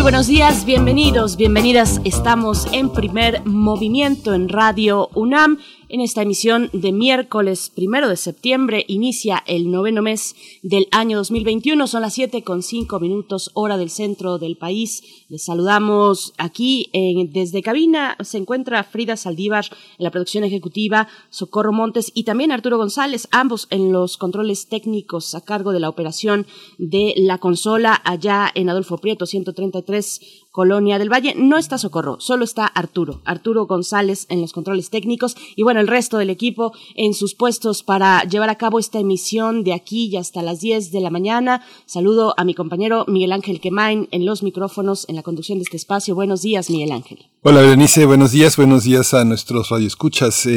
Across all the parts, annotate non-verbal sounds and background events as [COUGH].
Muy buenos días, bienvenidos, bienvenidas. Estamos en primer movimiento en Radio UNAM en esta emisión de miércoles primero de septiembre inicia el noveno mes del año 2021. Son las siete con cinco minutos hora del centro del país. Les saludamos aquí desde cabina. Se encuentra Frida Saldívar en la producción ejecutiva, Socorro Montes y también Arturo González, ambos en los controles técnicos a cargo de la operación de la consola allá en Adolfo Prieto 133 Colonia del Valle. No está Socorro, solo está Arturo, Arturo González en los controles técnicos y bueno, el resto del equipo en sus puestos para llevar a cabo esta emisión de aquí y hasta las 10 de la mañana. Saludo a mi compañero Miguel Ángel Quemain en los micrófonos en la conducción de este espacio. Buenos días, Miguel Ángel. Hola, Berenice, buenos días, buenos días a nuestros radioescuchas. Eh,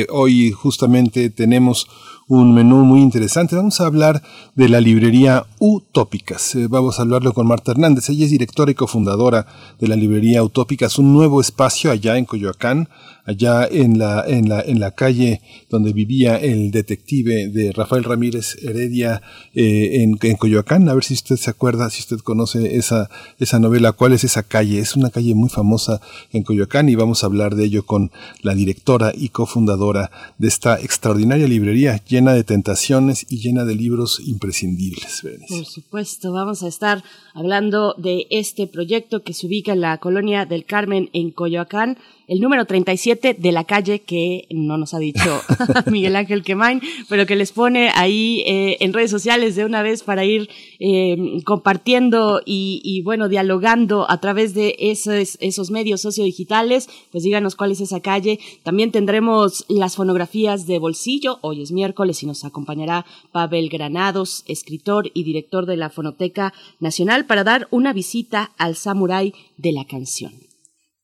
eh, hoy justamente tenemos un menú muy interesante. Vamos a hablar de la librería Utópicas. Eh, vamos a hablarlo con Marta Hernández. Ella es directora y cofundadora de la librería Utópicas, un nuevo espacio allá en Coyoacán, allá en la, en la, en la calle donde vivía el detective de Rafael Ramírez Heredia eh, en, en, Coyoacán. A ver si usted se acuerda, si usted conoce esa, esa novela, cuál es esa calle. Es una calle muy famosa en Coyoacán y vamos a hablar de ello con la directora y cofundadora de esta extraordinaria librería llena de tentaciones y llena de libros imprescindibles. Por supuesto, vamos a estar hablando de este proyecto que se ubica en la colonia del Carmen en Coyoacán el número 37 de la calle que no nos ha dicho [LAUGHS] [LAUGHS] Miguel Ángel Quemain, pero que les pone ahí eh, en redes sociales de una vez para ir eh, compartiendo y, bueno, dialogando a través de esos, esos medios sociodigitales, pues díganos cuál es esa calle. También tendremos las fonografías de bolsillo, hoy es miércoles y nos acompañará Pavel Granados, escritor y director de la Fonoteca Nacional, para dar una visita al samurái de la canción.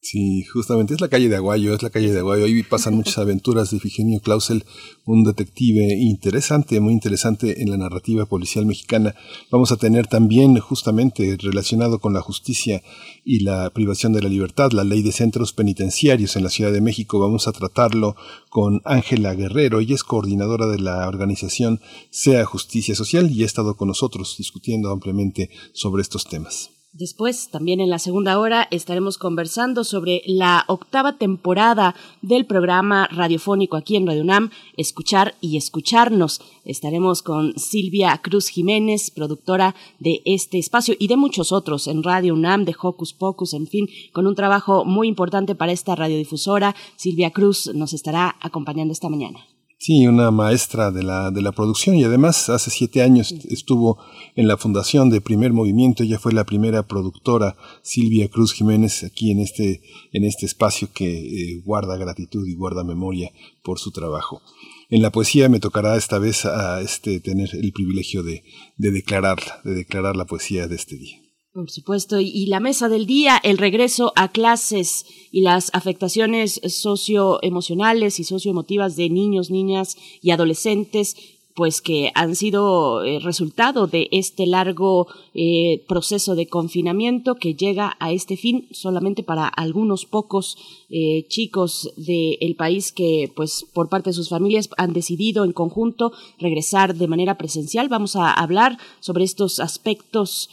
Sí, justamente es la calle de Aguayo, es la calle de Aguayo. Ahí pasan muchas aventuras de Figenio Clausel, un detective interesante, muy interesante en la narrativa policial mexicana. Vamos a tener también, justamente relacionado con la justicia y la privación de la libertad, la ley de centros penitenciarios en la Ciudad de México. Vamos a tratarlo con Ángela Guerrero. Ella es coordinadora de la organización Sea Justicia Social y ha estado con nosotros discutiendo ampliamente sobre estos temas. Después, también en la segunda hora, estaremos conversando sobre la octava temporada del programa radiofónico aquí en Radio UNAM, Escuchar y Escucharnos. Estaremos con Silvia Cruz Jiménez, productora de este espacio y de muchos otros en Radio UNAM, de Hocus Pocus, en fin, con un trabajo muy importante para esta radiodifusora. Silvia Cruz nos estará acompañando esta mañana. Sí, una maestra de la, de la producción y además hace siete años estuvo en la fundación de Primer Movimiento. Ella fue la primera productora, Silvia Cruz Jiménez, aquí en este, en este espacio que eh, guarda gratitud y guarda memoria por su trabajo. En la poesía me tocará esta vez a este, tener el privilegio de, de declararla, de declarar la poesía de este día. Por supuesto, y la mesa del día, el regreso a clases y las afectaciones socioemocionales y socioemotivas de niños, niñas y adolescentes pues que han sido eh, resultado de este largo eh, proceso de confinamiento que llega a este fin solamente para algunos pocos eh, chicos del país que pues por parte de sus familias han decidido en conjunto regresar de manera presencial. Vamos a hablar sobre estos aspectos,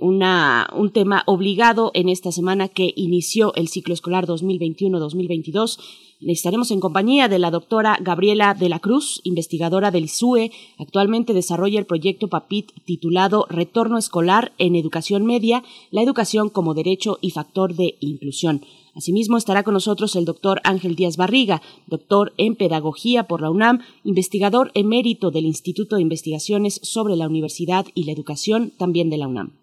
una, un tema obligado en esta semana que inició el ciclo escolar 2021-2022 Estaremos en compañía de la doctora Gabriela de la Cruz, investigadora del ISUE. Actualmente desarrolla el proyecto PAPIT titulado Retorno Escolar en Educación Media, la educación como derecho y factor de inclusión. Asimismo estará con nosotros el doctor Ángel Díaz Barriga, doctor en Pedagogía por la UNAM, investigador emérito del Instituto de Investigaciones sobre la Universidad y la Educación, también de la UNAM.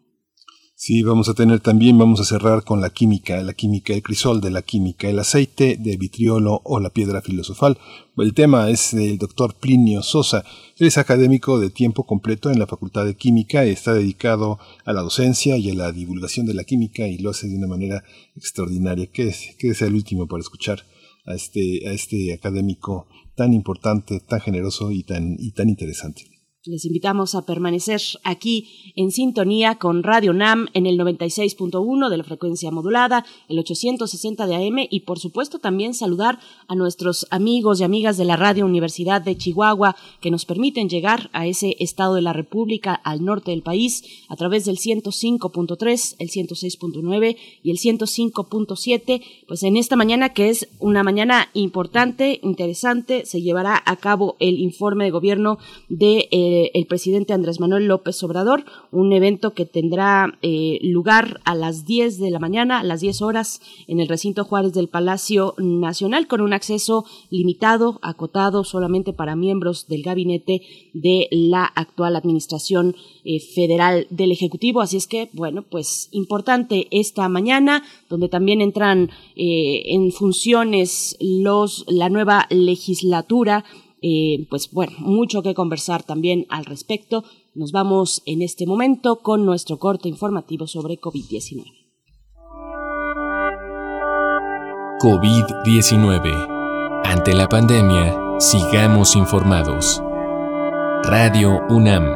Sí, vamos a tener también, vamos a cerrar con la química, la química, el crisol de la química, el aceite de vitriolo o la piedra filosofal. El tema es del doctor Plinio Sosa. Es académico de tiempo completo en la Facultad de Química, está dedicado a la docencia y a la divulgación de la química y lo hace de una manera extraordinaria. Quédese, quédese el último para escuchar a este, a este académico tan importante, tan generoso y tan, y tan interesante. Les invitamos a permanecer aquí en sintonía con Radio NAM en el 96.1 de la frecuencia modulada, el 860 de AM y por supuesto también saludar a nuestros amigos y amigas de la Radio Universidad de Chihuahua que nos permiten llegar a ese estado de la República al norte del país a través del 105.3, el 106.9 y el 105.7. Pues en esta mañana que es una mañana importante, interesante, se llevará a cabo el informe de gobierno de eh, el presidente Andrés Manuel López Obrador, un evento que tendrá eh, lugar a las 10 de la mañana, a las 10 horas, en el recinto Juárez del Palacio Nacional, con un acceso limitado, acotado solamente para miembros del gabinete de la actual administración eh, federal del Ejecutivo. Así es que, bueno, pues importante esta mañana, donde también entran eh, en funciones los, la nueva legislatura eh, pues bueno, mucho que conversar también al respecto. Nos vamos en este momento con nuestro corte informativo sobre COVID-19. COVID-19. Ante la pandemia, sigamos informados. Radio UNAM.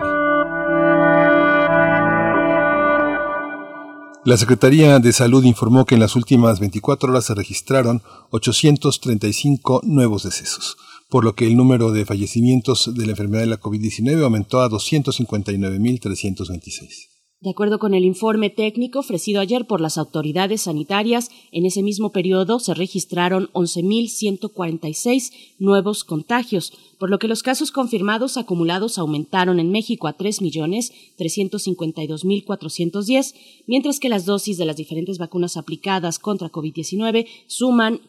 La Secretaría de Salud informó que en las últimas 24 horas se registraron 835 nuevos decesos por lo que el número de fallecimientos de la enfermedad de la COVID-19 aumentó a 259.326. De acuerdo con el informe técnico ofrecido ayer por las autoridades sanitarias, en ese mismo periodo se registraron 11.146 nuevos contagios, por lo que los casos confirmados acumulados aumentaron en México a 3.352.410, mientras que las dosis de las diferentes vacunas aplicadas contra COVID-19 suman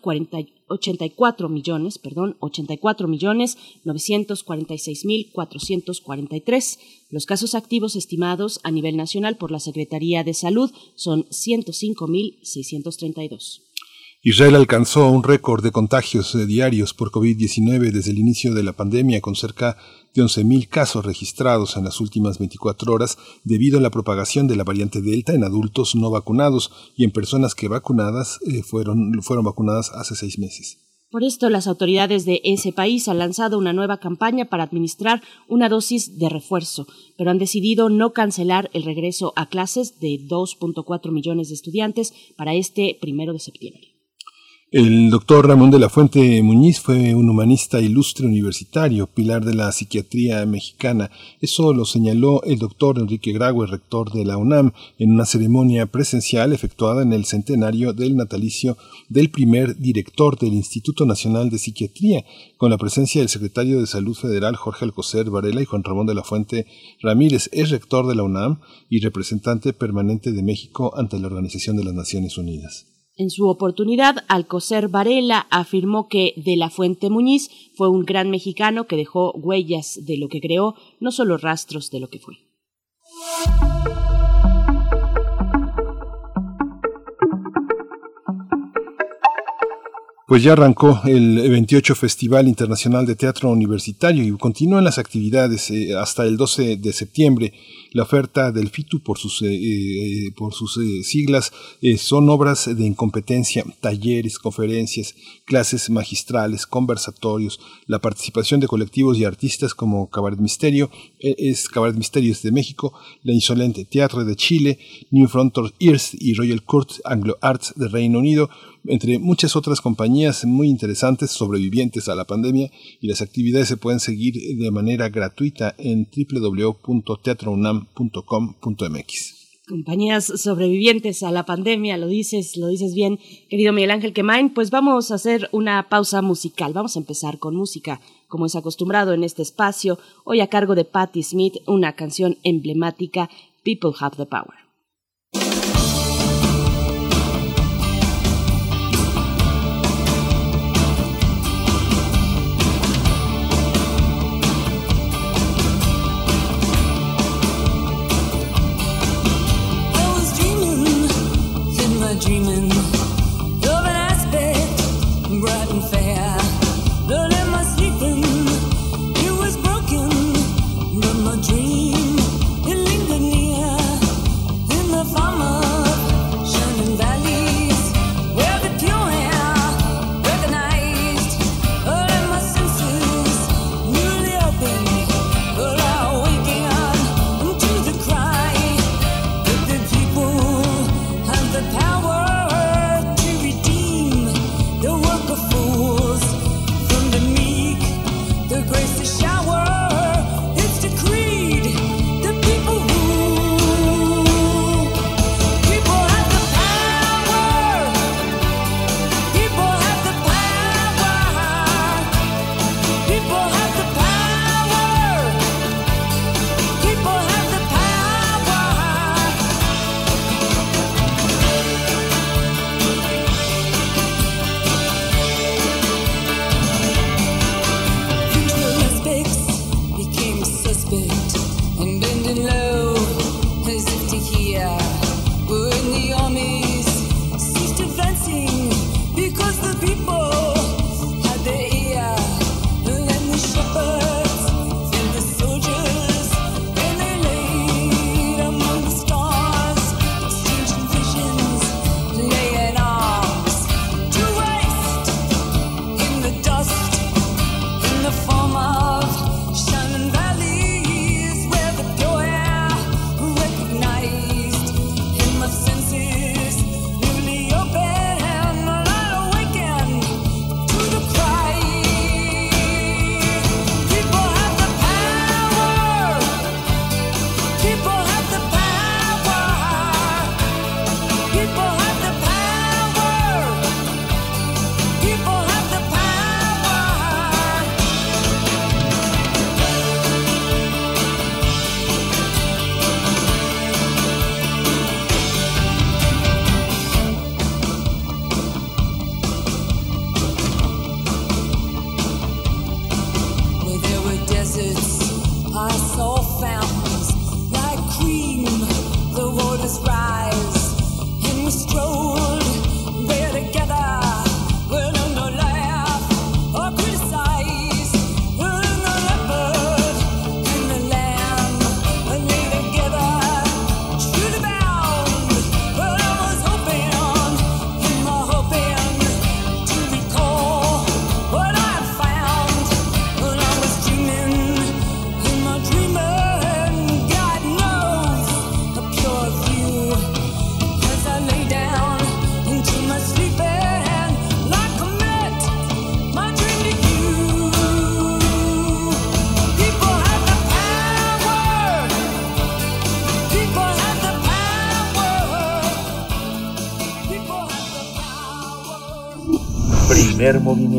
84 millones, perdón, 84 millones 946 mil 443. Los casos activos estimados a nivel nacional por la Secretaría de Salud son 105 mil 632. Israel alcanzó un récord de contagios eh, diarios por COVID-19 desde el inicio de la pandemia, con cerca de 11.000 casos registrados en las últimas 24 horas debido a la propagación de la variante Delta en adultos no vacunados y en personas que vacunadas eh, fueron, fueron vacunadas hace seis meses. Por esto, las autoridades de ese país han lanzado una nueva campaña para administrar una dosis de refuerzo, pero han decidido no cancelar el regreso a clases de 2.4 millones de estudiantes para este primero de septiembre. El doctor Ramón de la Fuente Muñiz fue un humanista ilustre universitario, pilar de la psiquiatría mexicana. Eso lo señaló el doctor Enrique Graue, rector de la UNAM, en una ceremonia presencial efectuada en el centenario del natalicio del primer director del Instituto Nacional de Psiquiatría, con la presencia del secretario de Salud Federal Jorge Alcocer Varela y Juan Ramón de la Fuente Ramírez. Es rector de la UNAM y representante permanente de México ante la Organización de las Naciones Unidas. En su oportunidad, Alcocer Varela afirmó que De la Fuente Muñiz fue un gran mexicano que dejó huellas de lo que creó, no solo rastros de lo que fue. Pues ya arrancó el 28 Festival Internacional de Teatro Universitario y continúan las actividades eh, hasta el 12 de septiembre. La oferta del FITU por sus, eh, eh, por sus siglas son obras de incompetencia, talleres, conferencias, clases magistrales, conversatorios, la participación de colectivos y artistas como Cabaret Misterio, es Cabaret Misterios de México, La Insolente Teatro de Chile, New Frontier Ears y Royal Court Anglo Arts de Reino Unido, entre muchas otras compañías muy interesantes sobrevivientes a la pandemia y las actividades se pueden seguir de manera gratuita en www.teatrounam.com.mx compañías sobrevivientes a la pandemia, lo dices, lo dices bien, querido Miguel Ángel Quemain, pues vamos a hacer una pausa musical, vamos a empezar con música, como es acostumbrado en este espacio, hoy a cargo de Patti Smith, una canción emblemática, People Have the Power.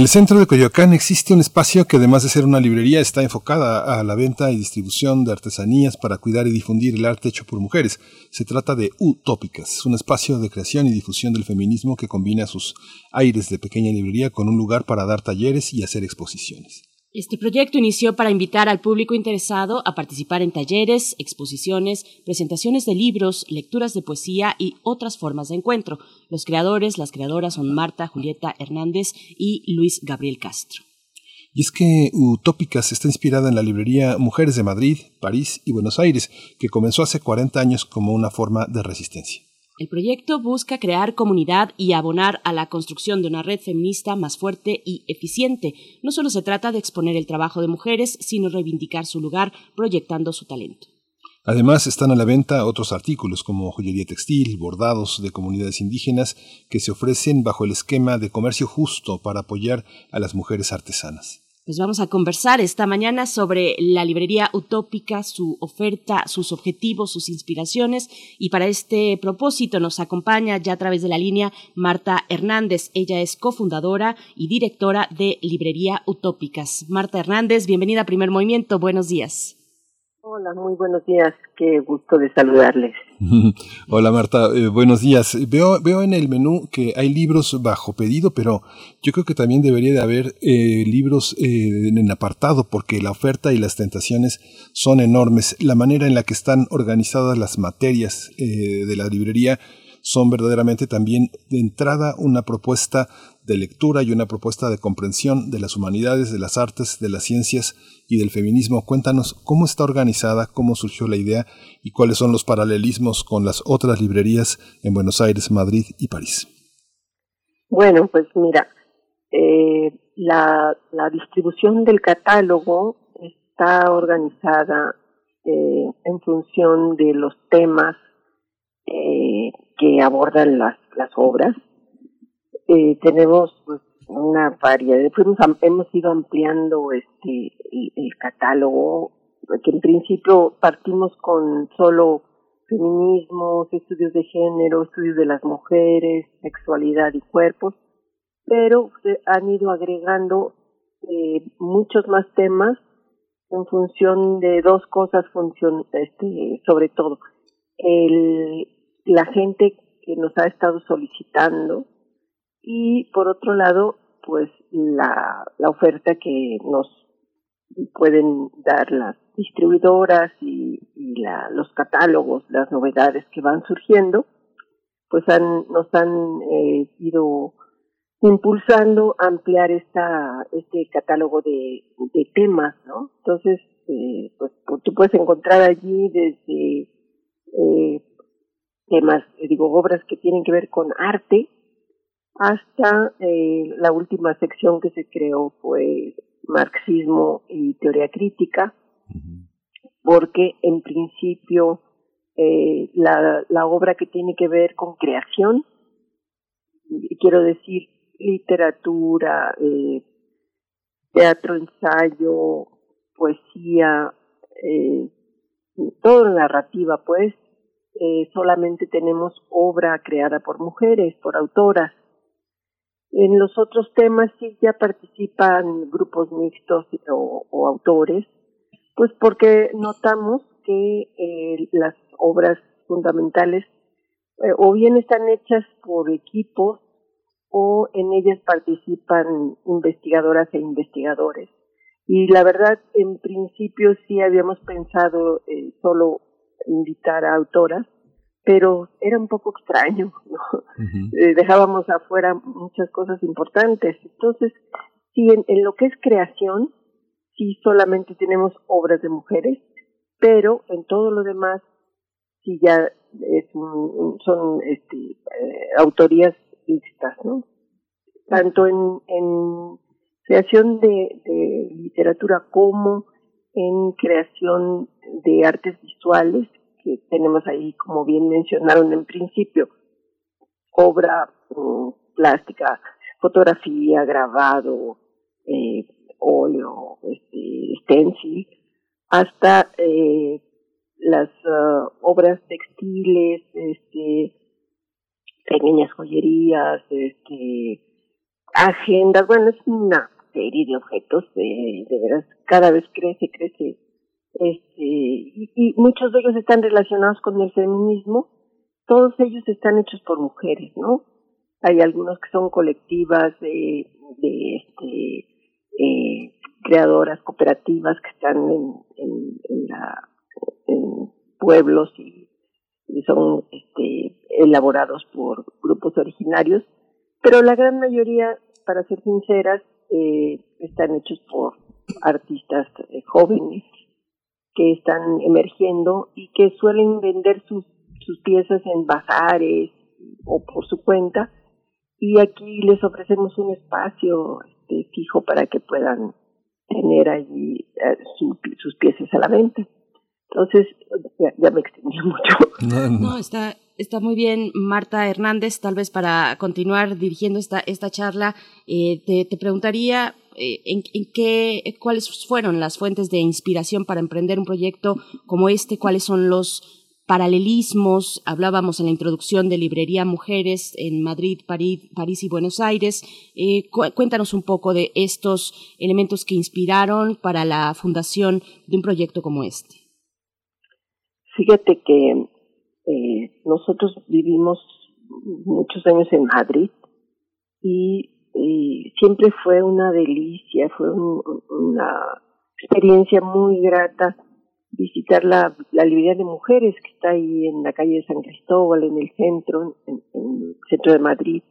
El centro de Coyoacán existe un espacio que además de ser una librería está enfocada a la venta y distribución de artesanías para cuidar y difundir el arte hecho por mujeres. Se trata de Utópicas, un espacio de creación y difusión del feminismo que combina sus aires de pequeña librería con un lugar para dar talleres y hacer exposiciones. Este proyecto inició para invitar al público interesado a participar en talleres, exposiciones, presentaciones de libros, lecturas de poesía y otras formas de encuentro. Los creadores, las creadoras son Marta Julieta Hernández y Luis Gabriel Castro. Y es que Utópicas está inspirada en la librería Mujeres de Madrid, París y Buenos Aires, que comenzó hace 40 años como una forma de resistencia. El proyecto busca crear comunidad y abonar a la construcción de una red feminista más fuerte y eficiente. No solo se trata de exponer el trabajo de mujeres, sino reivindicar su lugar proyectando su talento. Además, están a la venta otros artículos como joyería textil, bordados de comunidades indígenas que se ofrecen bajo el esquema de comercio justo para apoyar a las mujeres artesanas. Pues vamos a conversar esta mañana sobre la librería utópica, su oferta, sus objetivos, sus inspiraciones. Y para este propósito nos acompaña ya a través de la línea Marta Hernández. Ella es cofundadora y directora de Librería Utópicas. Marta Hernández, bienvenida a Primer Movimiento. Buenos días. Hola, muy buenos días. Qué gusto de saludarles. [LAUGHS] Hola Marta, eh, buenos días. Veo, veo en el menú que hay libros bajo pedido, pero yo creo que también debería de haber eh, libros eh, en apartado porque la oferta y las tentaciones son enormes. La manera en la que están organizadas las materias de la librería son verdaderamente también de entrada una propuesta de lectura y una propuesta de comprensión de las humanidades, de las artes, de las ciencias y del feminismo. Cuéntanos cómo está organizada, cómo surgió la idea y cuáles son los paralelismos con las otras librerías en Buenos Aires, Madrid y París. Bueno, pues mira, eh, la, distribución del catálogo está organizada eh, en función de los temas eh, que abordan las, las obras. tenemos pues, una variedad, hemos ido ampliando este el, catálogo, que en principio partimos con solo feminismos, estudios de género, estudios de las mujeres, sexualidad y cuerpos, pero han ido agregando eh, muchos más temas en función de dos cosas, función, este, sobre todo el, la gente que nos ha estado solicitando y por otro lado pues la, la oferta que nos pueden dar las distribuidoras y, la, los catálogos, las novedades que van surgiendo, pues han, nos han eh, ido impulsando a ampliar esta, este catálogo de, temas, ¿no? Entonces, eh, pues tú puedes encontrar allí desde eh, temas, digo, obras que tienen que ver con arte, hasta eh, la última sección que se creó fue marxismo y teoría crítica, porque en principio eh, la, la obra que tiene que ver con creación, quiero decir literatura, eh, teatro, ensayo, poesía, eh, toda narrativa, pues, eh, solamente tenemos obra creada por mujeres, por autoras. En los otros temas sí ya participan grupos mixtos o, autores, pues porque notamos que eh, las obras fundamentales eh, o bien están hechas por equipos o en ellas participan investigadoras e investigadores. Y la verdad, en principio sí habíamos pensado eh, solo invitar a autoras, pero era un poco extraño, ¿no? Eh, dejábamos afuera muchas cosas importantes. Entonces, sí, en, lo que es creación, sí solamente tenemos obras de mujeres, pero en todo lo demás, sí ya es son este, eh, autorías mixtas, ¿no? Tanto en, en creación de, de literatura como en creación de artes visuales que tenemos ahí, como bien mencionaron en principio, obra mm, plástica, fotografía, grabado, eh, óleo, este, stencil, hasta eh, las uh, obras textiles, este, pequeñas joyerías, este, agendas, bueno, es una serie de objetos, de, de veras, cada vez crece, crece, este, y, muchos de ellos están relacionados con el feminismo, todos ellos están hechos por mujeres, ¿no? Hay algunos que son colectivas de, de este, eh, creadoras cooperativas que están en, en, en, la, en pueblos y, y son este, elaborados por grupos originarios, pero la gran mayoría, para ser sinceras, eh, están hechos por artistas eh, jóvenes que están emergiendo y que suelen vender sus, sus piezas en bazares o por su cuenta y aquí les ofrecemos un espacio este, fijo para que puedan tener allí eh, su, sus piezas a la venta. Entonces, ya, ya me extendí [LAUGHS] mucho. No, está, está muy bien, Marta Hernández. Tal vez para continuar dirigiendo esta, esta charla, eh, te, te, preguntaría eh, en, en, qué, cuáles fueron las fuentes de inspiración para emprender un proyecto como este, cuáles son los paralelismos, hablábamos en la introducción de Librería Mujeres en Madrid, París, París y Buenos Aires. Eh, cu cuéntanos un poco de estos elementos que inspiraron para la fundación de un proyecto como este. Fíjate que eh, nosotros vivimos muchos años en Madrid y, siempre fue una delicia, fue un, una experiencia muy grata visitar la, librería de mujeres que está ahí en la calle de San Cristóbal, en el centro, en, el centro de Madrid.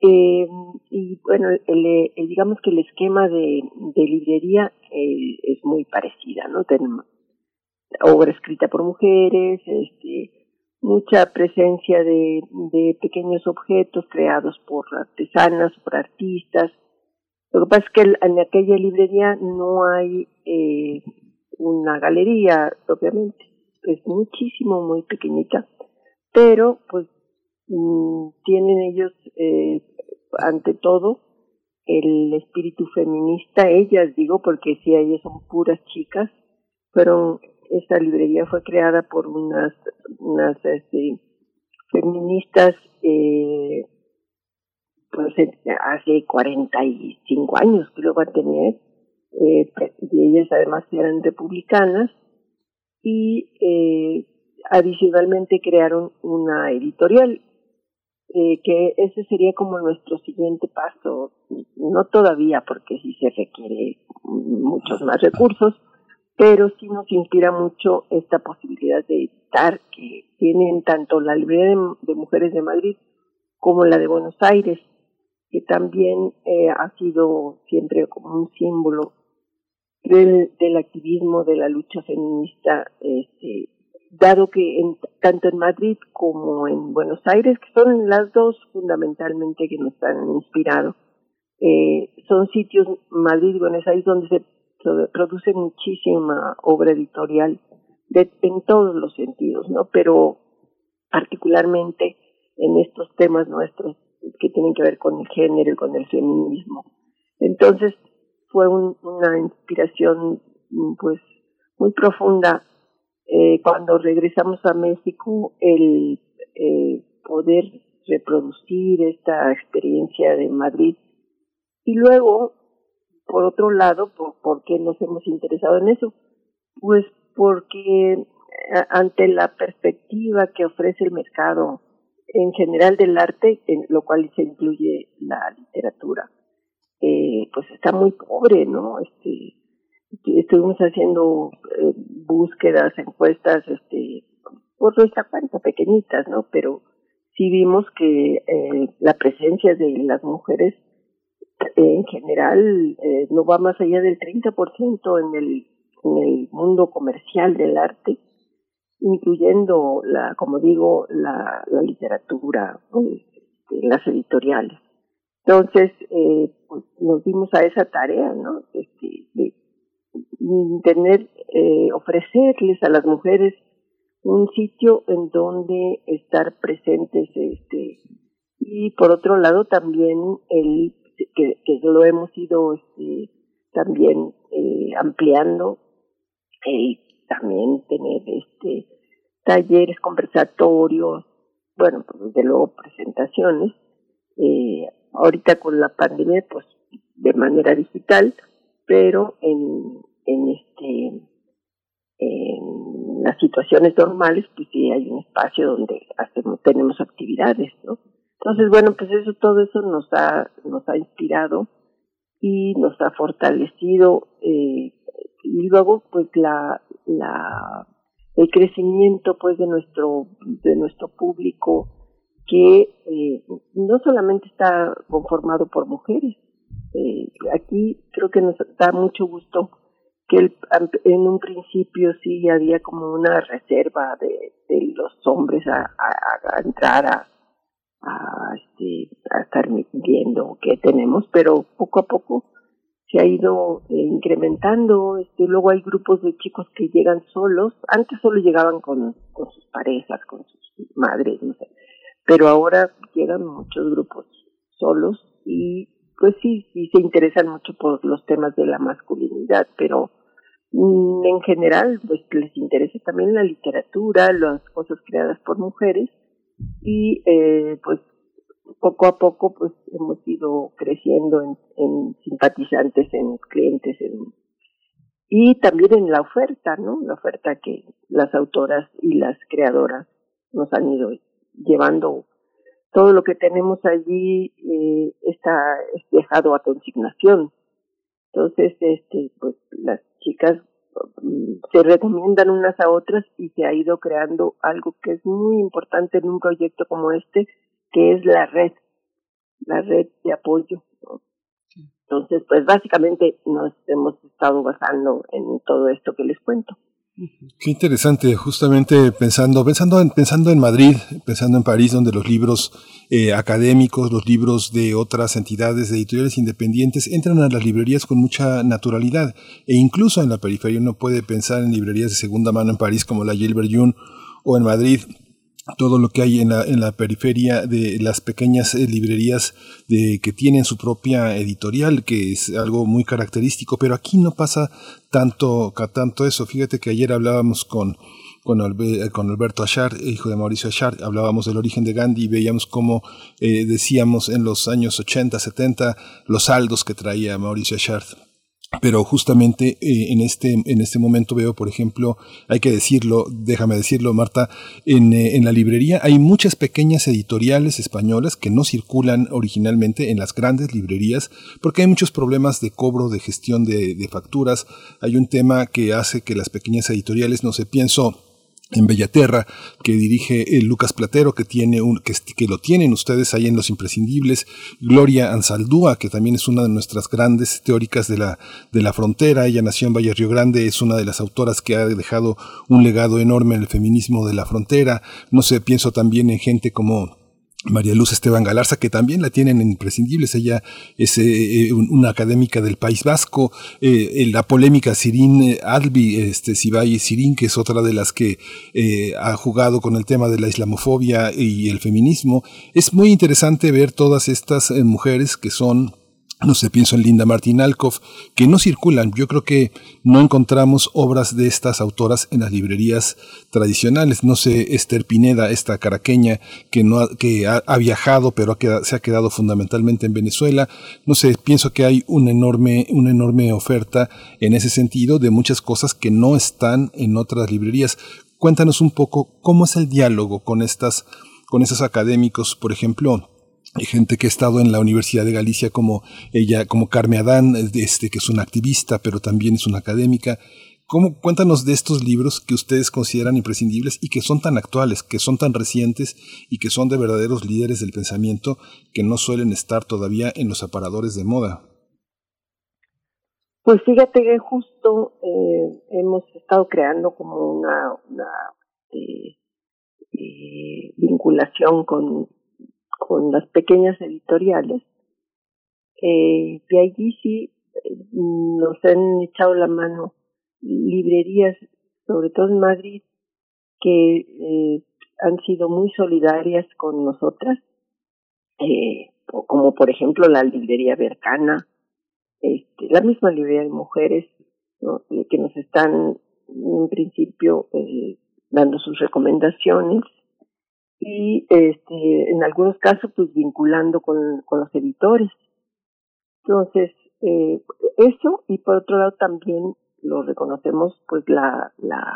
Eh, y bueno, el, el, digamos que el esquema de, de librería eh, es muy parecida, ¿no? Tenemos obra escrita por mujeres, este, mucha presencia de, pequeños objetos creados por artesanas, por artistas. Lo que pasa es que en aquella librería no hay eh, una galería propiamente, es muchísimo, muy pequeñita, pero pues mmm, tienen ellos eh, ante todo el espíritu feminista, ellas digo porque si ellas son puras chicas, fueron esta librería fue creada por unas unas este, feministas eh, pues hace 45 años creo va a tener eh, y ellas además eran republicanas y eh, adicionalmente crearon una editorial eh, que ese sería como nuestro siguiente paso no todavía porque sí se requiere muchos más recursos pero sí nos inspira mucho esta posibilidad de editar que tienen tanto la librería de, mujeres de Madrid como la de Buenos Aires que también eh, ha sido siempre como un símbolo del, del activismo, de la lucha feminista, este, dado que en, tanto en Madrid como en Buenos Aires, que son las dos fundamentalmente que nos han inspirado, eh, son sitios, Madrid y Buenos Aires, donde se produce muchísima obra editorial de, en todos los sentidos, ¿no? Pero particularmente en estos temas nuestros que tienen que ver con el género y con el feminismo. Entonces, fue un, una inspiración pues muy profunda eh, cuando regresamos a México el eh, poder reproducir esta experiencia de Madrid y luego por otro lado por, por qué nos hemos interesado en eso pues porque ante la perspectiva que ofrece el mercado en general del arte en lo cual se incluye la literatura eh, pues está muy pobre, ¿no? Este, estuvimos haciendo eh, búsquedas, encuestas, este, por nuestra cuenta, pequeñitas, ¿no? Pero sí vimos que eh, la presencia de las mujeres en general eh, no va más allá del 30% en el, en el mundo comercial del arte, incluyendo la, como digo, la, la literatura, este, las editoriales. Entonces, eh, pues nos dimos a esa tarea, ¿no? Este, de tener, eh, ofrecerles a las mujeres un sitio en donde estar presentes este y por otro lado también el que, que lo hemos ido este, también eh, ampliando el también tener este talleres conversatorios bueno pues desde luego presentaciones eh, ahorita con la pandemia pues de manera digital pero en en este en las situaciones normales pues sí hay un espacio donde hacemos tenemos actividades no entonces, bueno, pues eso, todo eso nos ha, nos ha inspirado y nos ha fortalecido eh, y luego pues la, la, el crecimiento pues de nuestro, de nuestro público que eh, no solamente está conformado por mujeres, eh, aquí creo que nos da mucho gusto que el, en un principio sí había como una reserva de, de los hombres a, a, a entrar a, a, este, a estar viendo qué tenemos, pero poco a poco se ha ido eh, incrementando. Este, luego hay grupos de chicos que llegan solos. Antes solo llegaban con, sus parejas, con sus madres, no sé. Pero ahora llegan muchos grupos solos y pues sí, sí se interesan mucho por los temas de la masculinidad, pero mm, en general pues les interesa también la literatura, las cosas creadas por mujeres y eh, pues poco a poco pues hemos ido creciendo en, en simpatizantes, en clientes, en, y también en la oferta, ¿no? La oferta que las autoras y las creadoras nos han ido llevando. Todo lo que tenemos allí eh, está dejado a consignación. Entonces, este, pues las chicas se recomiendan unas a otras y se ha ido creando algo que es muy importante en un proyecto como este, que es la red, la red de apoyo. Entonces, pues básicamente nos hemos estado basando en todo esto que les cuento. Qué interesante, justamente pensando, pensando en, pensando en Madrid, pensando en París, donde los libros eh, académicos, los libros de otras entidades de editoriales independientes entran a las librerías con mucha naturalidad. E incluso en la periferia uno puede pensar en librerías de segunda mano en París como la Gilbert June o en Madrid todo lo que hay en la, en la periferia de las pequeñas eh, librerías de, que tienen su propia editorial, que es algo muy característico, pero aquí no pasa tanto, tanto eso. Fíjate que ayer hablábamos con, con, con Alberto Achar, hijo de Mauricio Achar, hablábamos del origen de Gandhi y veíamos cómo eh, decíamos en los años 80, 70 los saldos que traía Mauricio Achar pero justamente eh, en este en este momento veo por ejemplo hay que decirlo déjame decirlo Marta en, eh, en, la librería hay muchas pequeñas editoriales españolas que no circulan originalmente en las grandes librerías porque hay muchos problemas de cobro de gestión de, de facturas. Hay un tema que hace que las pequeñas editoriales no se pienso en Bellaterra, que dirige el Lucas Platero, que tiene un, que, que, lo tienen ustedes ahí en Los Imprescindibles, Gloria Ansaldúa, que también es una de nuestras grandes teóricas de la, de la frontera, ella nació en Valle Río Grande, es una de las autoras que ha dejado un legado enorme en el feminismo de la frontera, no sé, pienso también en gente como María Luz Esteban Galarza, que también la tienen en imprescindibles. Ella es eh, eh, una académica del País Vasco. Eh, la polémica Sirin Albi, este, Sibay Sirin, que es otra de las que ha jugado con el tema de la islamofobia y el feminismo. Es muy interesante ver todas estas mujeres que son no sé, pienso en Linda Martin Alcoff, que no circulan. Yo creo que no encontramos obras de estas autoras en las librerías tradicionales. No sé, Esther Pineda, esta caraqueña que, no ha, que ha, viajado, pero se ha quedado fundamentalmente en Venezuela. No sé, pienso que hay una enorme, una enorme oferta en ese sentido de muchas cosas que no están en otras librerías. Cuéntanos un poco cómo es el diálogo con estas, con esos académicos, por ejemplo gente que ha estado en la Universidad de Galicia como ella, como Carmen Adán, este, que es una activista, pero también es una académica. ¿Cómo, cuéntanos de estos libros que ustedes consideran imprescindibles y que son tan actuales, que son tan recientes y que son de verdaderos líderes del pensamiento que no suelen estar todavía en los aparadores de moda. Pues fíjate que justo eh, hemos estado creando como una, una eh, eh, vinculación con con las pequeñas editoriales. Eh, de allí sí eh, nos han echado la mano librerías, sobre todo en Madrid, que eh, han sido muy solidarias con nosotras, eh, como por ejemplo la librería Vercana, este, la misma librería de mujeres, que nos están en principio eh, dando sus recomendaciones y este, en algunos casos pues vinculando con, con los editores. Entonces, eh, eso y por otro lado también lo reconocemos pues la, la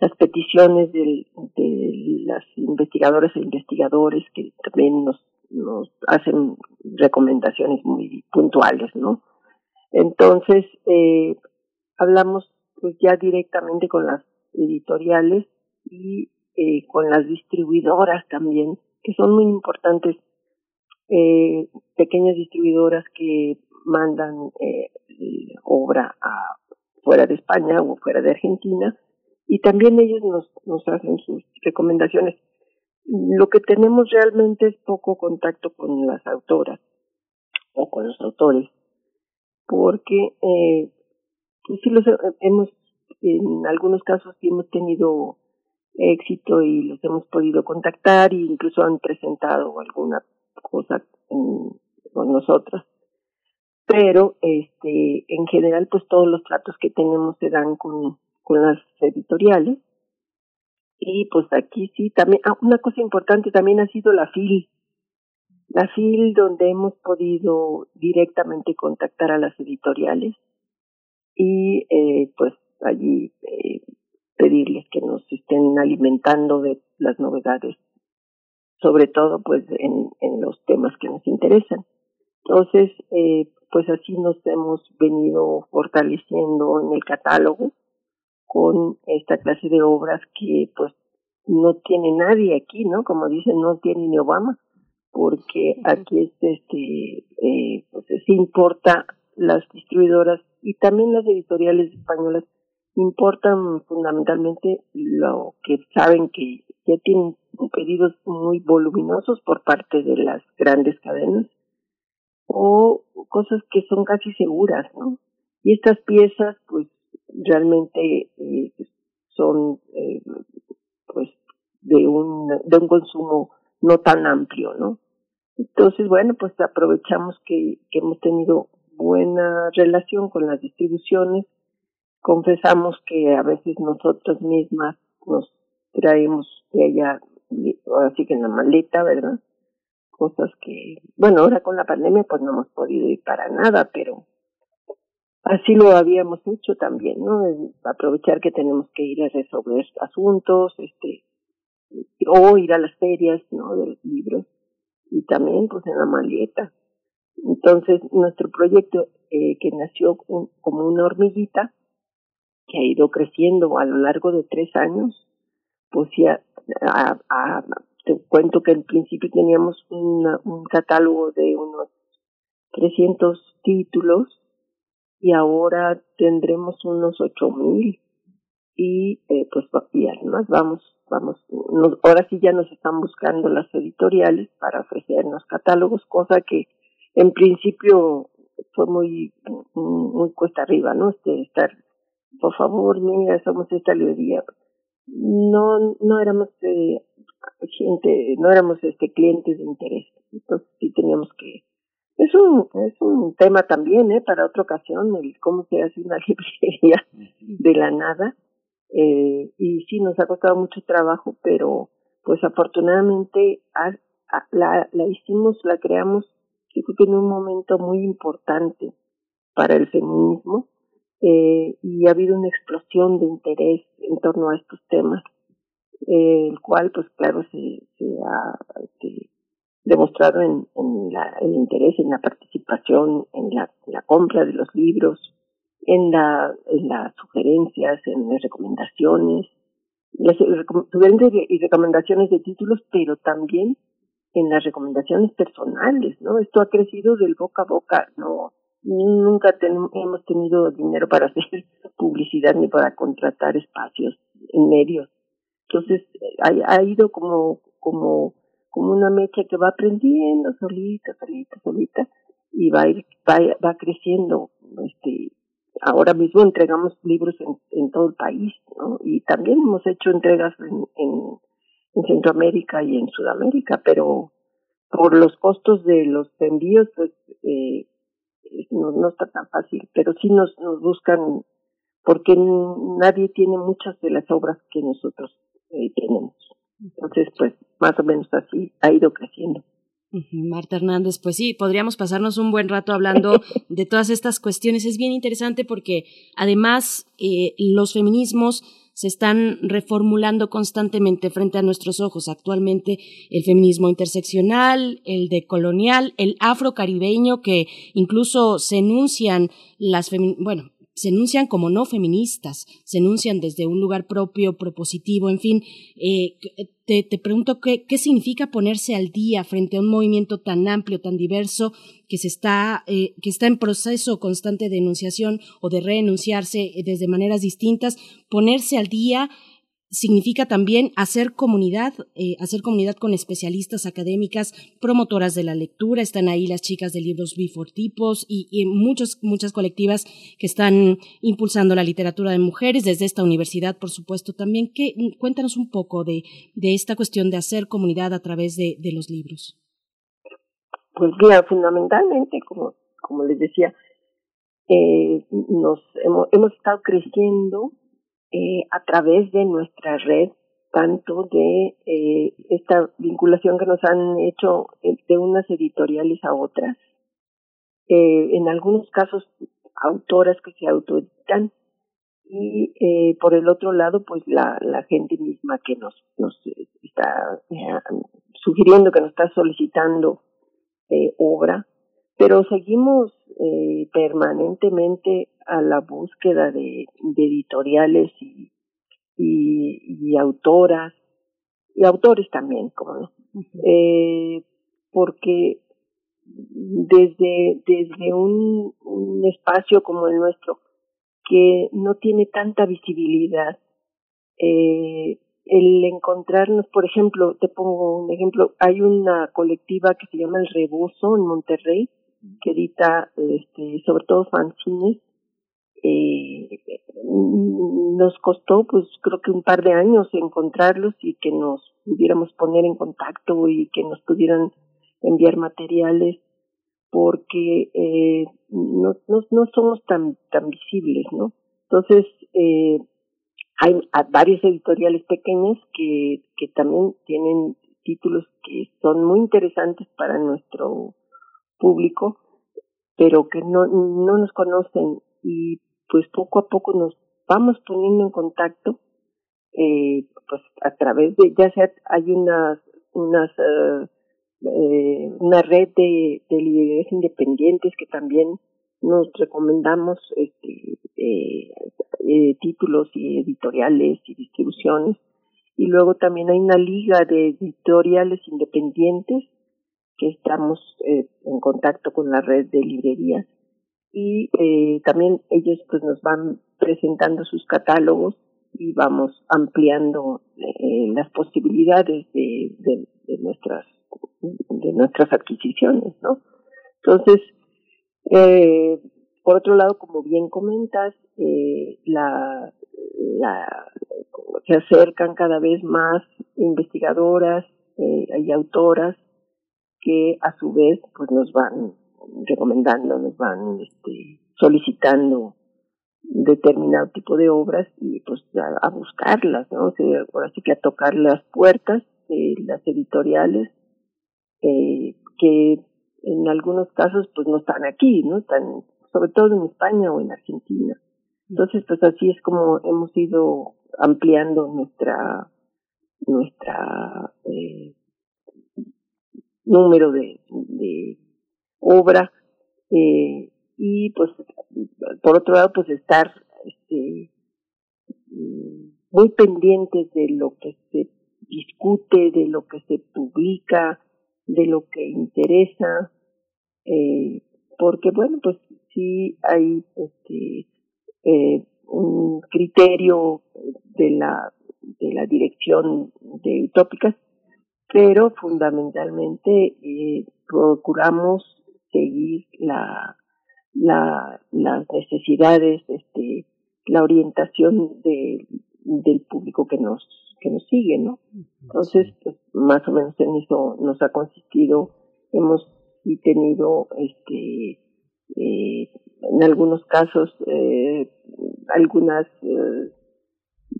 las peticiones de, las investigadoras e investigadores que también nos, nos hacen recomendaciones muy puntuales, ¿no? Entonces, eh, hablamos pues ya directamente con las editoriales y eh, con las distribuidoras también, que son muy importantes, eh, pequeñas distribuidoras que mandan eh, obra a fuera de España o fuera de Argentina y también ellos nos, nos hacen sus recomendaciones. Lo que tenemos realmente es poco contacto con las autoras o con los autores, porque eh, pues sí los hemos, en algunos casos sí hemos tenido éxito y los hemos podido contactar e incluso han presentado alguna cosa con nosotras. Pero este en general pues todos los tratos que tenemos se dan con, con las editoriales. Y pues aquí sí también ah, una cosa importante también ha sido la FIL. La FIL donde hemos podido directamente contactar a las editoriales. Y eh, pues allí eh, pedirles que nos estén alimentando de las novedades sobre todo pues en, en los temas que nos interesan entonces eh, pues así nos hemos venido fortaleciendo en el catálogo con esta clase de obras que pues no tiene nadie aquí, ¿no? Como dicen, no tiene ni Obama, porque aquí es este, eh, pues se importa las distribuidoras y también las editoriales españolas importan fundamentalmente lo que saben que ya tienen pedidos muy voluminosos por parte de las grandes cadenas o cosas que son casi seguras, ¿no? Y estas piezas, pues, realmente eh, son, eh, pues, de un, de un consumo no tan amplio, ¿no? Entonces, bueno, pues aprovechamos que, que hemos tenido buena relación con las distribuciones, confesamos que a veces nosotras mismas nos traemos de allá, así que en la maleta, ¿verdad? cosas que, bueno, ahora con la pandemia pues no hemos podido ir para nada, pero así lo habíamos hecho también, ¿no? Aprovechar que tenemos que ir a resolver asuntos, este, o ir a las ferias, ¿no? De los libros, y también pues en la maleta. Entonces, nuestro proyecto, eh, que nació como una hormiguita, que ha ido creciendo a lo largo de tres años, pues ya a, a, te cuento que al principio teníamos un catálogo de unos 300 títulos y ahora tendremos unos 8000 y eh, pues y además vamos vamos ahora sí ya nos están buscando las editoriales para ofrecernos catálogos cosa que en principio fue muy muy cuesta arriba no este estar por favor mira somos esta librería no no éramos eh, gente, no éramos este clientes de interés. Entonces sí teníamos que es un es un tema también, eh, para otra ocasión el cómo se hace una [LAUGHS] librería de la nada. Eh, y sí nos ha costado mucho trabajo, pero pues afortunadamente la, la hicimos, la creamos, yo creo que en un momento muy importante para el feminismo eh, y ha habido una explosión de interés en torno a estos temas el cual pues claro se, se ha este, demostrado en, en la, el interés en la participación en la, compra de los libros en la las sugerencias en las recomendaciones las sugerencias y recomendaciones de títulos pero también en las recomendaciones personales no esto ha crecido del boca a boca no nunca hemos tenido dinero para hacer [LAUGHS] publicidad ni para contratar espacios en medios entonces ha, ha ido como, como, como una mecha que va aprendiendo solita, solita, solita, y va ir, va, va creciendo, este, ahora mismo entregamos libros en, todo el país, ¿no? Y también hemos hecho entregas en, en, Centroamérica y en Sudamérica, pero por los costos de los envíos, pues eh, no, no está tan fácil, pero sí nos, nos buscan porque nadie tiene muchas de las obras que nosotros eh, tenemos. Entonces, pues más o menos así ha ido creciendo. Marta Hernández, pues sí, podríamos pasarnos un buen rato hablando [LAUGHS] de todas estas cuestiones. Es bien interesante porque además eh, los feminismos se están reformulando constantemente frente a nuestros ojos. Actualmente el feminismo interseccional, el decolonial, el afrocaribeño, que incluso se enuncian las, bueno, se enuncian como no feministas, se enuncian desde un lugar propio, propositivo, en fin. Eh, te, te, pregunto qué, qué significa ponerse al día frente a un movimiento tan amplio, tan diverso, que, se está, eh, que está en proceso constante de enunciación o de reenunciarse desde maneras distintas, ponerse al día significa también hacer comunidad, eh, hacer comunidad con especialistas académicas, promotoras de la lectura, están ahí las chicas de libros bifortipos y, y muchos, muchas colectivas que están impulsando la literatura de mujeres desde esta universidad, por supuesto, también. Que, cuéntanos un poco de, de esta cuestión de hacer comunidad a través de, de los libros. Pues mira, fundamentalmente, como, como les decía, eh, nos hemos, hemos estado creciendo eh, a través de nuestra red, tanto de eh, esta vinculación que nos han hecho eh, de unas editoriales a otras, eh, en algunos casos autoras que se autoeditan. Y eh, por el otro lado pues la, gente misma que nos, nos está sugiriendo, que nos está solicitando obra, pero seguimos eh, permanentemente a la búsqueda de, de editoriales y, y, y, autoras y autores también, como no, eh, porque desde desde un, un espacio como el nuestro que no tiene tanta visibilidad eh, el encontrarnos, por ejemplo, te pongo un ejemplo, hay una colectiva que se llama El Rebozo en Monterrey, que edita este, sobre todo fanzines. Eh, nos costó pues creo que un par de años encontrarlos y que nos pudiéramos poner en contacto y que nos pudieran enviar materiales porque eh, no, no, no somos tan tan visibles no entonces eh, hay varias editoriales pequeñas que que también tienen títulos que son muy interesantes para nuestro público, pero que no, no nos conocen y pues poco a poco nos vamos poniendo en contacto, eh, pues a través de, ya sea hay unas, unas, uh, eh, una red de, de librerías independientes que también nos recomendamos este, eh, eh, títulos y editoriales y distribuciones. Y luego también hay una liga de editoriales independientes que estamos eh, en contacto con la red de librerías y eh, también ellos pues nos van presentando sus catálogos y vamos ampliando eh, las posibilidades de, de, nuestras de nuestras adquisiciones no entonces eh, por otro lado como bien comentas eh, la, la se acercan cada vez más investigadoras eh, y autoras que a su vez pues nos van recomendando, nos van este, solicitando determinado tipo de obras y pues a, buscarlas, ¿no? O sea, ahora que a tocar las puertas de las editoriales eh, que en algunos casos pues no están aquí, ¿no? Están sobre todo en España o en Argentina. Entonces pues así es como hemos ido ampliando nuestra nuestra eh, número de, de obra eh, y pues por otro lado pues estar este mm, muy pendientes de lo que se discute, de lo que se publica, de lo que interesa, eh, porque bueno pues sí hay este eh, un criterio de la de la dirección de utópicas pero fundamentalmente eh, procuramos seguir la, la, las necesidades, este, la orientación de, del público que nos que nos sigue, ¿no? Entonces, pues, más o menos en eso nos ha consistido, hemos tenido, este, eh, en algunos casos, eh, algunas eh,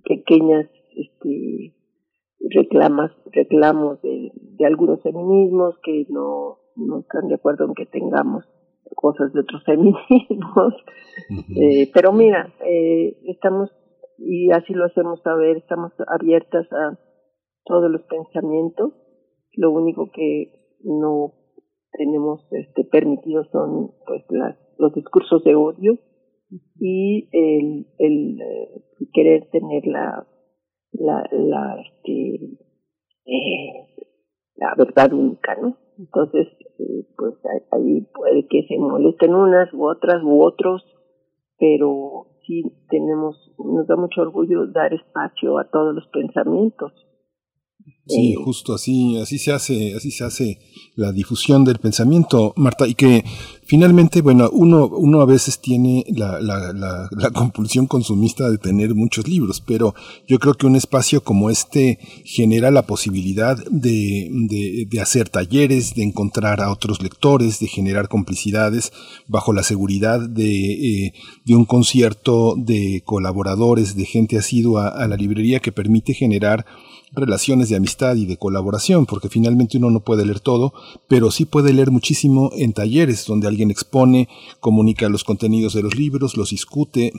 pequeñas, este, reclamas, reclamos de, de algunos feminismos que no, no están de acuerdo en que tengamos cosas de otros [LAUGHS] feminismos. eh, pero mira, eh, estamos, y así lo hacemos saber, estamos abiertas a todos los pensamientos. Lo único que no tenemos este permitido son pues las, los discursos de odio y el, el, eh, querer tener la la la este eh, la verdad única no entonces eh, pues ahí puede que se molesten unas u otras u otros pero sí tenemos nos da mucho orgullo dar espacio a todos los pensamientos Sí, justo así, así se hace, así se hace la difusión del pensamiento, Marta, y que finalmente, bueno, uno, uno a veces tiene la, la, la, [LAUGHS] la, compulsión consumista de tener muchos libros, pero yo creo que un espacio como este genera la posibilidad de, de, de hacer talleres, de encontrar a otros lectores, de generar complicidades bajo la seguridad de, eh, de un concierto de colaboradores, de gente asidua a la librería que permite generar relaciones de amistad y de colaboración, porque finalmente uno no puede leer todo, pero sí puede leer muchísimo en talleres donde alguien expone, comunica los contenidos de los libros, los discute,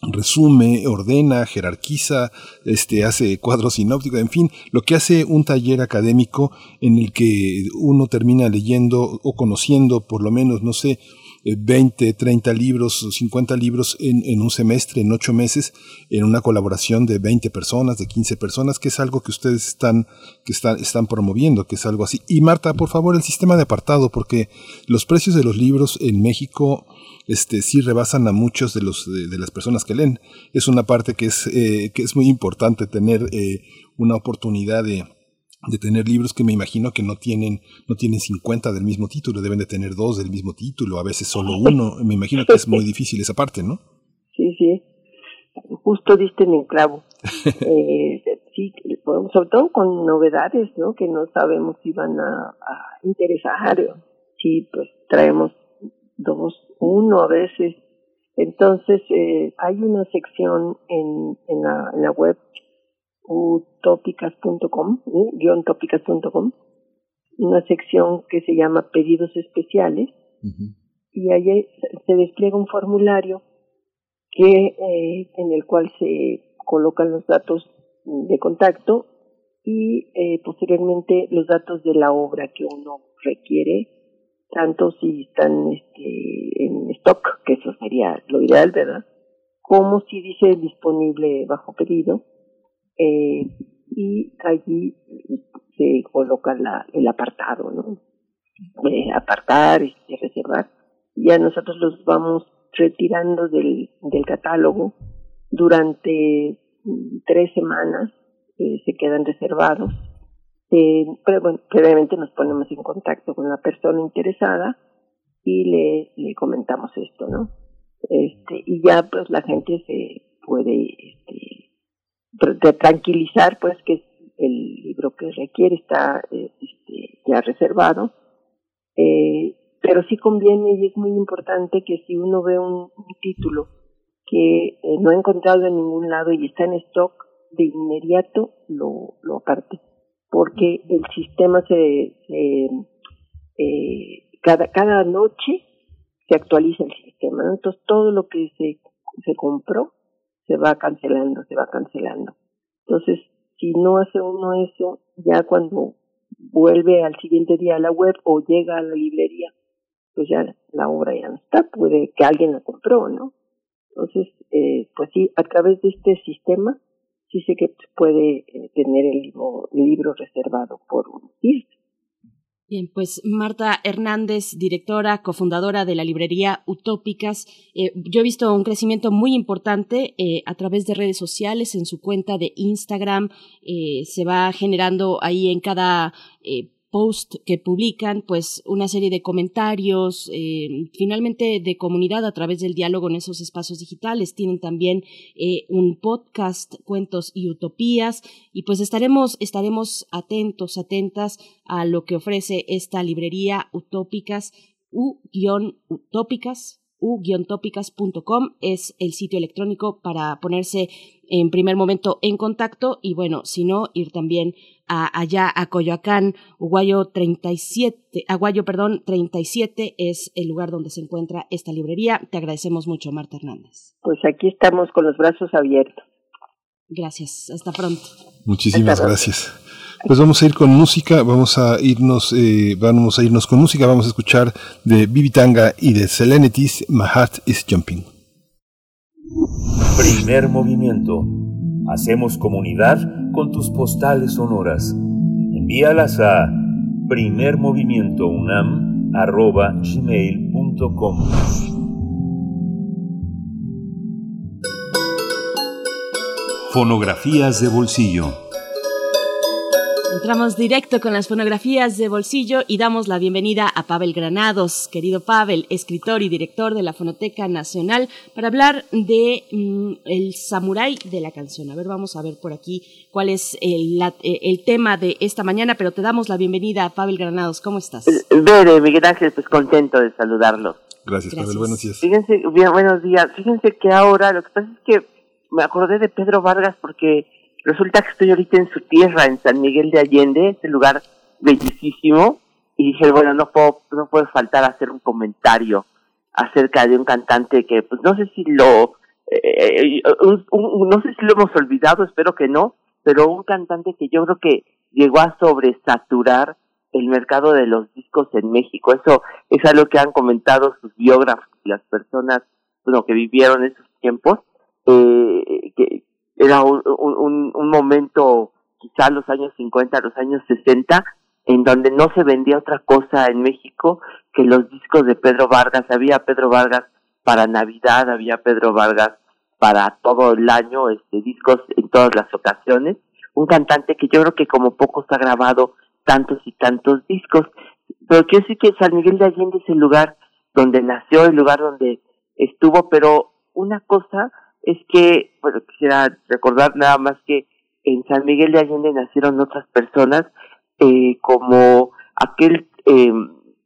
resume, ordena, jerarquiza, este, hace cuadros sinópticos, en fin, lo que hace un taller académico en el que uno termina leyendo o conociendo por lo menos, no sé, 20, 30 libros, 50 libros en, en, un semestre, en ocho meses, en una colaboración de 20 personas, de 15 personas, que es algo que ustedes están, que están, están promoviendo, que es algo así. Y Marta, por favor, el sistema de apartado, porque los precios de los libros en México este, sí rebasan a muchos de, los, de, de las personas que leen. Es una parte que es, eh, que es muy importante tener eh, una oportunidad de, de tener libros que me imagino que no tienen no tienen 50 del mismo título, deben de tener dos del mismo título, a veces solo [LAUGHS] uno. Me imagino que es muy difícil esa parte, ¿no? Sí, sí. Justo diste en el clavo. [LAUGHS] eh, sí, sobre todo con novedades, ¿no? Que no sabemos si van a, a interesar. Sí, pues traemos dos, uno a veces. Entonces, eh, hay una sección en, en, la, en la web utópicas.com, guion tópicas.com, una sección que se llama pedidos especiales uh -huh. y ahí se despliega un formulario que eh, en el cual se colocan los datos de contacto y eh, posteriormente los datos de la obra que uno requiere, tanto si están este, en stock, que eso sería lo ideal, ¿verdad? Como si dice disponible bajo pedido eh, y allí se coloca la, el apartado, ¿no? Eh, apartar, este, reservar. Ya nosotros los vamos retirando del, del catálogo durante tres semanas, eh, se quedan reservados. Eh, pero bueno, previamente nos ponemos en contacto con la persona interesada y le, le comentamos esto, ¿no? Este, y ya pues la gente se puede este, de tranquilizar pues que el libro que requiere está este, ya reservado. Eh, pero sí conviene y es muy importante que si uno ve un, un título que eh, no ha encontrado en ningún lado y está en stock de inmediato lo, lo aparte. Porque el sistema se, se eh, cada cada noche se actualiza el sistema ¿no? entonces todo lo que se se compró se va cancelando, se va cancelando. Entonces, si no hace uno eso, ya cuando vuelve al siguiente día a la web o llega a la librería, pues ya la obra ya no está, puede que alguien la compró, ¿no? Entonces, eh, pues sí, a través de este sistema, sí sé que puede eh, tener el libro, libro reservado por un. Bien, pues Marta Hernández, directora, cofundadora de la librería Utópicas. Eh, yo he visto un crecimiento muy importante eh, a través de redes sociales, en su cuenta de Instagram. Eh, se va generando ahí en cada post que publican, pues una serie de comentarios, eh, finalmente de comunidad a través del diálogo en esos espacios digitales. Tienen también eh, un podcast, Cuentos y Utopías, y pues estaremos, estaremos atentos, atentas a lo que ofrece esta librería Utópicas, u-utópicas, u-tópicas.com es el sitio electrónico para ponerse en primer momento en contacto y bueno, si no, ir también a, allá a Coyoacán, Uguayo 37, Aguayo, perdón, 37 es el lugar donde se encuentra esta librería. Te agradecemos mucho, Marta Hernández. Pues aquí estamos con los brazos abiertos. Gracias, hasta pronto. Muchísimas gracias. Pues vamos a ir con música, vamos a irnos, eh, vamos a irnos con música, vamos a escuchar de Bibitanga y de Selenities, My Heart is Jumping. Primer movimiento. Hacemos comunidad con tus postales sonoras. Envíalas a primermovimientounam.gmail.com Fonografías de bolsillo Entramos directo con las fonografías de bolsillo y damos la bienvenida a Pavel Granados, querido Pavel, escritor y director de la Fonoteca Nacional, para hablar de mm, el samurái de la canción. A ver, vamos a ver por aquí cuál es el, eh, el tema de esta mañana, pero te damos la bienvenida a Pavel Granados. ¿Cómo estás? Bere, Miguel Ángel, pues contento de saludarlo. Gracias, Pavel. Buenos días. Fíjense, bien, buenos días. Fíjense que ahora lo que pasa es que me acordé de Pedro Vargas porque resulta que estoy ahorita en su tierra, en San Miguel de Allende, ese lugar bellísimo, y dije, bueno, no puedo, no puede faltar hacer un comentario acerca de un cantante que, pues no sé si lo, eh, no sé si lo hemos olvidado, espero que no, pero un cantante que yo creo que llegó a sobresaturar el mercado de los discos en México. Eso es algo que han comentado sus biógrafos y las personas bueno, que vivieron esos tiempos, eh, que, era un, un, un momento, quizá los años 50, los años 60, en donde no se vendía otra cosa en México que los discos de Pedro Vargas. Había Pedro Vargas para Navidad, había Pedro Vargas para todo el año, este, discos en todas las ocasiones. Un cantante que yo creo que como pocos ha grabado tantos y tantos discos. Pero quiero decir que San Miguel de Allende es el lugar donde nació, el lugar donde estuvo, pero una cosa es que, bueno, quisiera recordar nada más que en San Miguel de Allende nacieron otras personas, eh, como aquel, eh,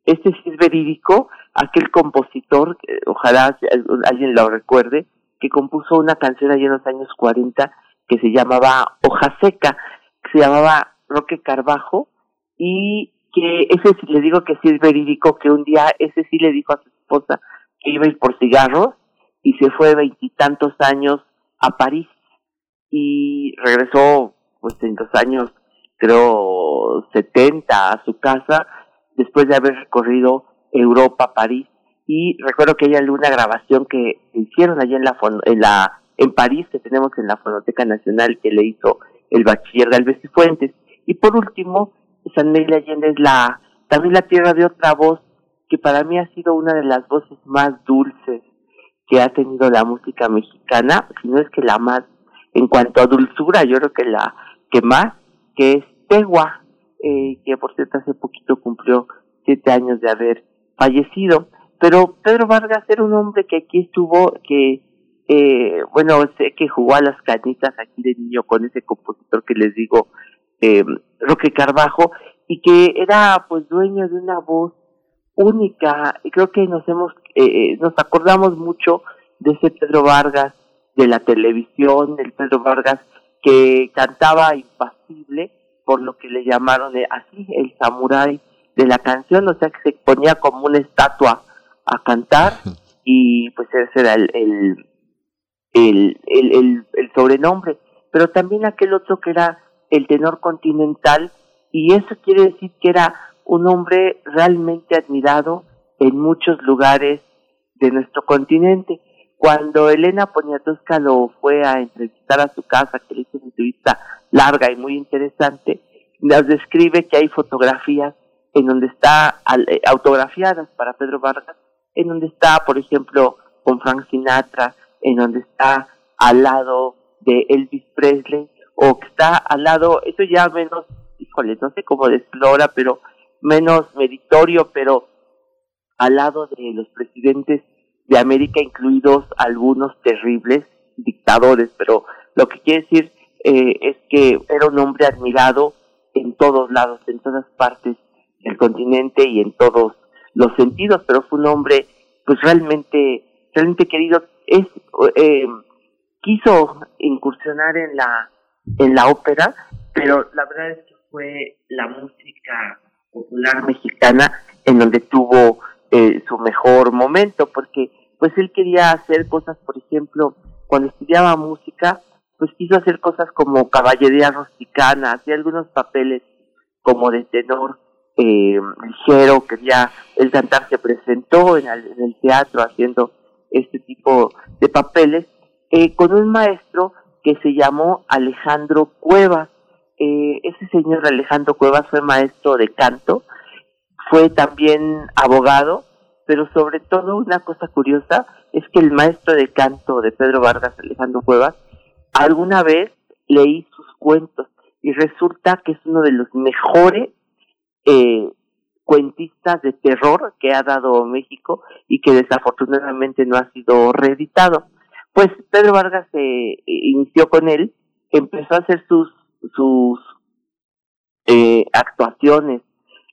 este sí es verídico, aquel compositor, ojalá alguien lo recuerde, que compuso una canción allá en los años 40 que se llamaba Hoja Seca, que se llamaba Roque Carbajo, y que ese sí le digo que sí es verídico, que un día ese sí le dijo a su esposa que iba a ir por cigarros, y se fue veintitantos años a París. Y regresó pues en los años creo setenta a su casa después de haber recorrido Europa, París. Y recuerdo que hay una grabación que hicieron allí en la en la en París que tenemos en la Fonoteca Nacional que le hizo el bachiller Galvez y Fuentes. Y por último San Miguel Allende es la también la tierra de otra voz que para mí ha sido una de las voces más dulces que ha tenido la música mexicana, si no es que la más, en cuanto a dulzura, yo creo que la que más, que es Tegua, eh, que por cierto hace poquito cumplió siete años de haber fallecido. Pero Pedro Vargas era un hombre que aquí estuvo, que, eh, bueno, sé que jugó a las canitas aquí de niño con ese compositor que les digo, eh, Roque Carbajo, y que era pues dueño de una voz única y creo que nos hemos eh, eh, nos acordamos mucho de ese Pedro Vargas de la televisión del Pedro Vargas que cantaba impasible por lo que le llamaron así el samurái de la canción o sea que se ponía como una estatua a cantar y pues ese era el el, el, el, el sobrenombre. Pero también aquel otro que era el tenor continental y eso quiere decir que era un hombre realmente admirado en muchos lugares de nuestro continente. Cuando Elena Poniatowska lo fue a entrevistar a su casa, que le hizo una entrevista larga y muy interesante, nos describe que hay fotografías en donde está eh, autografiadas para Pedro Vargas, en donde está, por ejemplo, con Frank Sinatra, en donde está al lado de Elvis Presley, o que está al lado, eso ya menos, híjole, no sé cómo de explora, pero menos meritorio, pero al lado de los presidentes de América, incluidos algunos terribles dictadores, pero lo que quiere decir eh, es que era un hombre admirado en todos lados, en todas partes del continente y en todos los sentidos, pero fue un hombre pues realmente, realmente querido. Es, eh, quiso incursionar en la, en la ópera, pero la verdad es que fue la música popular mexicana en donde tuvo eh, su mejor momento, porque pues él quería hacer cosas, por ejemplo, cuando estudiaba música, pues quiso hacer cosas como caballería rusticana, hacía algunos papeles como de tenor eh, ligero, quería el cantar, se presentó en el, en el teatro haciendo este tipo de papeles, eh, con un maestro que se llamó Alejandro Cuevas. Eh, ese señor Alejandro Cuevas fue maestro de canto, fue también abogado, pero sobre todo una cosa curiosa es que el maestro de canto de Pedro Vargas, Alejandro Cuevas, alguna vez leí sus cuentos y resulta que es uno de los mejores eh, cuentistas de terror que ha dado México y que desafortunadamente no ha sido reeditado. Pues Pedro Vargas se eh, inició con él, empezó a hacer sus sus eh, actuaciones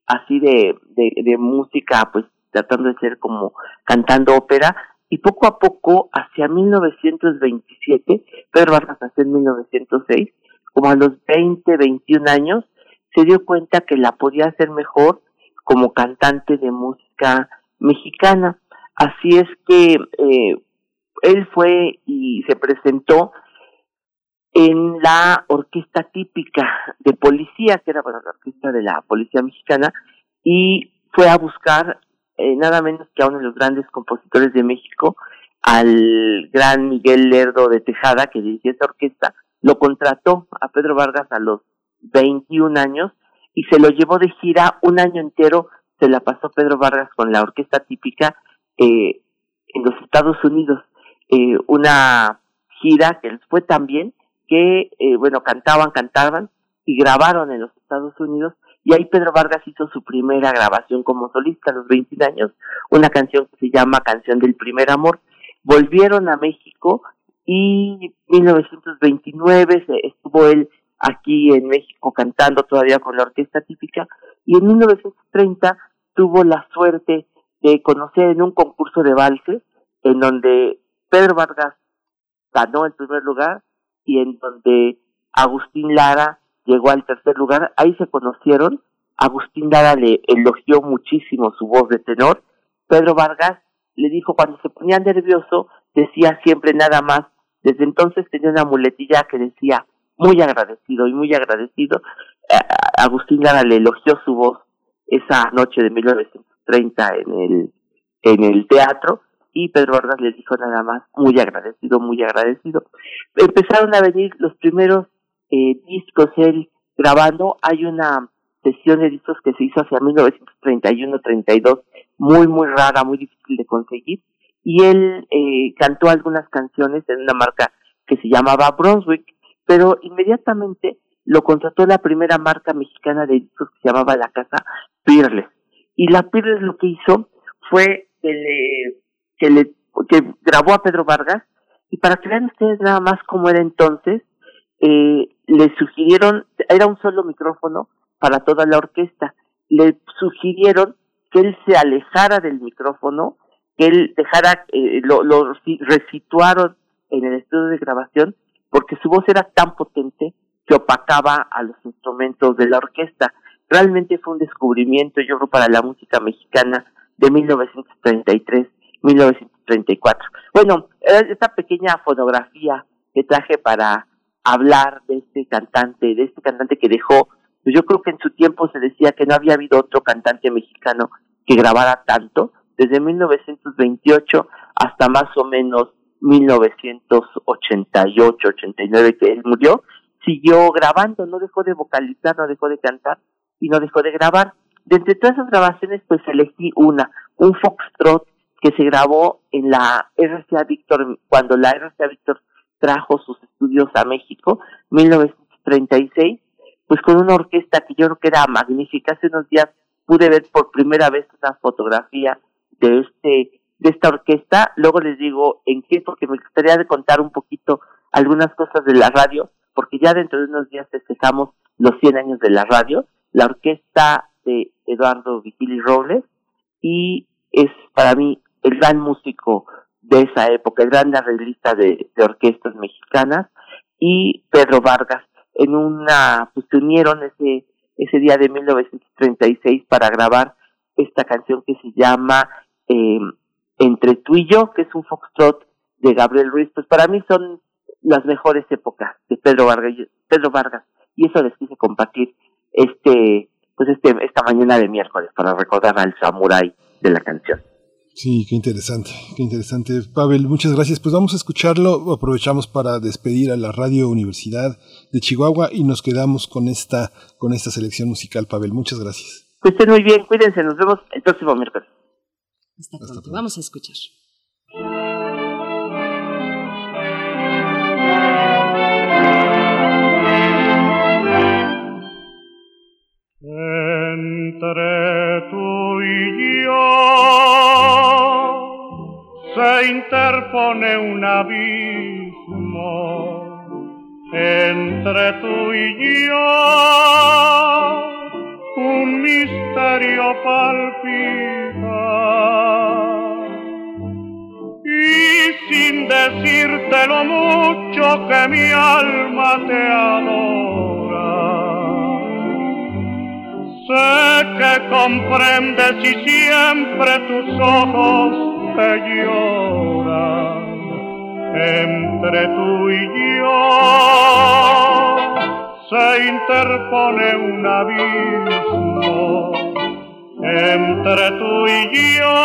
así de, de, música, pues tratando de ser como cantando ópera, y poco a poco, hacia 1927, Pedro Vargas nació en 1906, como a los 20, 21 años, se dio cuenta que la podía hacer mejor como cantante de música mexicana. Así es que eh, él fue y se presentó en la orquesta típica de policía, que era bueno, la orquesta de la policía mexicana, y fue a buscar eh, nada menos que a uno de los grandes compositores de México, al gran Miguel Lerdo de Tejada, que dirigía esa orquesta, lo contrató a Pedro Vargas a los 21 años y se lo llevó de gira un año entero, se la pasó Pedro Vargas con la orquesta típica eh, en los Estados Unidos, eh, una gira que les fue tan bien que, eh, bueno, cantaban, cantaban y grabaron en los Estados Unidos y ahí Pedro Vargas hizo su primera grabación como solista a los 21 años, una canción que se llama Canción del Primer Amor. Volvieron a México y 1929 estuvo él aquí en México cantando todavía con la orquesta típica y en 1930 tuvo la suerte de conocer en un concurso de valses en donde Pedro Vargas ganó el primer lugar y en donde Agustín Lara llegó al tercer lugar, ahí se conocieron, Agustín Lara le elogió muchísimo su voz de tenor, Pedro Vargas le dijo cuando se ponía nervioso, decía siempre nada más, desde entonces tenía una muletilla que decía muy agradecido y muy agradecido, Agustín Lara le elogió su voz esa noche de 1930 en el, en el teatro, y Pedro Vargas le dijo nada más, muy agradecido, muy agradecido. Empezaron a venir los primeros eh, discos él grabando. Hay una sesión de discos que se hizo hacia 1931-32, muy, muy rara, muy difícil de conseguir. Y él eh, cantó algunas canciones en una marca que se llamaba Brunswick, pero inmediatamente lo contrató la primera marca mexicana de discos que se llamaba la casa Peerless. Y la Peerless lo que hizo fue que le, que le, que grabó a Pedro Vargas, y para que vean ustedes nada más cómo era entonces, eh, le sugirieron, era un solo micrófono para toda la orquesta, le sugirieron que él se alejara del micrófono, que él dejara, eh, lo, lo resituaron en el estudio de grabación, porque su voz era tan potente que opacaba a los instrumentos de la orquesta. Realmente fue un descubrimiento, yo creo, para la música mexicana de 1933-1934. Bueno, esta pequeña fotografía que traje para hablar de este cantante, de este cantante que dejó, pues yo creo que en su tiempo se decía que no había habido otro cantante mexicano que grabara tanto, desde 1928 hasta más o menos 1988, 89 que él murió, siguió grabando, no dejó de vocalizar, no dejó de cantar y no dejó de grabar. De entre todas esas grabaciones, pues elegí una, un foxtrot que se grabó en la RCA Víctor, cuando la RCA Víctor trajo sus estudios a México, 1936, pues con una orquesta que yo creo que era magnífica. Hace unos días pude ver por primera vez una fotografía de este de esta orquesta. Luego les digo en qué, porque me gustaría de contar un poquito algunas cosas de la radio, porque ya dentro de unos días festejamos los 100 años de la radio. La orquesta de Eduardo Vigili Robles y es para mí el gran músico de esa época, el gran arreglista de, orquestas mexicanas y Pedro Vargas en una, pues se unieron ese, ese día de 1936 para grabar esta canción que se llama eh, Entre tú y yo, que es un foxtrot de Gabriel Ruiz, pues para mí son las mejores épocas de Pedro Vargas, Pedro Vargas, y eso les quise compartir este, pues este, esta mañana de miércoles para recordar al samurái de la canción. Sí, qué interesante, qué interesante. Pavel, muchas gracias. Pues vamos a escucharlo. Aprovechamos para despedir a la Radio Universidad de Chihuahua y nos quedamos con esta, con esta selección musical, Pavel. Muchas gracias. Que estén muy bien, cuídense, nos vemos el próximo miércoles. Hasta pronto. Vamos a escuchar. Entre tú y yo se interpone un abismo. Entre tú y yo un misterio palpita. Y sin decirte lo mucho que mi alma te adora Sé que comprendes y siempre tus ojos te lloran entre tú y yo. Se interpone un abismo entre tú y yo.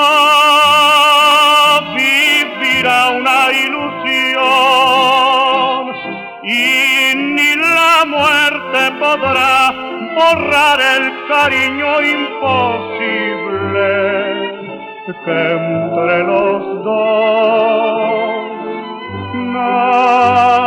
Vivirá una ilusión y ni la muerte podrá borrar el cariño imposible que entre los dos nació.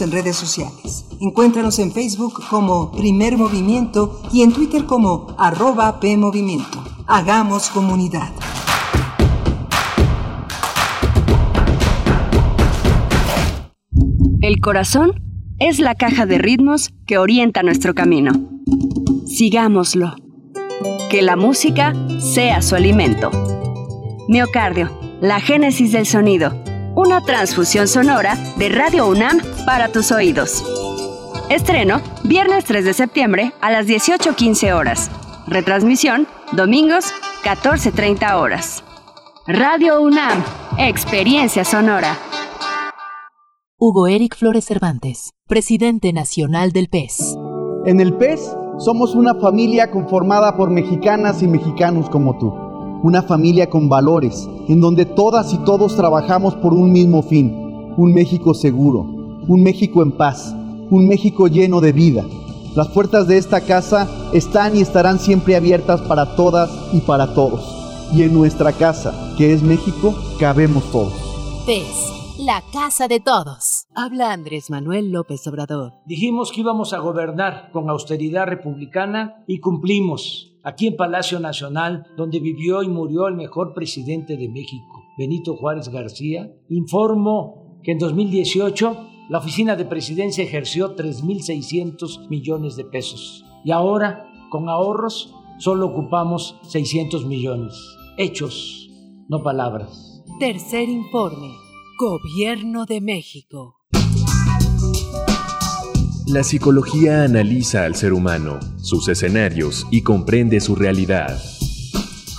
En redes sociales. Encuéntranos en Facebook como Primer Movimiento y en Twitter como arroba PMovimiento. Hagamos comunidad. El corazón es la caja de ritmos que orienta nuestro camino. Sigámoslo. Que la música sea su alimento. Miocardio, la génesis del sonido. Una transfusión sonora de Radio UNAM para tus oídos. Estreno, viernes 3 de septiembre a las 18.15 horas. Retransmisión, domingos, 14.30 horas. Radio UNAM, experiencia sonora. Hugo Eric Flores Cervantes, presidente nacional del PES. En el PES somos una familia conformada por mexicanas y mexicanos como tú. Una familia con valores, en donde todas y todos trabajamos por un mismo fin. Un México seguro, un México en paz, un México lleno de vida. Las puertas de esta casa están y estarán siempre abiertas para todas y para todos. Y en nuestra casa, que es México, cabemos todos. PES la casa de todos. Habla Andrés Manuel López Obrador. Dijimos que íbamos a gobernar con austeridad republicana y cumplimos. Aquí en Palacio Nacional, donde vivió y murió el mejor presidente de México, Benito Juárez García, informo que en 2018 la oficina de presidencia ejerció 3.600 millones de pesos. Y ahora, con ahorros, solo ocupamos 600 millones. Hechos, no palabras. Tercer informe. Gobierno de México. La psicología analiza al ser humano, sus escenarios y comprende su realidad.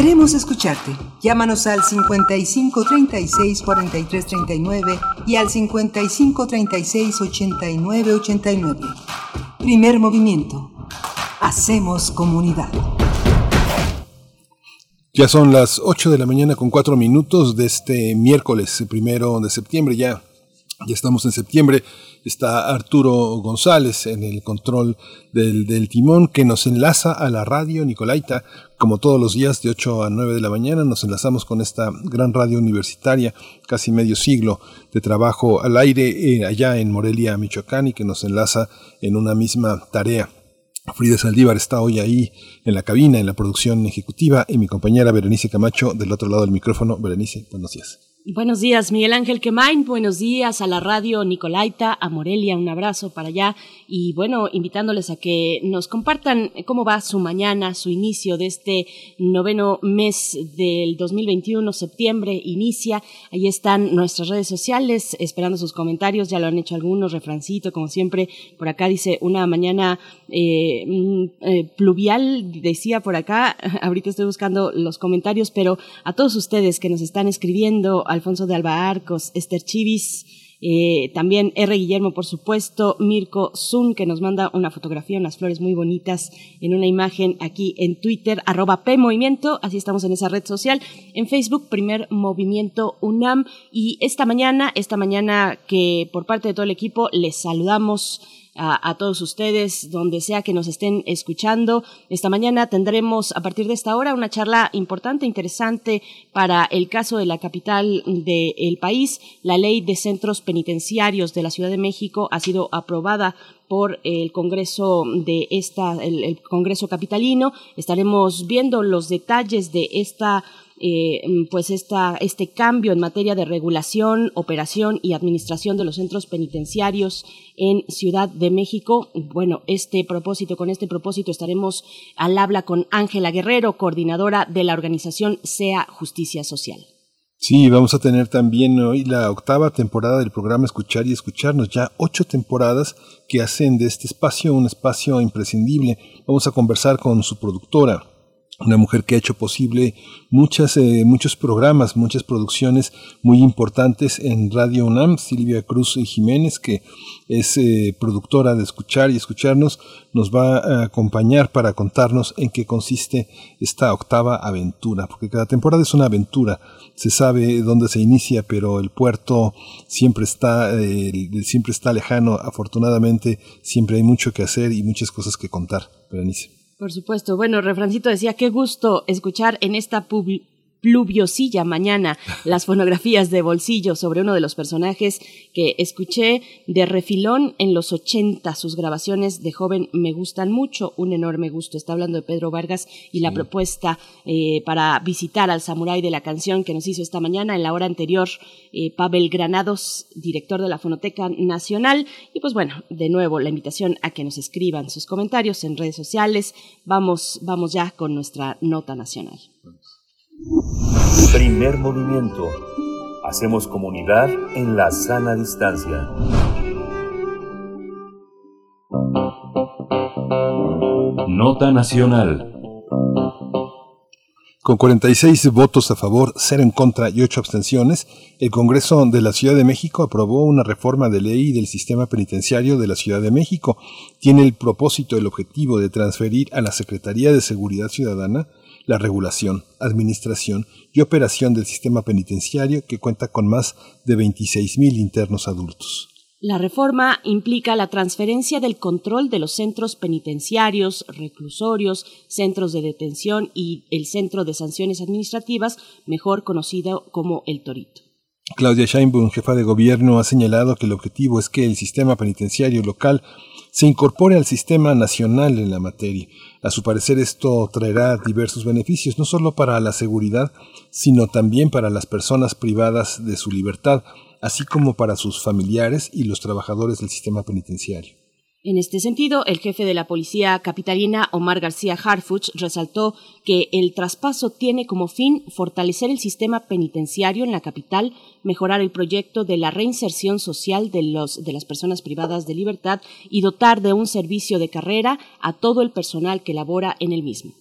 Queremos escucharte. Llámanos al 55 36 43 39 y al 55 36 89 89. Primer movimiento. Hacemos comunidad. Ya son las 8 de la mañana con 4 minutos de este miércoles primero de septiembre. Ya, ya estamos en septiembre. Está Arturo González en el control del, timón que nos enlaza a la radio Nicolaita como todos los días de 8 a 9 de la mañana nos enlazamos con esta gran radio universitaria, casi medio siglo de trabajo al aire eh, allá en Morelia, Michoacán, y que nos enlaza en una misma tarea. Frida Saldívar está hoy ahí en la cabina, en la producción ejecutiva, y mi compañera Berenice Camacho del otro lado del micrófono. Berenice, buenos días. Buenos días, Miguel Ángel Quemain. Buenos días a la radio Nicolaita, a Morelia. Un abrazo para allá. Y bueno, invitándoles a que nos compartan cómo va su mañana, su inicio de este noveno mes del 2021, septiembre, inicia. Ahí están nuestras redes sociales, esperando sus comentarios. Ya lo han hecho algunos, refrancito, como siempre. Por acá dice una mañana eh, mm, eh, pluvial, decía por acá. [LAUGHS] Ahorita estoy buscando los comentarios, pero a todos ustedes que nos están escribiendo, Alfonso de Alba Arcos, Esther Chivis, eh, también R. Guillermo, por supuesto, Mirko Zun, que nos manda una fotografía, unas flores muy bonitas en una imagen aquí en Twitter, arroba Movimiento, así estamos en esa red social, en Facebook, Primer Movimiento UNAM, y esta mañana, esta mañana que por parte de todo el equipo les saludamos a, todos ustedes, donde sea que nos estén escuchando. Esta mañana tendremos a partir de esta hora una charla importante, interesante para el caso de la capital del país. La ley de centros penitenciarios de la Ciudad de México ha sido aprobada por el Congreso de esta, el Congreso capitalino. Estaremos viendo los detalles de esta eh, pues esta, este cambio en materia de regulación, operación y administración de los centros penitenciarios en Ciudad de México. Bueno, este propósito, con este propósito estaremos al habla con Ángela Guerrero, coordinadora de la organización SEA Justicia Social. Sí, vamos a tener también hoy la octava temporada del programa Escuchar y Escucharnos, ya ocho temporadas que hacen de este espacio un espacio imprescindible. Vamos a conversar con su productora, una mujer que ha hecho posible muchas, eh, muchos programas, muchas producciones muy importantes en Radio UNAM, Silvia Cruz Jiménez, que es eh, productora de Escuchar y Escucharnos, nos va a acompañar para contarnos en qué consiste esta octava aventura, porque cada temporada es una aventura, se sabe dónde se inicia, pero el puerto siempre está, eh, siempre está lejano, afortunadamente siempre hay mucho que hacer y muchas cosas que contar. Berenice. Por supuesto. Bueno, Refrancito decía, qué gusto escuchar en esta pluviosilla mañana [LAUGHS] las fonografías de bolsillo sobre uno de los personajes que escuché de refilón en los 80. Sus grabaciones de joven me gustan mucho, un enorme gusto. Está hablando de Pedro Vargas y la propuesta eh, para visitar al samurái de la canción que nos hizo esta mañana en la hora anterior, eh, Pavel Granados, director de la Fonoteca Nacional. Y pues bueno, de nuevo la invitación a que nos escriban sus comentarios en redes sociales. Vamos, vamos ya con nuestra nota nacional. Primer movimiento. Hacemos comunidad en la sana distancia. Nota Nacional. Con 46 votos a favor, 0 en contra y 8 abstenciones, el Congreso de la Ciudad de México aprobó una reforma de ley del sistema penitenciario de la Ciudad de México. Tiene el propósito, el objetivo de transferir a la Secretaría de Seguridad Ciudadana la regulación, administración y operación del sistema penitenciario que cuenta con más de 26.000 internos adultos. La reforma implica la transferencia del control de los centros penitenciarios, reclusorios, centros de detención y el Centro de Sanciones Administrativas, mejor conocido como el Torito. Claudia Sheinbaum, jefa de gobierno, ha señalado que el objetivo es que el sistema penitenciario local se incorpore al sistema nacional en la materia. A su parecer esto traerá diversos beneficios, no solo para la seguridad, sino también para las personas privadas de su libertad, así como para sus familiares y los trabajadores del sistema penitenciario. En este sentido, el jefe de la policía capitalina, Omar García Harfuch, resaltó que el traspaso tiene como fin fortalecer el sistema penitenciario en la capital, mejorar el proyecto de la reinserción social de, los, de las personas privadas de libertad y dotar de un servicio de carrera a todo el personal que labora en el mismo.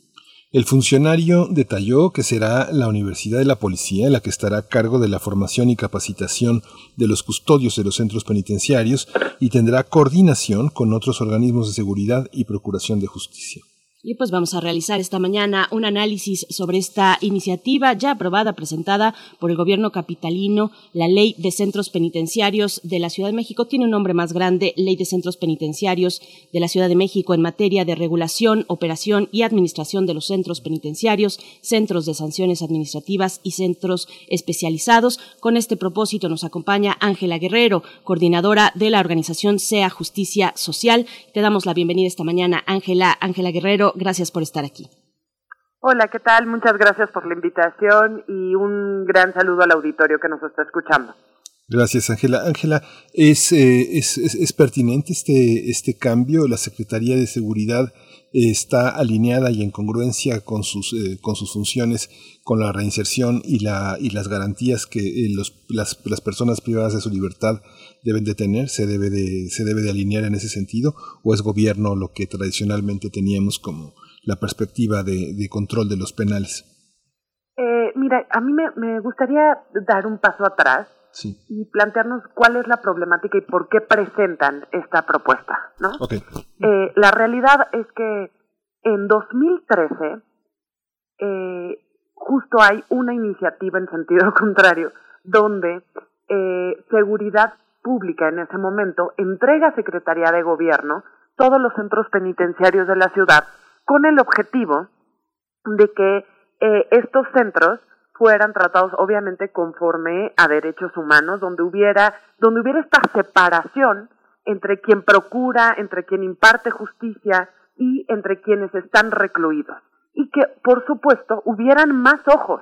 El funcionario detalló que será la Universidad de la Policía la que estará a cargo de la formación y capacitación de los custodios de los centros penitenciarios y tendrá coordinación con otros organismos de seguridad y procuración de justicia. Y pues vamos a realizar esta mañana un análisis sobre esta iniciativa ya aprobada, presentada por el gobierno capitalino. La Ley de Centros Penitenciarios de la Ciudad de México tiene un nombre más grande, Ley de Centros Penitenciarios de la Ciudad de México en materia de regulación, operación y administración de los centros penitenciarios, centros de sanciones administrativas y centros especializados. Con este propósito nos acompaña Ángela Guerrero, coordinadora de la organización SEA Justicia Social. Te damos la bienvenida esta mañana, Ángela, Ángela Guerrero gracias por estar aquí. Hola, ¿qué tal? Muchas gracias por la invitación y un gran saludo al auditorio que nos está escuchando. Gracias, Ángela. Ángela, ¿es, eh, es, es, pertinente este, este cambio? ¿La Secretaría de Seguridad está alineada y en congruencia con sus, eh, con sus funciones, con la reinserción y, la, y las garantías que eh, los, las, las personas privadas de su libertad deben de tener, se debe de, se debe de alinear en ese sentido, o es gobierno lo que tradicionalmente teníamos como la perspectiva de, control de los penales? Eh, mira, a mí me, gustaría dar un paso atrás y plantearnos cuál es la problemática y por qué presentan esta propuesta, ¿no? Eh, la realidad es que en 2013 eh, justo hay una iniciativa en sentido [LAUGHS] contrario donde seguridad Pública en ese momento entrega a Secretaría de Gobierno todos los centros penitenciarios de la ciudad con el objetivo de que eh, estos centros fueran tratados obviamente conforme a derechos humanos, donde hubiera, donde hubiera esta separación entre quien procura, entre quien imparte justicia y entre quienes están recluidos. Y que, por supuesto, hubieran más ojos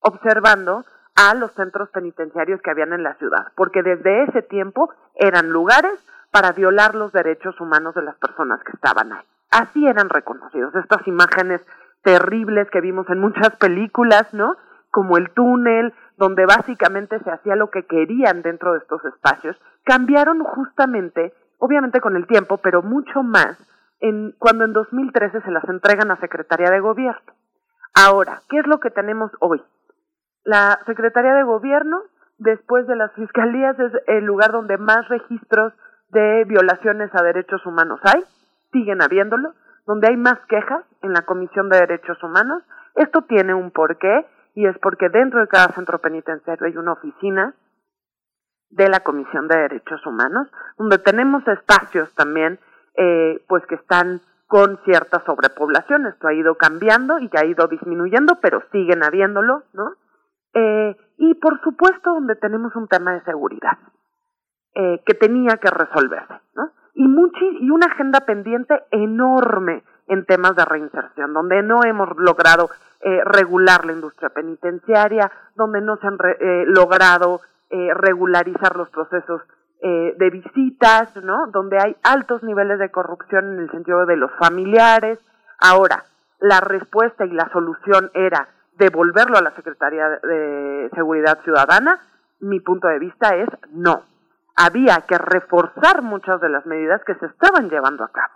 observando a los centros penitenciarios que habían en la ciudad, porque desde ese tiempo eran lugares para violar los derechos humanos de las personas que estaban ahí. Así eran reconocidos estas imágenes terribles que vimos en muchas películas, ¿no? Como el túnel, donde básicamente se hacía lo que querían dentro de estos espacios, cambiaron justamente, obviamente con el tiempo, pero mucho más, en, cuando en 2013 se las entregan a Secretaría de Gobierno. Ahora, ¿qué es lo que tenemos hoy? La Secretaría de Gobierno, después de las fiscalías, es el lugar donde más registros de violaciones a derechos humanos hay, siguen habiéndolo, donde hay más quejas en la Comisión de Derechos Humanos. Esto tiene un porqué y es porque dentro de cada centro penitenciario hay una oficina de la Comisión de Derechos Humanos, donde tenemos espacios también, eh, pues que están con cierta sobrepoblación. Esto ha ido cambiando y ha ido disminuyendo, pero siguen habiéndolo, ¿no? Eh, y por supuesto donde tenemos un tema de seguridad eh, que tenía que resolverse, ¿no? Y, y una agenda pendiente enorme en temas de reinserción, donde no hemos logrado eh, regular la industria penitenciaria, donde no se han eh, logrado eh, regularizar los procesos de visitas, ¿no? Donde hay altos niveles de corrupción en el sentido de los familiares. Ahora, la respuesta y la solución era devolverlo a la Secretaría de Seguridad Ciudadana. Mi punto de vista es no. Había que reforzar muchas de las medidas que se estaban llevando a cabo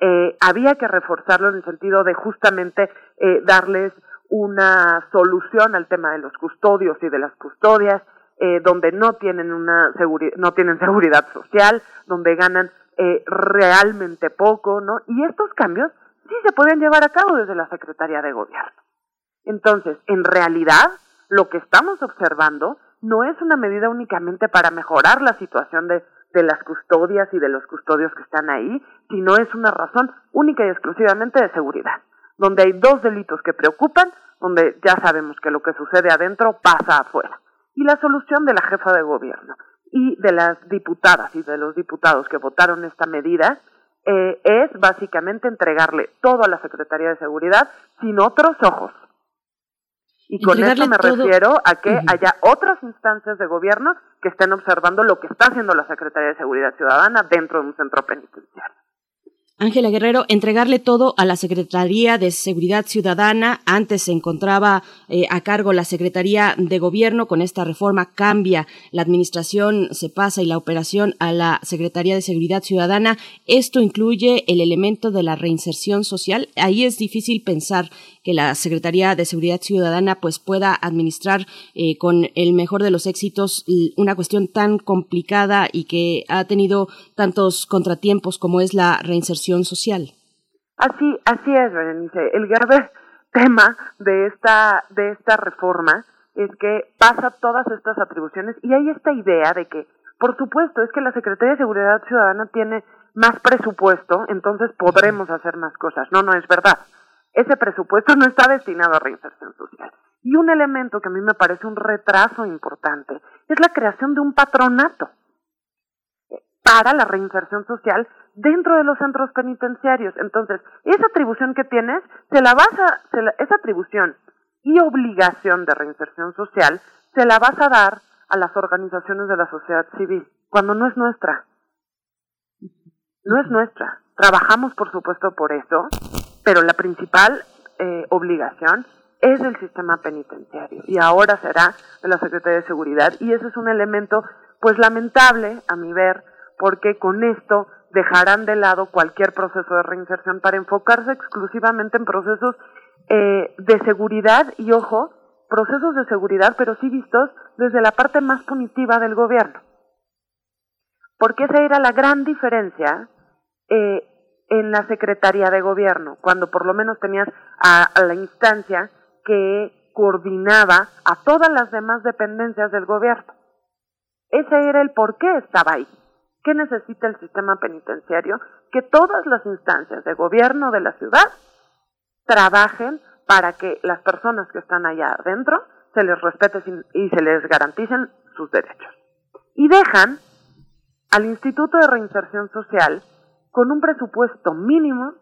eh, había que reforzarlo en el sentido de justamente eh, darles una solución al tema de los custodios y de las custodias, eh, donde no tienen una no tienen seguridad social, donde ganan eh, realmente poco, ¿no? Y estos cambios sí se pueden llevar a cabo desde la Secretaría de Gobierno. Entonces, en realidad, lo que estamos observando no es una medida únicamente para mejorar la situación de de las custodias y de los custodios que están ahí, sino es una razón única y exclusivamente de seguridad, donde hay dos delitos que preocupan, donde ya sabemos que lo que sucede adentro pasa afuera. Y la solución de la jefa de gobierno y de las diputadas y de los diputados que votaron esta medida eh, es básicamente entregarle todo a la Secretaría de Seguridad sin otros ojos y con eso me refiero a que haya otras instancias de gobierno que estén observando lo que está haciendo la Secretaría de Seguridad Ciudadana dentro de un centro penitenciario. Ángela Guerrero, entregarle todo a la Secretaría de Seguridad Ciudadana. Antes se encontraba eh, a cargo la Secretaría de Gobierno. Con esta reforma cambia la administración, se pasa y la operación a la Secretaría de Seguridad Ciudadana. Esto incluye el elemento de la reinserción social. Ahí es difícil pensar que la Secretaría de Seguridad Ciudadana pues pueda administrar eh, con el mejor de los éxitos una cuestión tan complicada y que ha tenido tantos contratiempos como es la reinserción social. Así, así es, Berenice. El grave [LAUGHS] tema de esta, de esta reforma es que pasa todas estas atribuciones y hay esta idea de que, por supuesto, es que la Secretaría de Seguridad Ciudadana tiene más presupuesto, entonces podremos hacer más cosas. No, no es verdad ese presupuesto no está destinado a reinserción social. Y un elemento que a mí me parece un retraso importante es la creación de un patronato para la reinserción social dentro de los centros penitenciarios. Entonces, esa atribución que tienes, se la vas a, esa atribución y obligación de reinserción social, se la vas a dar a las organizaciones de la sociedad civil, cuando no es nuestra. No es nuestra. Trabajamos, por supuesto, por eso, pero la principal eh, obligación es del sistema penitenciario y ahora será de la Secretaría de Seguridad y ese es un elemento pues lamentable a mi ver porque con esto dejarán de lado cualquier proceso de reinserción para enfocarse exclusivamente en procesos eh, de seguridad y ojo, procesos de seguridad pero sí vistos desde la parte más punitiva del gobierno. Porque esa era la gran diferencia eh, en la Secretaría de Gobierno, cuando por lo menos tenías a, la instancia que coordinaba a todas las demás dependencias del gobierno. Ese era el por qué estaba ahí. ¿Qué necesita el sistema penitenciario? Que todas las instancias de gobierno de la ciudad trabajen para que las personas que están allá adentro se les respete y se les garanticen sus derechos. Y dejan al Instituto de Reinserción Social con un presupuesto mínimo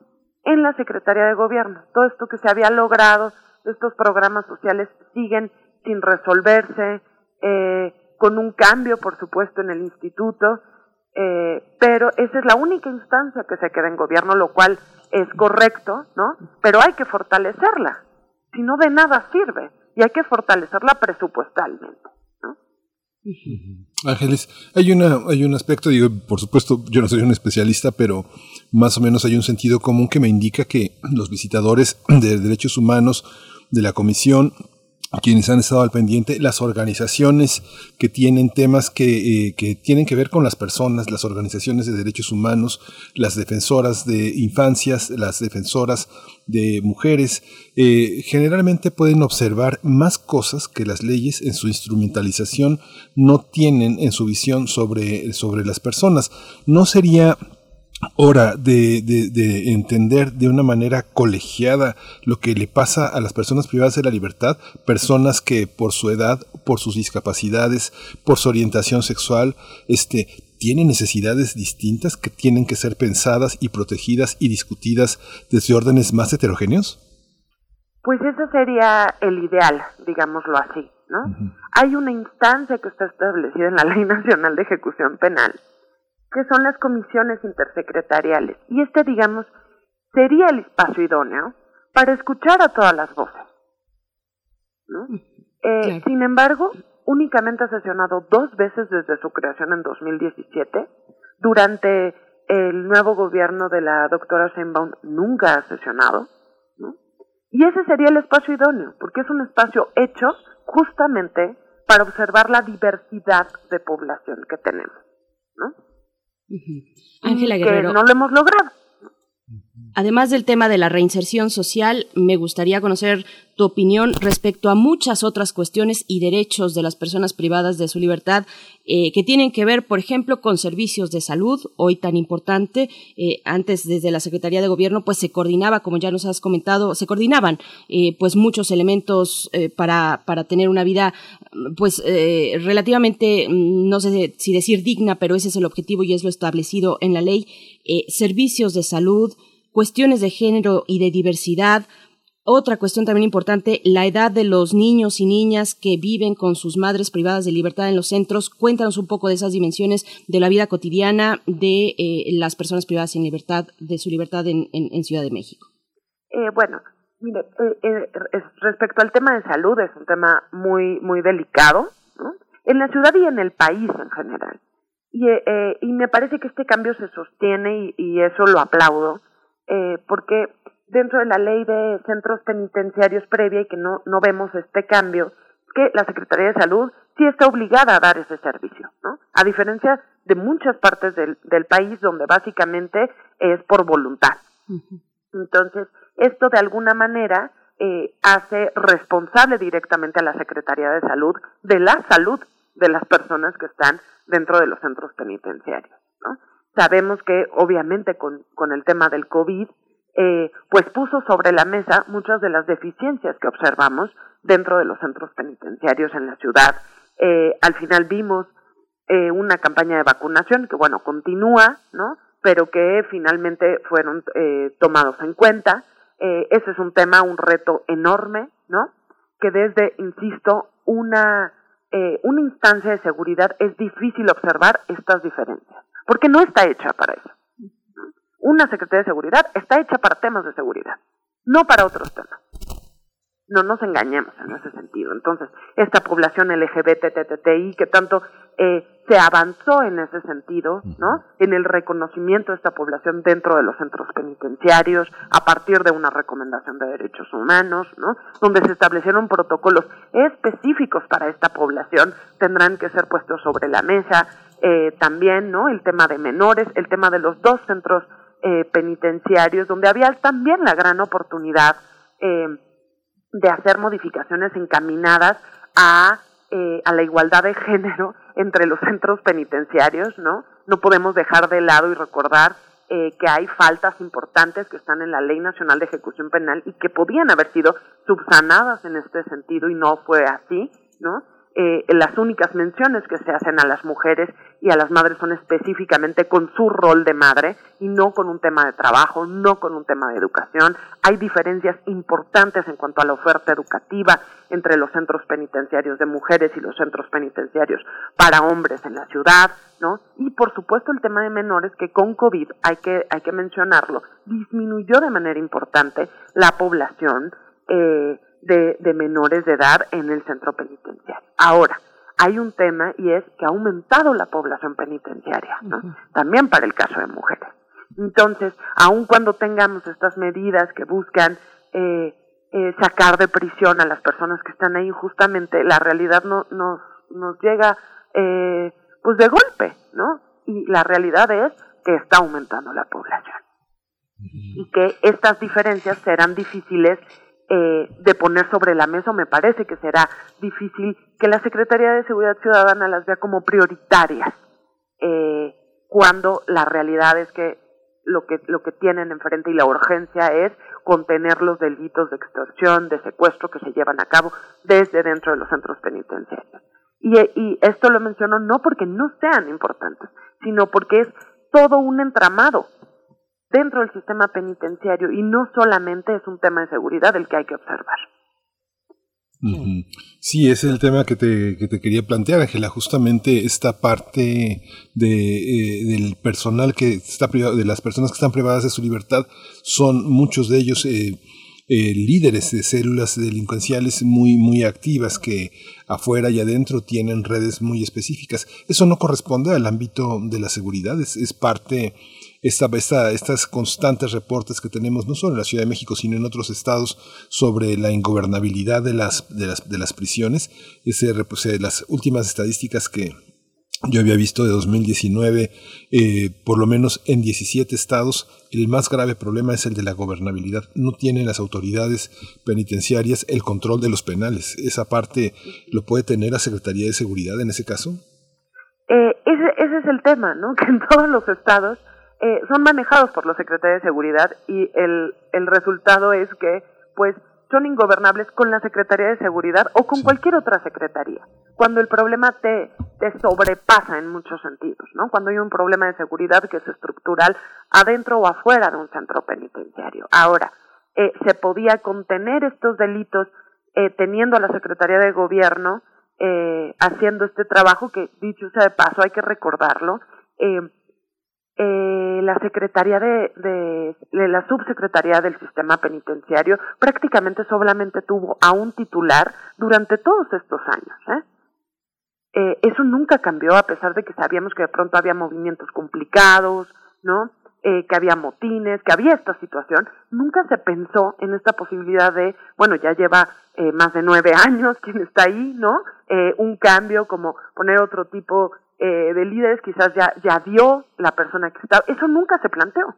en la Secretaría de Gobierno. Todo esto que se había logrado, estos programas sociales siguen sin resolverse, eh, con un cambio, por supuesto, en el instituto, eh, pero esa es la única instancia que se queda en gobierno, lo cual es correcto, ¿no? Pero hay que fortalecerla, si no de nada sirve, y hay que fortalecerla presupuestalmente. Ángeles, hay, una, hay un aspecto, digo, por supuesto, yo no soy un especialista, pero más o menos hay un sentido común que me indica que los visitadores de derechos humanos de la Comisión quienes han estado al pendiente, las organizaciones que tienen temas que, eh, que, tienen que ver con las personas, las organizaciones de derechos humanos, las defensoras de infancias, las defensoras de mujeres, eh, generalmente pueden observar más cosas que las leyes en su instrumentalización no tienen en su visión sobre, sobre las personas. No sería hora de, de, entender de una manera colegiada lo que le pasa a las personas privadas de la libertad, personas que por su edad, por sus discapacidades, por su orientación sexual, este, tienen necesidades distintas que tienen que ser pensadas y protegidas y discutidas desde órdenes más heterogéneos? Pues ese sería el ideal, digámoslo así, ¿no? Hay una instancia que está establecida en la Ley Nacional de Ejecución Penal que son las comisiones intersecretariales. Y este, digamos, sería el espacio idóneo para escuchar a todas las voces. Eh, sin embargo, únicamente ha sesionado dos veces desde su creación en 2017. Durante el nuevo gobierno de la doctora Sheinbaum nunca ha sesionado. Y ese sería el espacio idóneo, porque es un espacio hecho justamente para observar la diversidad de población que tenemos. ¿no? Ángela Guerrero. no lo hemos logrado. Además del tema de la reinserción social, me gustaría conocer tu opinión respecto a muchas otras cuestiones y derechos de las personas privadas de su libertad eh, que tienen que ver, por ejemplo, con servicios de salud, hoy tan importante. Eh, antes, desde la Secretaría de Gobierno, pues se coordinaba, como ya nos has comentado, se coordinaban eh, pues muchos elementos para, para tener una vida pues relativamente, mm, no sé si decir digna, pero ese es el objetivo y es lo establecido en la ley. Servicios de salud, cuestiones de género y de diversidad, otra cuestión también importante, la edad de los niños y niñas que viven con sus madres privadas de libertad en los centros. Cuéntanos un poco de esas dimensiones de la vida cotidiana de eh, las personas privadas sin libertad, de su libertad en, Ciudad de México. Eh, bueno, mire, eh, respecto al tema de salud, es un tema muy, muy delicado, en la ciudad y en el país en general. Y, y me parece que este cambio se sostiene y, y eso lo aplaudo, porque dentro de la ley de centros penitenciarios previa y que no, no vemos este cambio, que la Secretaría de Salud sí está obligada a dar ese servicio, ¿no? A diferencia de muchas partes del, del país donde básicamente es por voluntad. Entonces, esto de alguna manera eh, hace responsable directamente a la Secretaría de Salud de la salud de las personas que están dentro de los centros penitenciarios. ¿no? Sabemos que obviamente con, con el tema del COVID eh, pues puso sobre la mesa muchas de las deficiencias que observamos dentro de los centros penitenciarios en la ciudad. Eh, al final vimos eh, una campaña de vacunación que, bueno, continúa, ¿no? Pero que finalmente fueron tomados en cuenta. ese es un tema, un reto enorme, ¿no? Que desde, insisto, una, una instancia de seguridad es difícil observar estas diferencias, porque no está hecha para eso una Secretaría de Seguridad está hecha para temas de seguridad, no para otros temas. No nos engañemos en ese sentido. Entonces, esta población LGBTTI que tanto eh, se avanzó en ese sentido, ¿no? En el reconocimiento de esta población dentro de los centros penitenciarios, a partir de una recomendación de derechos humanos, ¿no? Donde se establecieron protocolos específicos para esta población, tendrán que ser puestos sobre la mesa. Eh, también, ¿no? El tema de menores, el tema de los dos centros eh, penitenciarios, donde había también la gran oportunidad eh, de hacer modificaciones encaminadas a, eh, a la igualdad de género entre los centros penitenciarios, ¿no? No podemos dejar de lado y recordar que hay faltas importantes que están en la Ley Nacional de Ejecución Penal y que podían haber sido subsanadas en este sentido y no fue así, ¿no? Eh, las únicas menciones que se hacen a las mujeres y a las madres son específicamente con su rol de madre y no con un tema de trabajo, no con un tema de educación. Hay diferencias importantes en cuanto a la oferta educativa entre los centros penitenciarios de mujeres y los centros penitenciarios para hombres en la ciudad, ¿no? Y por supuesto el tema de menores que con COVID, hay que, hay que mencionarlo, disminuyó de manera importante la población eh, de, menores de edad en el centro penitenciario. Ahora, hay un tema y es que ha aumentado la población penitenciaria, también para el caso de mujeres. Entonces, aun cuando tengamos estas medidas que buscan eh, eh, sacar de prisión a las personas que están ahí, justamente la realidad no, nos, nos llega eh, pues de golpe, ¿no? Y la realidad es que está aumentando la población y que estas diferencias serán difíciles eh, de poner sobre la mesa, me parece que será difícil que la Secretaría de Seguridad Ciudadana las vea como prioritarias, eh, cuando la realidad es que lo que lo que tienen enfrente y la urgencia es contener los delitos de extorsión, de secuestro que se llevan a cabo desde dentro de los centros penitenciarios. Y, y esto lo menciono no porque no sean importantes, sino porque es todo un entramado dentro del sistema penitenciario y no solamente es un tema de seguridad el que hay que observar. Sí, ese es el tema que te, que te quería plantear, Ángela, justamente esta parte de, eh, del personal que está privado, de las personas que están privadas de su libertad, son muchos de ellos eh, eh, líderes de células delincuenciales muy, muy activas que afuera y adentro tienen redes muy específicas. Eso no corresponde al ámbito de la seguridad, es, es parte esta, esta, estas constantes reportes que tenemos no solo en la Ciudad de México, sino en otros estados sobre la ingobernabilidad de las, de las, de las prisiones. Ese, pues, eh, las últimas estadísticas que yo había visto de 2019, eh, por lo menos en 17 estados, el más grave problema es el de la gobernabilidad. No tienen las autoridades penitenciarias el control de los penales. Esa parte lo puede tener la Secretaría de Seguridad en ese caso. Eh, ese, ese es el tema, ¿no? [LAUGHS] Que en todos los estados eh, son manejados por los secretarios de seguridad y el, el resultado es que pues son ingobernables con la Secretaría de Seguridad o con cualquier otra secretaría. Cuando el problema te, te sobrepasa en muchos sentidos, ¿no? Cuando hay un problema de seguridad que es estructural adentro o afuera de un centro penitenciario. Ahora, eh, se podía contener estos delitos eh, teniendo a la Secretaría de Gobierno eh, haciendo este trabajo que, dicho sea de paso, hay que recordarlo, eh, la Secretaría de, de, la Subsecretaría del Sistema Penitenciario prácticamente solamente tuvo a un titular durante todos estos años. ¿eh? Eh, eso nunca cambió a pesar de que sabíamos que de pronto había movimientos complicados, ¿no? Eh, que había motines, que había esta situación. Nunca se pensó en esta posibilidad de, bueno, ya lleva eh, más de nueve [LAUGHS] años quien está ahí, ¿no? Un cambio como poner otro tipo eh, de líderes quizás ya, ya dio la persona que estaba. Eso nunca se planteó.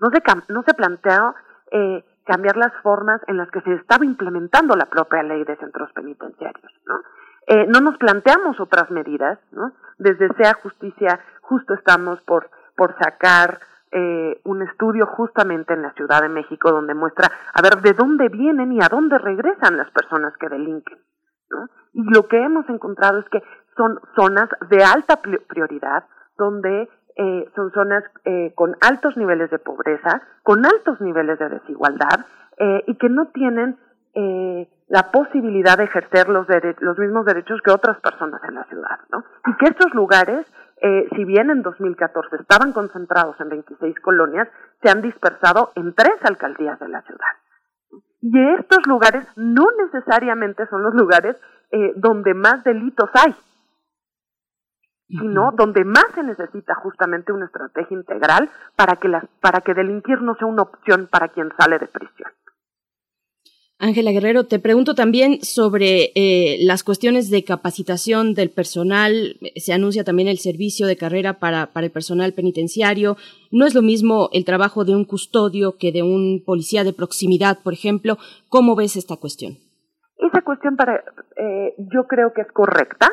No se, no se planteó eh, cambiar las formas en las que se estaba implementando la propia ley de centros penitenciarios. ¿no? Eh, no nos planteamos otras medidas. ¿no? Desde Sea Justicia justo estamos por, por sacar eh, un estudio justamente en la Ciudad de México donde muestra a ver de dónde vienen y a dónde regresan las personas que delinquen. Y lo que hemos encontrado es que son zonas de alta prioridad, donde eh, son zonas eh, con altos niveles de pobreza, con altos niveles de desigualdad eh, y que no tienen eh, la posibilidad de ejercer los, los mismos derechos que otras personas en la ciudad, ¿no? Y que estos lugares, eh, si bien en 2014 estaban concentrados en 26 colonias, se han dispersado en tres alcaldías de la ciudad. Y estos lugares no necesariamente son los lugares donde más delitos hay, sino donde más se necesita justamente una estrategia integral para que, las, para que delinquir no sea una opción para quien sale de prisión. Ángela Guerrero, te pregunto también sobre eh, las cuestiones de capacitación del personal. Se anuncia también el servicio de carrera para, para, el personal penitenciario. No es lo mismo el trabajo de un custodio que de un policía de proximidad, por ejemplo. ¿Cómo ves esta cuestión? Esa cuestión para, eh, yo creo que es correcta.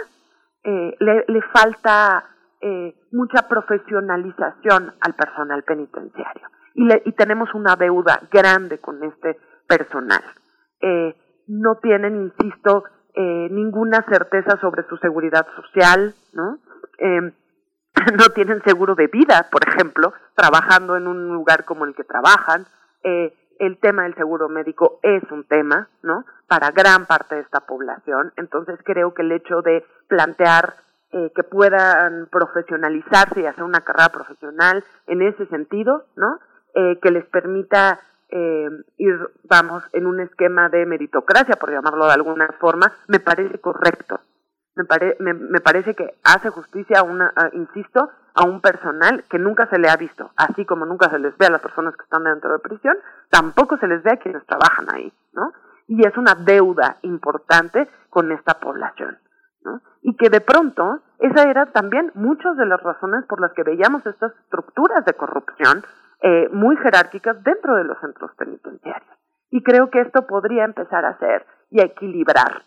Eh, le, le, falta eh, mucha profesionalización al personal penitenciario. Y, le, y tenemos una deuda grande con este personal. Eh, no tienen, insisto, eh, ninguna certeza sobre su seguridad social, ¿no? Eh, [LAUGHS] no tienen seguro de vida, por ejemplo, trabajando en un lugar como el que trabajan. El tema del seguro médico es un tema, ¿no? Para gran parte de esta población. Entonces creo que el hecho de plantear eh, que puedan profesionalizarse y hacer una carrera profesional en ese sentido, ¿no? Eh, que les permita eh, ir, vamos, en un esquema de meritocracia, por llamarlo de alguna forma, me parece correcto. Me, pare, me, me parece que hace justicia, a una, insisto, a un personal que nunca se le ha visto, así como nunca se les ve a las personas que están dentro de prisión, tampoco se les ve a quienes trabajan ahí, ¿no? Y es una deuda importante con esta población, ¿no? Y que de pronto, esa era también muchas de las razones por las que veíamos estas estructuras de corrupción eh, muy jerárquicas dentro de los centros penitenciarios. Y creo que esto podría empezar a hacer y a equilibrar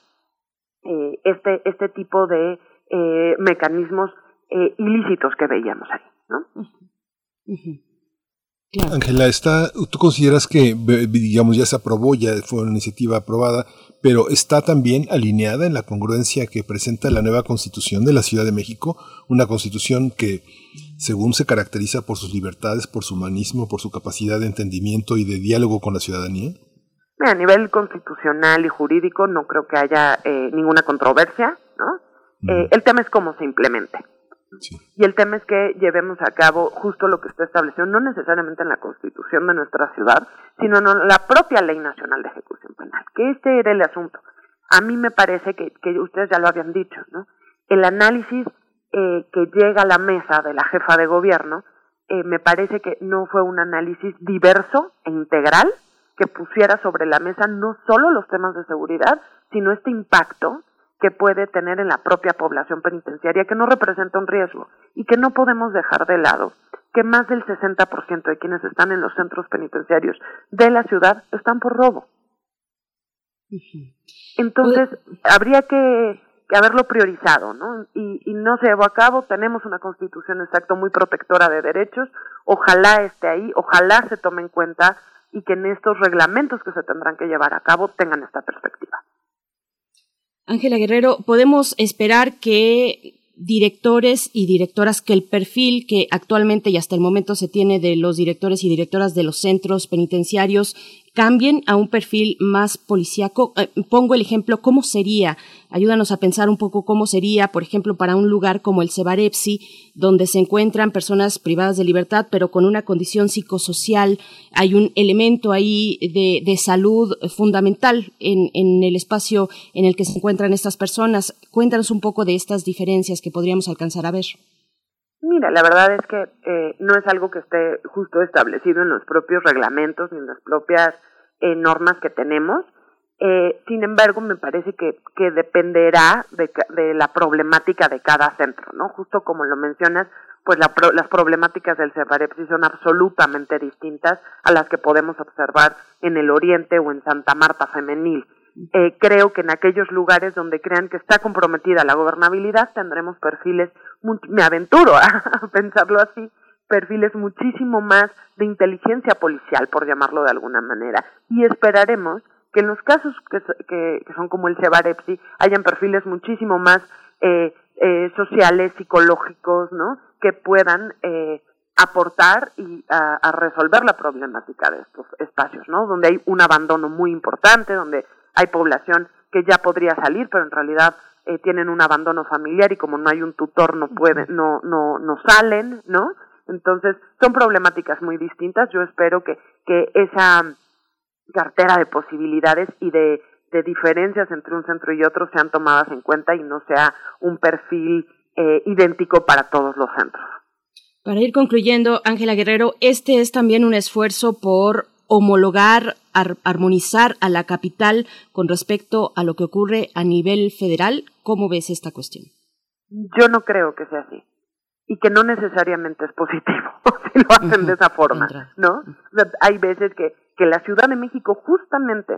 eh, este, este tipo de eh, mecanismos eh, ilícitos que veíamos ahí. ¿no? Ángela, está, ¿tú consideras que, digamos, ya se aprobó, ya fue una iniciativa aprobada, pero está también alineada en la congruencia que presenta la nueva constitución de la Ciudad de México, una constitución que, según se caracteriza por sus libertades, por su humanismo, por su capacidad de entendimiento y de diálogo con la ciudadanía? A nivel constitucional y jurídico no creo que haya eh, ninguna controversia, ¿no? Eh, el tema es cómo se implemente. Y el tema es que llevemos a cabo justo lo que está establecido, no necesariamente en la constitución de nuestra ciudad, sino en la propia Ley Nacional de Ejecución Penal, que este era el asunto. A mí me parece que, que ustedes ya lo habían dicho, ¿no? El análisis eh, que llega a la mesa de la jefa de gobierno, eh, me parece que no fue un análisis diverso e integral que pusiera sobre la mesa no solo los temas de seguridad, sino este impacto que puede tener en la propia población penitenciaria, que no representa un riesgo y que no podemos dejar de lado que más del 60% de quienes están en los centros penitenciarios de la ciudad están por robo. Entonces, habría que, haberlo priorizado, ¿no? Y, y, no se llevó a cabo, tenemos una constitución exacto muy protectora de derechos, ojalá esté ahí, ojalá se tome en cuenta y que en estos reglamentos que se tendrán que llevar a cabo tengan esta perspectiva. Ángela Guerrero, podemos esperar que directores y directoras que el perfil que actualmente y hasta el momento se tiene de los directores y directoras de los centros penitenciarios cambien a un perfil más policíaco. Eh, pongo el ejemplo, ¿cómo sería? Ayúdanos a pensar un poco cómo sería, por ejemplo, para un lugar como el Cebarepsi, donde se encuentran personas privadas de libertad, pero con una condición psicosocial. Hay un elemento ahí de, de salud fundamental en, en, el espacio en el que se encuentran estas personas. Cuéntanos un poco de estas diferencias que podríamos alcanzar a ver. Mira, la verdad es que eh, no es algo que esté justo establecido en los propios reglamentos ni en las propias eh, normas que tenemos. Eh, sin embargo, me parece que, que dependerá de, la problemática de cada centro, ¿no? Justo como lo mencionas, pues la las problemáticas del Cefarepsi son absolutamente distintas a las que podemos observar en el Oriente o en Santa Marta Femenil. Eh, creo que en aquellos lugares donde crean que está comprometida la gobernabilidad tendremos perfiles, me aventuro a [LAUGHS] pensarlo así, perfiles muchísimo más de inteligencia policial, por llamarlo de alguna manera, y esperaremos que en los casos que, que, son como el Cebarepsi hayan perfiles muchísimo más eh, eh, sociales, psicológicos, ¿no? Que puedan eh, aportar y a, resolver la problemática de estos espacios, ¿no? Donde hay un abandono muy importante, donde hay población que ya podría salir, pero en realidad eh, tienen un abandono familiar y como no hay un tutor no pueden, no, no, no salen, ¿no? Entonces, son problemáticas muy distintas. Yo espero que, que esa cartera de posibilidades y de, de diferencias entre un centro y otro sean tomadas en cuenta y no sea un perfil eh, idéntico para todos los centros. Para ir concluyendo, Ángela Guerrero, este es también un esfuerzo por homologar, armonizar a la capital con respecto a lo que ocurre a nivel federal? ¿Cómo ves esta cuestión? Yo no creo que sea así y que no necesariamente es positivo [LAUGHS] si lo hacen de esa forma, ¿no? hay veces que, que la Ciudad de México justamente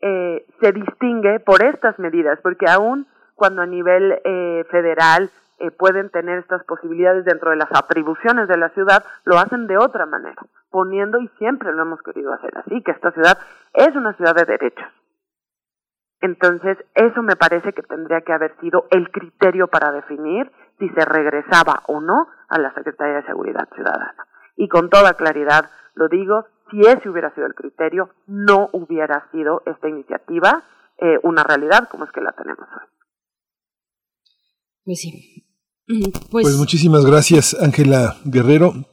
eh, se distingue por estas medidas, porque aún cuando a nivel eh, federal eh, pueden tener estas posibilidades dentro de las atribuciones de la ciudad, lo hacen de otra manera, poniendo, y siempre lo hemos querido hacer así, que esta ciudad es una ciudad de derechos. Entonces, eso me parece que tendría que haber sido el criterio para definir si se regresaba o no a la Secretaría de Seguridad Ciudadana. Y con toda claridad lo digo, si ese hubiera sido el criterio, no hubiera sido esta iniciativa eh, una realidad como es que la tenemos hoy. Pues sí, pues, pues, muchísimas gracias, Ángela Guerrero.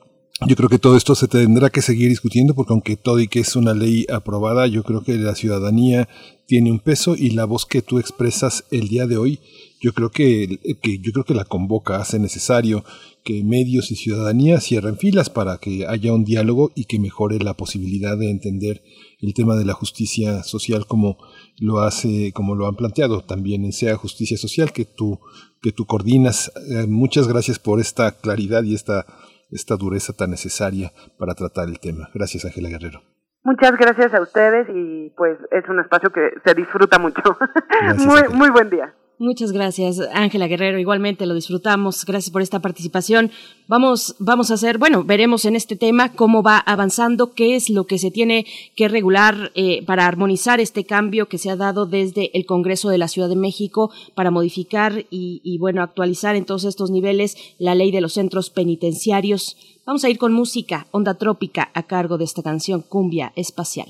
Yo creo que todo esto se tendrá que seguir discutiendo porque aunque todo y que es una ley aprobada, yo creo que la ciudadanía tiene un peso y la voz que tú expresas el día de hoy, yo creo que, que yo creo que la convoca, hace necesario que medios y ciudadanía cierren filas para que haya un diálogo y que mejore la posibilidad de entender el tema de la justicia social como lo hace, como lo han planteado también en SEA Justicia Social, que tú, que tú coordinas. Eh, muchas gracias por esta claridad y esta, esta dureza tan necesaria para tratar el tema. Gracias, Ángela Guerrero. Muchas gracias a ustedes y pues es un espacio que se disfruta mucho. [LAUGHS] muy, muy buen día. Muchas gracias, Ángela Guerrero. Igualmente lo disfrutamos. Gracias por esta participación. Vamos, vamos a hacer, bueno, veremos en este tema cómo va avanzando, qué es lo que se tiene que regular eh, para armonizar este cambio que se ha dado desde el Congreso de la Ciudad de México para modificar y, y bueno, actualizar en todos estos niveles la ley de los centros penitenciarios. Vamos a ir con música, onda trópica, a cargo de esta canción Cumbia Espacial.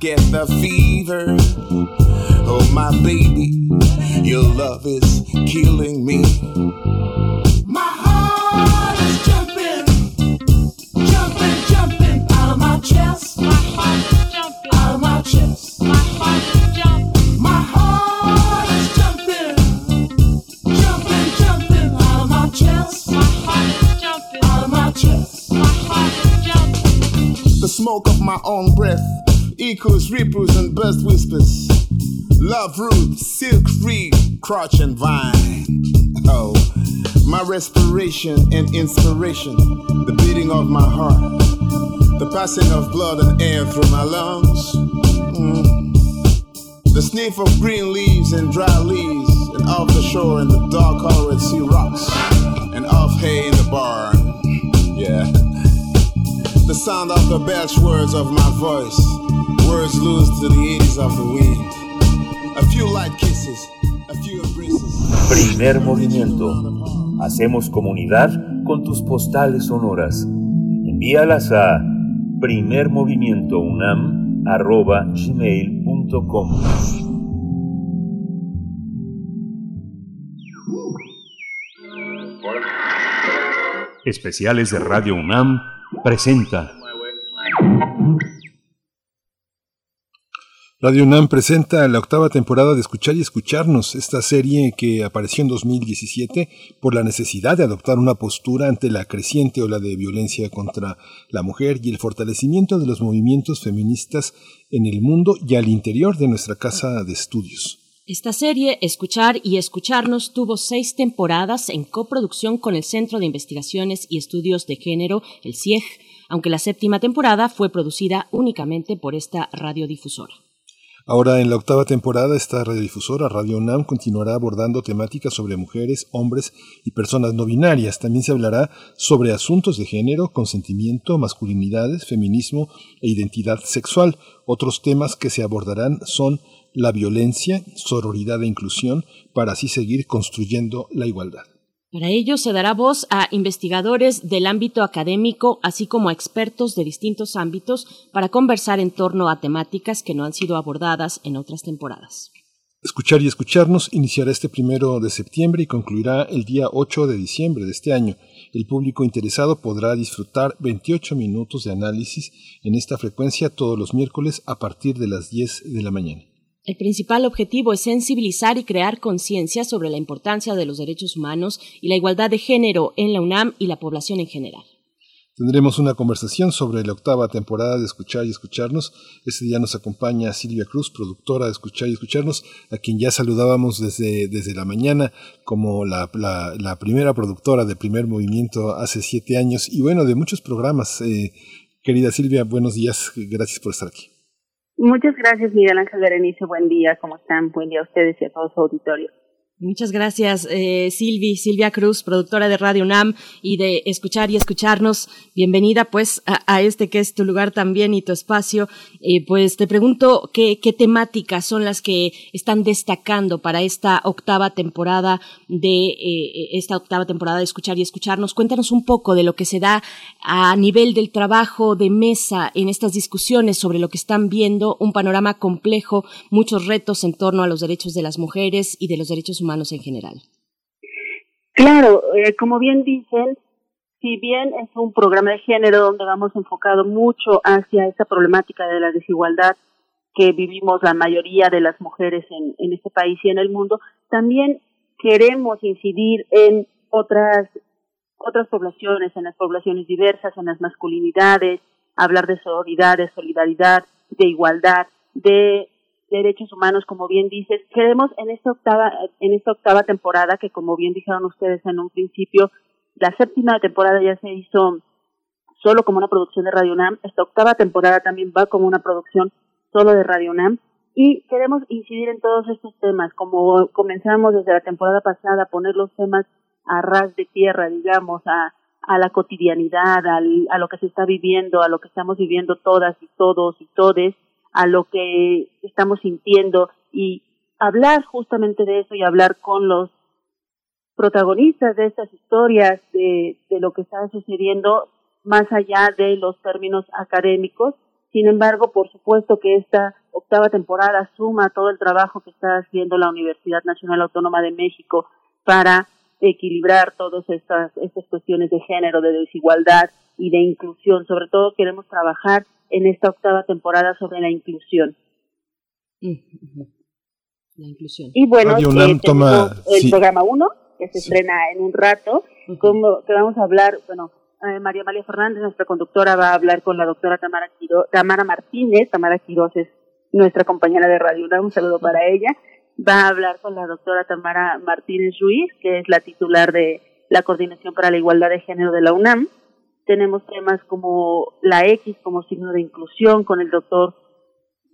get the feel. Crotch and vine. Oh, my respiration and inspiration, the beating of my heart, the passing of blood and air through my lungs. Mm. The sniff of green leaves and dry leaves, and off the shore in the dark colored sea rocks, and off hay in the barn. Yeah. The sound of the belch words of my voice, words loose to the eddies of the wind. A few light kisses. Primer movimiento. Hacemos comunidad con tus postales sonoras. Envíalas a primermovimientounam.gmail.com Especiales de Radio UNAM presenta Radio UNAM presenta la octava temporada de Escuchar y Escucharnos, esta serie que apareció en 2017 por la necesidad de adoptar una postura ante la creciente ola de violencia contra la mujer y el fortalecimiento de los movimientos feministas en el mundo y al interior de nuestra casa de estudios. Esta serie, Escuchar y Escucharnos, tuvo seis temporadas en coproducción con el Centro de Investigaciones y Estudios de Género, el CIEG, aunque la séptima temporada fue producida únicamente por esta radiodifusora. Ahora, en la octava temporada, esta radiodifusora, Radio UNAM, continuará abordando temáticas sobre mujeres, hombres y personas no binarias. También se hablará sobre asuntos de género, consentimiento, masculinidades, feminismo e identidad sexual. Otros temas que se abordarán son la violencia, sororidad e inclusión, para así seguir construyendo la igualdad. Para ello se dará voz a investigadores del ámbito académico, así como a expertos de distintos ámbitos, para conversar en torno a temáticas que no han sido abordadas en otras temporadas. Escuchar y escucharnos iniciará este primero de septiembre y concluirá el día 8 de diciembre de este año. El público interesado podrá disfrutar 28 minutos de análisis en esta frecuencia todos los miércoles a partir de las 10 de la mañana. El principal objetivo es sensibilizar y crear conciencia sobre la importancia de los derechos humanos y la igualdad de género en la UNAM y la población en general. Tendremos una conversación sobre la octava temporada de Escuchar y Escucharnos. Este día nos acompaña Silvia Cruz, productora de Escuchar y Escucharnos, a quien ya saludábamos desde, desde la mañana como la primera productora de Primer Movimiento hace siete años y bueno, de muchos programas. Eh, querida Silvia, buenos días, gracias por estar aquí. Muchas gracias, Miguel Ángel Berenice. Buen día, ¿cómo están? Buen día a ustedes y a todo su auditorio. Muchas gracias, eh, Silvi, Silvia Cruz, productora de Radio UNAM y de Escuchar y Escucharnos. Bienvenida, pues, a, este que es tu lugar también y tu espacio. Eh, pues te pregunto qué, temáticas son las que están destacando para esta octava temporada de eh, esta octava temporada de Escuchar y Escucharnos. Cuéntanos un poco de lo que se da a nivel del trabajo de mesa en estas discusiones sobre lo que están viendo, un panorama complejo, muchos retos en torno a los derechos de las mujeres y de los derechos humanos en general. Claro, eh, como bien dicen, si bien es un programa de género donde vamos enfocado mucho hacia esa problemática de la desigualdad que vivimos la mayoría de las mujeres en, en este país y en el mundo, también queremos incidir en otras otras poblaciones, en las poblaciones diversas, en las masculinidades, hablar de sororidad, de solidaridad, de igualdad, de derechos humanos, como bien dices. Queremos en esta octava, en esta octava temporada, que como bien dijeron ustedes en un principio, la séptima temporada ya se hizo solo como una producción de Radio UNAM. Esta octava temporada también va como una producción solo de Radio UNAM. Y queremos incidir en todos estos temas, como comenzamos desde la temporada pasada, poner los temas a ras de tierra, digamos, a, a la cotidianidad, al, a lo que se está viviendo, a lo que estamos viviendo todas y todos y todes, a lo que estamos sintiendo y hablar justamente de eso y hablar con los protagonistas de estas historias, de, de lo que está sucediendo más allá de los términos académicos. Sin embargo, por supuesto que esta octava temporada suma todo el trabajo que está haciendo la Universidad Nacional Autónoma de México para equilibrar todas estas, estas cuestiones de género, de desigualdad y de inclusión. Sobre todo queremos trabajar en esta octava temporada sobre la inclusión. La inclusión. Y bueno, eh, el programa 1, que se estrena en un rato, como, que vamos a hablar, bueno, eh, María María Fernández, nuestra conductora, va a hablar con la doctora Tamara, Tamara Martínez. Tamara Quiroz es nuestra compañera de Radio un saludo para ella. Va a hablar con la doctora Tamara Martínez Ruiz, que es la titular de la Coordinación para la Igualdad de Género de la UNAM. Tenemos temas como la X como signo de inclusión con el doctor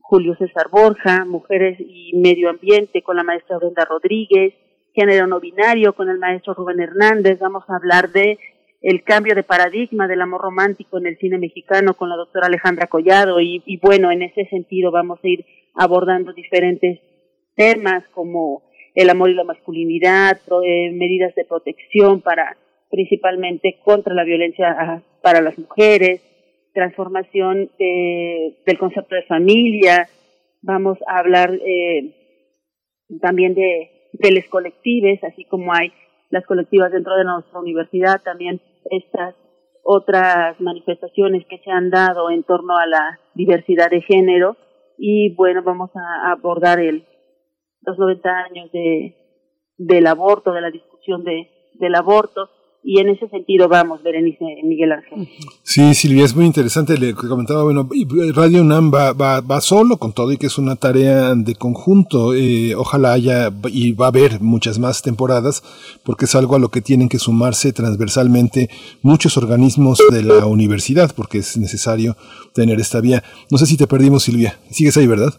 Julio César Borja, mujeres y medio ambiente con la maestra Brenda Rodríguez, género no binario con el maestro Rubén Hernández, vamos a hablar de el cambio de paradigma del amor romántico en el cine mexicano con la doctora Alejandra Collado y, y bueno, en ese sentido vamos a ir abordando diferentes temas como el amor y la masculinidad, eh, medidas de protección para principalmente contra la violencia para las mujeres, transformación del concepto de familia, vamos a hablar eh, también de, de los colectivos, así como hay las colectivas dentro de nuestra universidad, también estas otras manifestaciones que se han dado en torno a la diversidad de género. Y bueno, vamos a abordar el, los 90 años de, del aborto, de la discusión de, del aborto y en ese sentido vamos, Berenice Miguel Ángel. Sí, Silvia, es muy interesante, le comentaba, bueno, Radio UNAM va, va, va solo con todo y que es una tarea de conjunto, eh, ojalá haya y va a haber muchas más temporadas, porque es algo a lo que tienen que sumarse transversalmente muchos organismos de la universidad, porque es necesario tener esta vía. No sé si te perdimos, Silvia, sigues ahí, ¿verdad?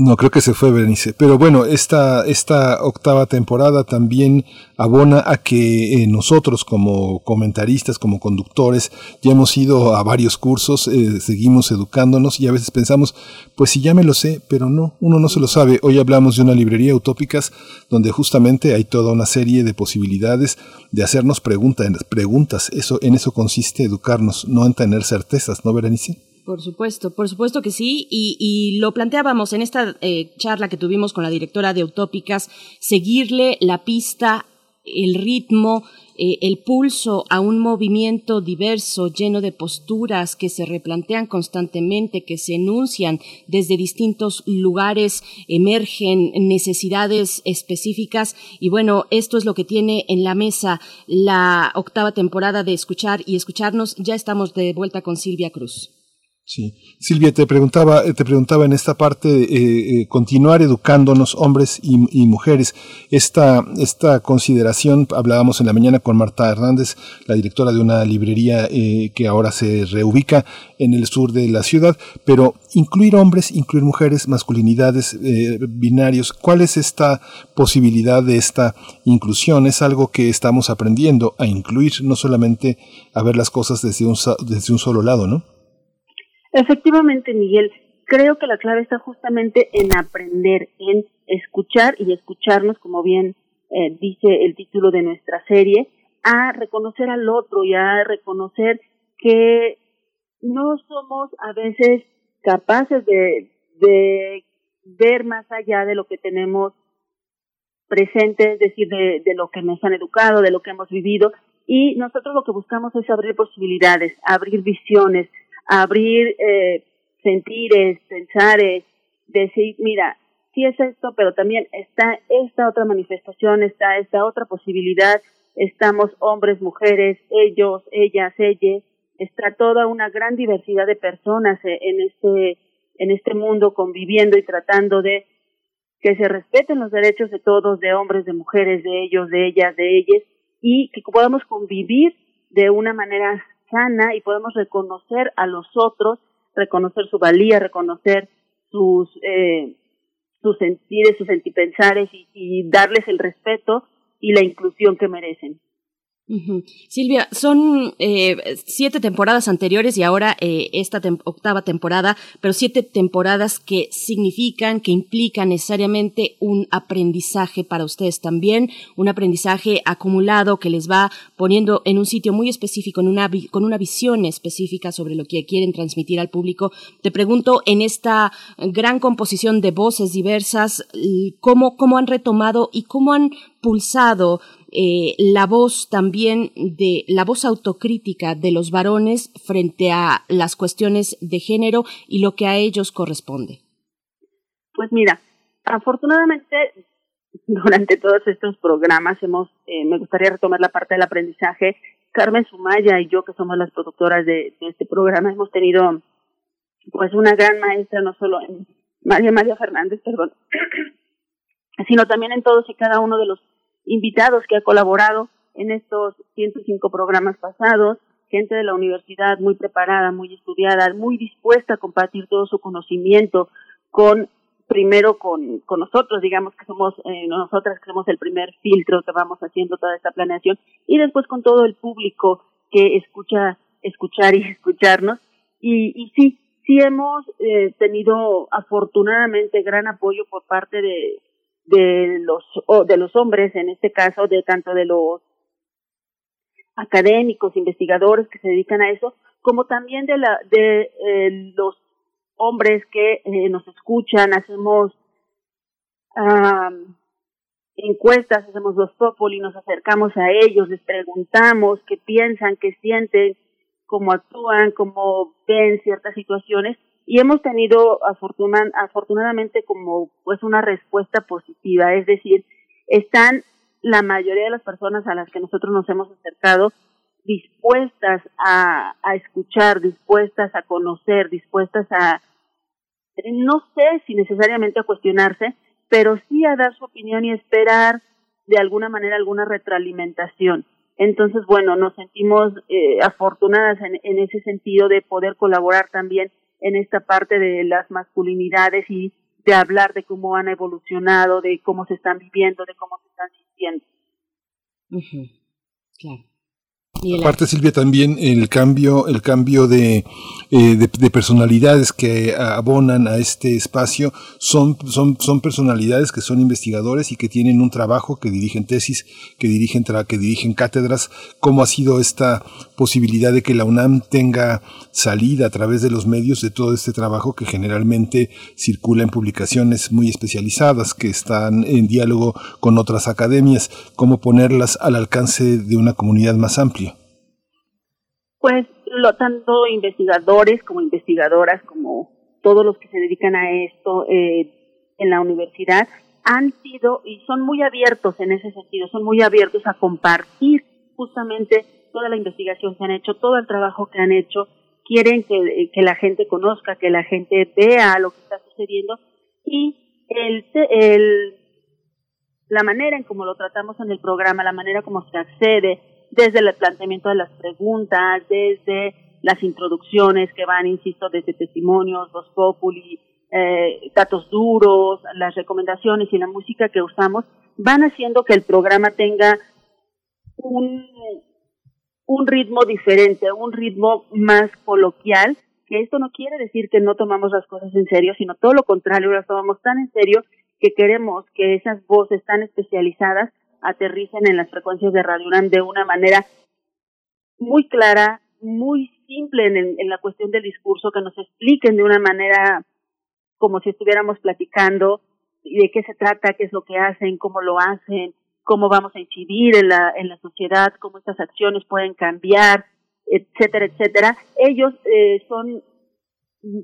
No, creo que se fue Berenice. Pero bueno, esta, esta octava temporada también abona a que eh, nosotros como comentaristas, como conductores, ya hemos ido a varios cursos, eh, seguimos educándonos y a veces pensamos, pues si ya me lo sé, pero no, uno no se lo sabe. Hoy hablamos de una librería utópicas donde justamente hay toda una serie de posibilidades de hacernos preguntas, preguntas. Eso, en eso consiste educarnos, no en tener certezas, ¿no, Berenice? Por supuesto, por supuesto que sí. Y, lo planteábamos en esta eh, charla que tuvimos con la directora de Utópicas, seguirle la pista, el ritmo, eh, el pulso a un movimiento diverso, lleno de posturas que se replantean constantemente, que se enuncian desde distintos lugares, emergen necesidades específicas. Y bueno, esto es lo que tiene en la mesa la octava temporada de Escuchar y Escucharnos. Ya estamos de vuelta con Silvia Cruz. Sí. Silvia, te preguntaba, te preguntaba en esta parte, eh, eh, continuar educándonos hombres y, mujeres. Esta, esta consideración, hablábamos en la mañana con Marta Hernández, la directora de una librería eh, que ahora se reubica en el sur de la ciudad, pero incluir hombres, incluir mujeres, masculinidades, eh, binarios, ¿cuál es esta posibilidad de esta inclusión? Es algo que estamos aprendiendo a incluir, no solamente a ver las cosas desde un, desde un solo lado, ¿no? Efectivamente, Miguel, creo que la clave está justamente en aprender, en escuchar y escucharnos, como bien eh, dice el título de nuestra serie, a reconocer al otro y a reconocer que no somos a veces capaces de, ver más allá de lo que tenemos presente, es decir, de, de lo que nos han educado, de lo que hemos vivido, y nosotros lo que buscamos es abrir posibilidades, abrir visiones, abrir eh, sentires, pensares, decir, mira, sí es esto, pero también está esta otra manifestación, está esta otra posibilidad, estamos hombres, mujeres, ellos, ellas, ellas, está toda una gran diversidad de personas eh, en este, en este mundo conviviendo y tratando de que se respeten los derechos de todos, de hombres, de mujeres, de ellos, de ellas, de ellas, y que podamos convivir de una manera sana y podemos reconocer a los otros, reconocer su valía, reconocer sus, eh, sus sentires, sus sentipensares y, y darles el respeto y la inclusión que merecen. Silvia, son eh, siete temporadas anteriores y ahora eh, esta octava temporada, pero siete temporadas que significan, que implican necesariamente un aprendizaje para ustedes también, un aprendizaje acumulado que les va poniendo en un sitio muy específico, una, con una visión específica sobre lo que quieren transmitir al público. Te pregunto, en esta gran composición de voces diversas, ¿cómo, cómo han retomado y cómo han pulsado eh, la voz también de la voz autocrítica de los varones frente a las cuestiones de género y lo que a ellos corresponde? Pues mira, afortunadamente durante todos estos programas hemos, eh, me gustaría retomar la parte del aprendizaje. Carmen Sumaya y yo, que somos las productoras de, este programa, hemos tenido pues una gran maestra, no solo en María María Fernández, perdón, [CLEARS THROAT] sino también en todos y cada uno de los invitados que ha colaborado en estos 105 programas pasados, gente de la universidad muy preparada, muy estudiada, muy dispuesta a compartir todo su conocimiento con primero con, con nosotros, digamos que somos eh, nosotras que somos el primer filtro que vamos haciendo toda esta planeación y después con todo el público que escucha escuchar y [LAUGHS] escucharnos. Y, y sí sí hemos eh, tenido afortunadamente gran apoyo por parte de de los de los hombres en este caso de tanto de los académicos investigadores que se dedican a eso como también de la de eh, los hombres que eh, nos escuchan hacemos encuestas hacemos los y nos acercamos a ellos les preguntamos qué piensan qué sienten cómo actúan cómo ven ciertas situaciones y hemos tenido afortunadamente como pues una respuesta positiva, es decir, están la mayoría de las personas a las que nosotros nos hemos acercado dispuestas a, a escuchar, dispuestas a conocer, dispuestas a, no sé si necesariamente a cuestionarse, pero sí a dar su opinión y esperar de alguna manera alguna retroalimentación. Entonces, bueno, nos sentimos eh, afortunadas en, en ese sentido de poder colaborar también en esta parte de las masculinidades y de hablar de cómo han evolucionado, de cómo se están viviendo, de cómo se están sintiendo. Claro. Aparte, Silvia, también el cambio, el cambio de, eh, de, personalidades que abonan a este espacio son, son, son personalidades que son investigadores y que tienen un trabajo, que dirigen tesis, que dirigen, que dirigen cátedras. ¿Cómo ha sido esta posibilidad de que la UNAM tenga salida a través de los medios de todo este trabajo que generalmente circula en publicaciones muy especializadas, que están en diálogo con otras academias? ¿Cómo ponerlas al alcance de una comunidad más amplia? Pues lo tanto investigadores como investigadoras, como todos los que se dedican a esto eh, en la universidad, han sido y son muy abiertos en ese sentido, son muy abiertos a compartir justamente toda la investigación que han hecho, todo el trabajo que han hecho, quieren que, que la gente conozca, que la gente vea lo que está sucediendo. Y el, el, la manera en cómo lo tratamos en el programa, la manera como se accede, desde el planteamiento de las preguntas, desde las introducciones que van, insisto, desde testimonios, los populi, eh, datos duros, las recomendaciones y la música que usamos, van haciendo que el programa tenga un, un ritmo diferente, un ritmo más coloquial, que esto no quiere decir que no tomamos las cosas en serio, sino todo lo contrario, las tomamos tan en serio que queremos que esas voces tan especializadas aterricen en las frecuencias de Radio UNAM de una manera muy clara, muy simple en, en la cuestión del discurso, que nos expliquen de una manera como si estuviéramos platicando de qué se trata, qué es lo que hacen, cómo lo hacen, cómo vamos a incidir en la, en la sociedad, cómo estas acciones pueden cambiar, etcétera, etcétera. Ellos eh, son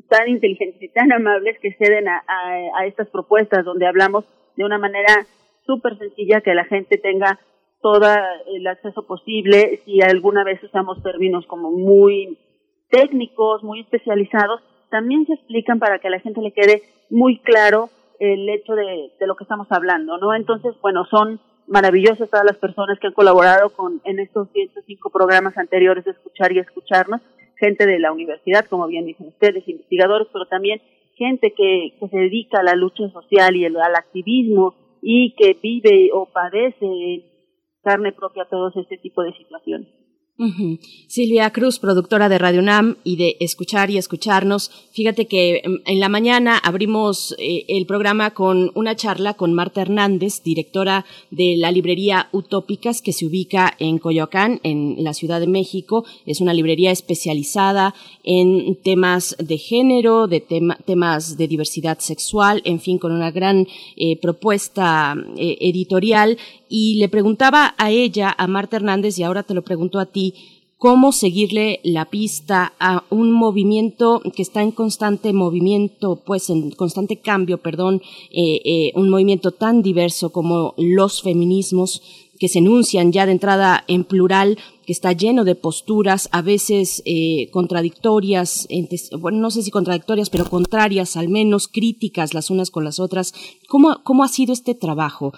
tan inteligentes y tan amables que ceden a, a estas propuestas donde hablamos de una manera súper sencilla que la gente tenga todo el acceso posible. Si alguna vez usamos términos como muy técnicos, muy especializados, también se explican para que a la gente le quede muy claro el hecho de, lo que estamos hablando, ¿no? Entonces, bueno, son maravillosas todas las personas que han colaborado con en estos 105 programas anteriores de escuchar y escucharnos, gente de la universidad, como bien dicen ustedes, investigadores, pero también gente que, que se dedica a la lucha social y al activismo y que vive o padece carne propia todos este tipo de situaciones. Silvia Cruz, productora de Radio Nam y de Escuchar y Escucharnos. Fíjate que em, en la mañana abrimos eh, el programa con una charla con Marta Hernández, directora de la librería Utópicas, que se ubica en Coyoacán, en la Ciudad de México. Es una librería especializada en temas de género, de temas de diversidad sexual, en fin, con una gran eh, propuesta eh, editorial. Y le preguntaba a ella, a Marta Hernández, y ahora te lo pregunto a ti, cómo seguirle la pista a un movimiento que está en constante movimiento, pues en constante cambio, perdón, eh, eh, un movimiento tan diverso como los feminismos que se enuncian ya de entrada en plural, que está lleno de posturas, a veces eh, contradictorias, bueno, no sé si contradictorias, pero contrarias, al menos críticas las unas con las otras. ¿Cómo, cómo ha sido este trabajo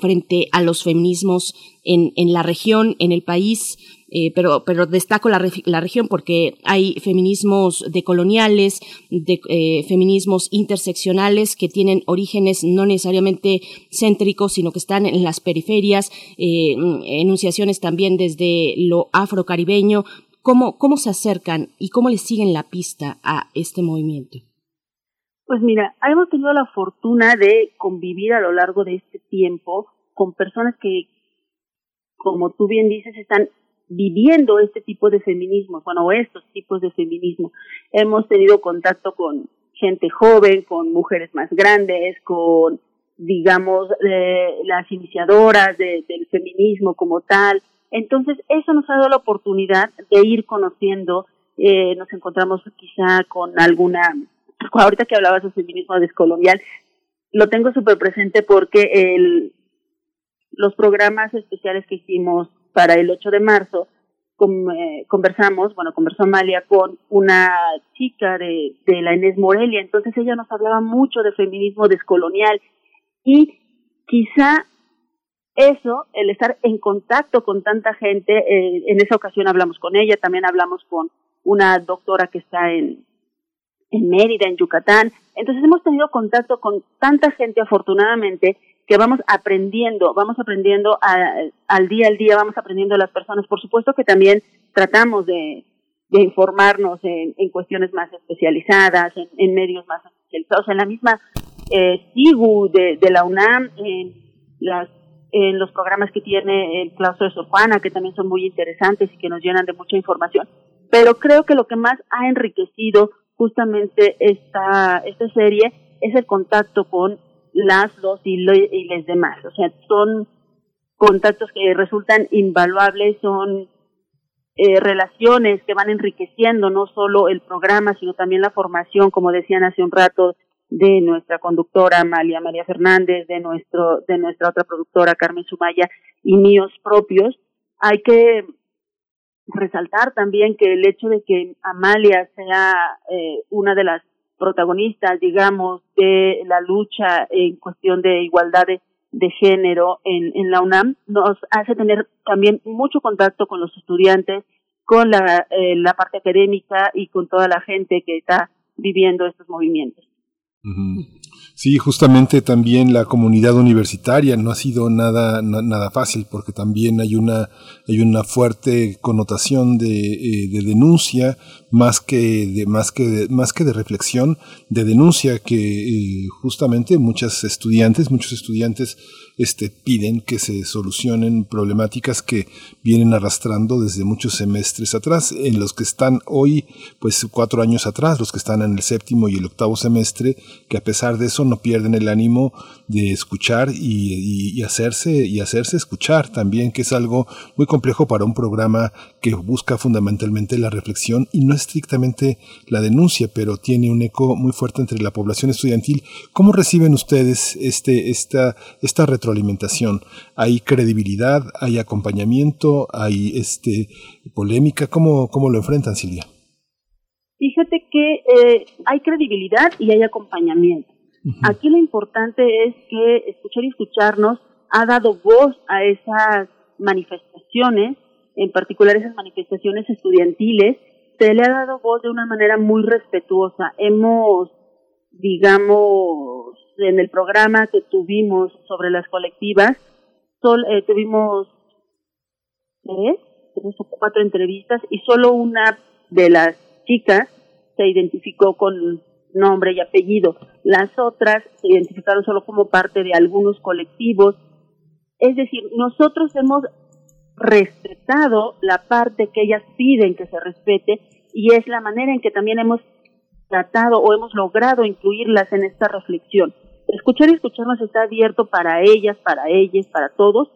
frente a los feminismos en la región, en el país? Eh, pero, pero destaco la, la, región porque hay feminismos decoloniales, de, eh, feminismos interseccionales que tienen orígenes no necesariamente céntricos, sino que están en las periferias, eh, enunciaciones también desde lo afrocaribeño. ¿Cómo, ¿Cómo se acercan y cómo le siguen la pista a este movimiento? Pues mira, hemos tenido la fortuna de convivir a lo largo de este tiempo con personas que, como tú bien dices, están viviendo este tipo de feminismo, bueno, estos tipos de feminismo. Hemos tenido contacto con gente joven, con mujeres más grandes, con, digamos, las iniciadoras del feminismo como tal. Entonces, eso nos ha dado la oportunidad de ir conociendo, eh, nos encontramos quizá con alguna, ahorita que hablabas de feminismo descolonial, lo tengo súper presente porque el, los programas especiales que hicimos para el 8 de marzo, eh, conversamos, bueno, conversó Amalia con una chica de, de la Inés Morelia, entonces ella nos hablaba mucho de feminismo descolonial y quizá eso, el estar en contacto con tanta gente, eh, en esa ocasión hablamos con ella, también hablamos con una doctora que está en, en Mérida, en Yucatán. Entonces hemos tenido contacto con tanta gente afortunadamente que vamos aprendiendo, vamos aprendiendo al día al día, vamos aprendiendo las personas. Por supuesto que también tratamos de, de informarnos en, en, cuestiones más especializadas, en, medios más especializados, en la misma eh, de, la UNAM, en, las, en los programas que tiene el claustro de Sofana, que también son muy interesantes y que nos llenan de mucha información. Pero creo que lo que más ha enriquecido justamente esta, esta serie es el contacto con las, dos y, y les demás. O sea, son contactos que resultan invaluables, son eh, relaciones que van enriqueciendo no solo el programa, sino también la formación, como decían hace un rato, de nuestra conductora Amalia María Fernández, de nuestro, de nuestra otra productora Carmen Sumaya y míos propios. Hay que resaltar también que el hecho de que Amalia sea eh, una de las protagonistas, digamos, de la lucha en cuestión de igualdad de, género en, en la UNAM, nos hace tener también mucho contacto con los estudiantes, con la, eh, parte académica y con toda la gente que está viviendo estos movimientos. Sí, justamente también la comunidad universitaria no ha sido nada, nada fácil porque también hay una, hay una fuerte connotación de, eh, de denuncia más que de, más que más que de reflexión, de denuncia que eh, justamente muchas estudiantes, muchos estudiantes este, piden que se solucionen problemáticas que vienen arrastrando desde muchos semestres atrás, en los que están hoy, pues cuatro años atrás, los que están en el séptimo y el octavo semestre, que a pesar de eso no pierden el ánimo de escuchar y, y, hacerse, y hacerse escuchar también, que es algo muy complejo para un programa que busca fundamentalmente la reflexión y no estrictamente la denuncia, pero tiene un eco muy fuerte entre la población estudiantil. ¿Cómo reciben ustedes este, esta, esta alimentación ¿Hay credibilidad, hay acompañamiento, hay este polémica? ¿Cómo, cómo lo enfrentan, Silvia? Fíjate que eh, hay credibilidad y hay acompañamiento. Aquí lo importante es que escuchar y escucharnos ha dado voz a esas manifestaciones, en particular esas manifestaciones estudiantiles, se le ha dado voz de una manera muy respetuosa. Hemos, digamos, en el programa que tuvimos sobre las colectivas, sol, eh, tuvimos tres, tres o cuatro entrevistas y solo una de las chicas se identificó con nombre y apellido. Las otras se identificaron solo como parte de algunos colectivos. Es decir, nosotros hemos respetado la parte que ellas piden que se respete y es la manera en que también hemos tratado o hemos logrado incluirlas en esta reflexión escuchar y escucharnos está abierto para ellas, para ellas, para todos,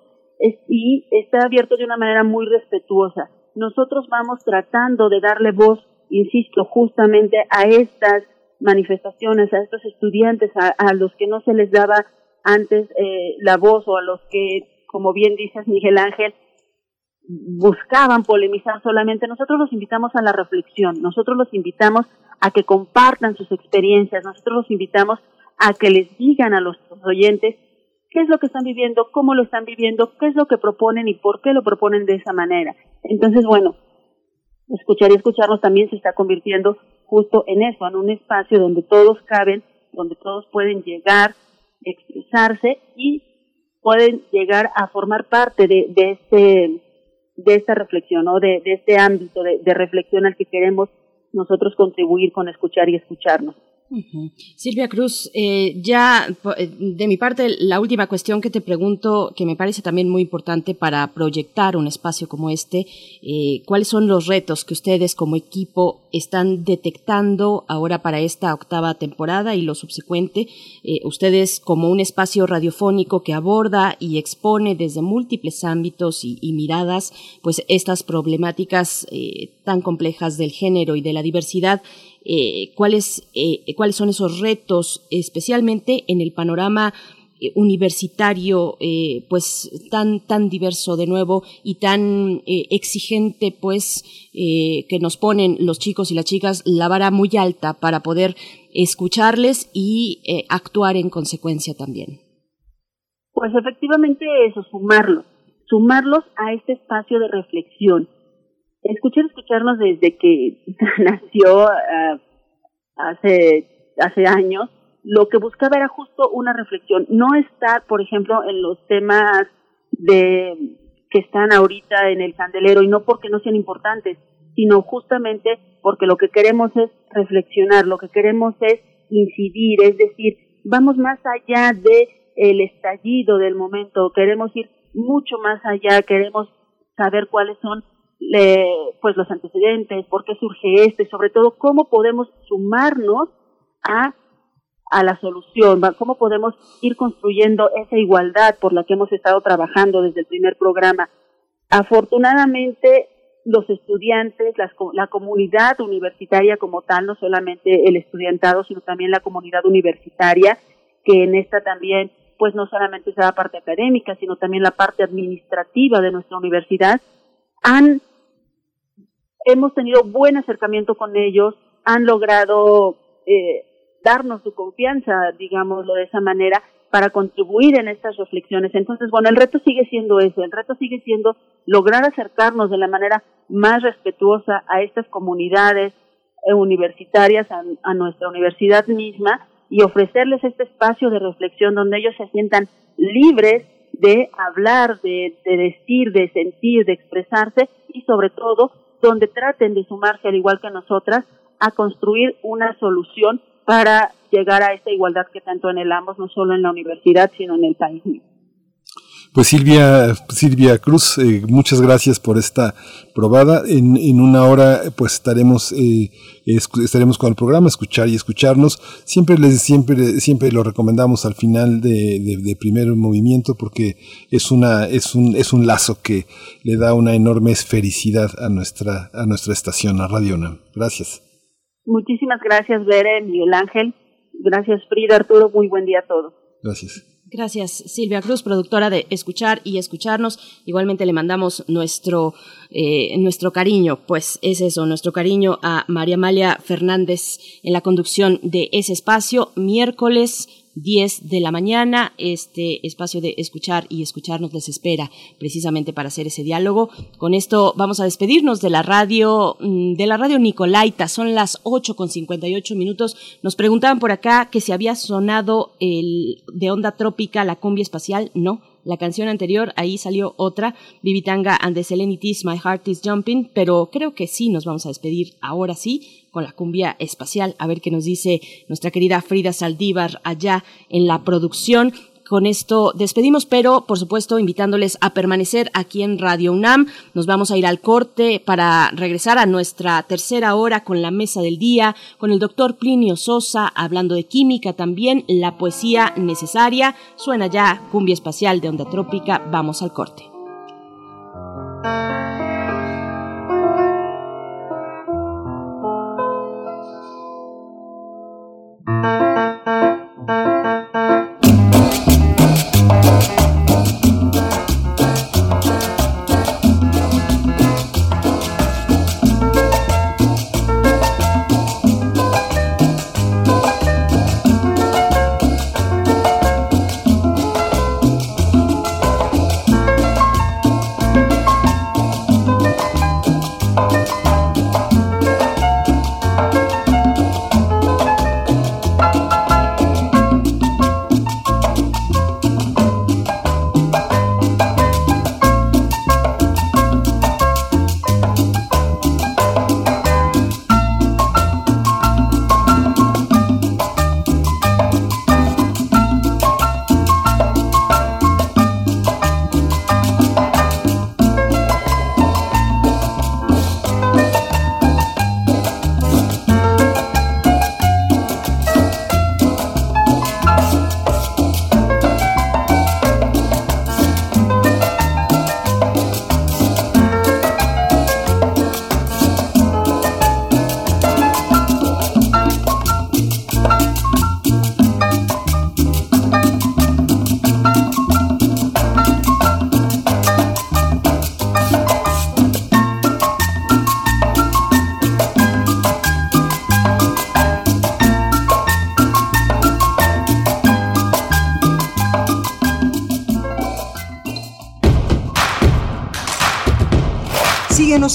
y está abierto de una manera muy respetuosa. Nosotros vamos tratando de darle voz, insisto, justamente a estas manifestaciones, a estos estudiantes, a, los que no se les daba antes eh, la voz o a los que, como bien dices Miguel Ángel, buscaban polemizar solamente. Nosotros los invitamos a la reflexión, nosotros los invitamos a que compartan sus experiencias, nosotros los invitamos a que les digan a los oyentes qué es lo que están viviendo, cómo lo están viviendo, qué es lo que proponen y por qué lo proponen de esa manera. Entonces, bueno, escuchar y escucharnos también se está convirtiendo justo en eso, en un espacio donde todos caben, donde todos pueden llegar, expresarse y pueden llegar a formar parte de, de este de esta reflexión o de, de, este ámbito de reflexión al que queremos nosotros contribuir con escuchar y escucharnos. Silvia Cruz, eh, ya eh, de mi parte, la última cuestión que te pregunto, que me parece también muy importante para proyectar un espacio como este, eh, ¿cuáles son los retos que ustedes como equipo están detectando ahora para esta octava temporada y lo subsecuente? ustedes como un espacio radiofónico que aborda y expone desde múltiples ámbitos y, y miradas, pues estas problemáticas tan complejas del género y de la diversidad, eh, cuáles, eh, cuáles son esos retos, especialmente en el panorama eh, universitario pues tan tan diverso de nuevo y tan exigente pues que nos ponen los chicos y las chicas la vara muy alta para poder escucharles y actuar en consecuencia también. Pues efectivamente eso sumarlos sumarlos a este espacio de reflexión escuchar escucharnos desde que [LAUGHS] nació uh, hace hace años lo que buscaba era justo una reflexión no estar por ejemplo en los temas de que están ahorita en el candelero y no porque no sean importantes sino justamente porque lo que queremos es reflexionar lo que queremos es incidir es decir vamos más allá de el estallido del momento queremos ir mucho más allá queremos saber cuáles son pues los antecedentes, por qué surge esto y sobre todo cómo podemos sumarnos a, a la solución, cómo podemos ir construyendo esa igualdad por la que hemos estado trabajando desde el primer programa. Afortunadamente, los estudiantes, la comunidad universitaria como tal, no solamente el estudiantado, sino también la comunidad universitaria, que en esta también, pues no solamente es la parte académica, sino también la parte administrativa de nuestra universidad, han hemos tenido buen acercamiento con ellos, han logrado eh, darnos su confianza, digámoslo de esa manera, para contribuir en estas reflexiones. Entonces, bueno, el reto sigue siendo ese, el reto sigue siendo lograr acercarnos de la manera más respetuosa a estas comunidades eh, universitarias, a, nuestra universidad misma, y ofrecerles este espacio de reflexión donde ellos se sientan libres de hablar, de, de decir, de sentir, de expresarse y sobre todo donde traten de sumarse al igual que nosotras a construir una solución para llegar a esta igualdad que tanto anhelamos, no solo en la universidad, sino en el país Pues Silvia, Silvia Cruz, eh, muchas gracias por esta probada. En, en una hora, pues estaremos, eh, estaremos con el programa, escuchar y escucharnos. Siempre les, siempre, siempre lo recomendamos al final de, de, primer movimiento porque es una, es un, es un lazo que le da una enorme felicidad a nuestra, a nuestra estación, a Radio UNAM. Gracias. Muchísimas gracias, Bere, Miguel Ángel. Gracias, Frida, Arturo. Muy buen día a todos. Gracias. Gracias, Silvia Cruz, productora de Escuchar y Escucharnos. Igualmente le mandamos nuestro, eh, nuestro cariño, pues es eso, nuestro cariño a María Amalia Fernández en la conducción de ese espacio, miércoles 10 de la mañana. Este espacio de escuchar y escucharnos les espera precisamente para hacer ese diálogo. Con esto vamos a despedirnos de la radio, mm, de la radio Nicolaita. Son las 8 con 58 minutos. Nos preguntaban por acá que si había sonado el de onda trópica la cumbia espacial. No, la canción anterior, ahí salió otra, Vivitanga and the Selenities, My Heart is Jumping, pero creo que sí nos vamos a despedir ahora sí con la cumbia espacial, a ver qué nos dice nuestra querida Frida Saldívar allá en la producción. Con esto despedimos, pero por supuesto invitándoles a permanecer aquí en Radio UNAM. Nos vamos a ir al corte para regresar a nuestra tercera hora con la mesa del día, con el doctor Plinio Sosa hablando de química también, la poesía necesaria. Suena ya cumbia espacial de onda trópica. Vamos al corte.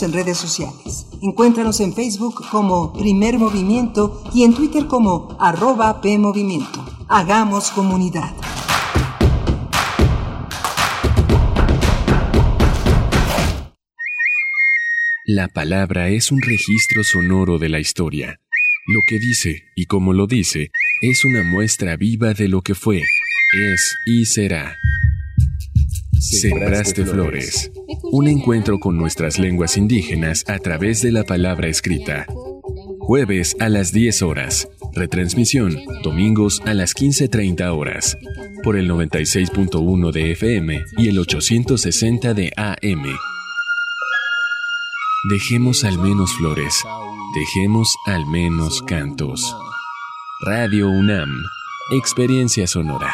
En redes sociales. Encuéntranos en Facebook como Primer Movimiento y en Twitter como arroba PMovimiento. Hagamos comunidad. La palabra es un registro sonoro de la historia. Lo que dice y como lo dice es una muestra viva de lo que fue, es y será. Sembraste Flores. Un encuentro con nuestras lenguas indígenas a través de la palabra escrita. Jueves a las 10 horas. Retransmisión, domingos a las 15.30 horas. Por el 96.1 de FM y el 860 de AM. Dejemos al menos flores. Dejemos al menos cantos. Radio UNAM. Experiencia sonora.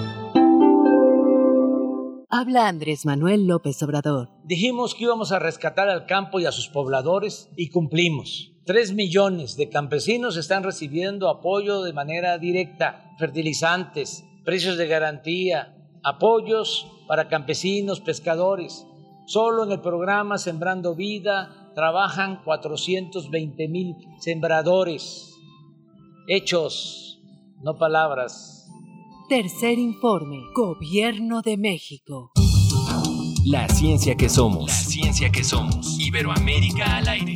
Habla Andrés Manuel López Obrador. Dijimos que íbamos a rescatar al campo y a sus pobladores y cumplimos. Tres millones de campesinos están recibiendo apoyo de manera directa, fertilizantes, precios de garantía, apoyos para campesinos, pescadores. Solo en el programa Sembrando Vida trabajan 420 mil sembradores. Hechos, no palabras. Tercer informe. Gobierno de México. La ciencia que somos. La ciencia que somos. Iberoamérica al aire.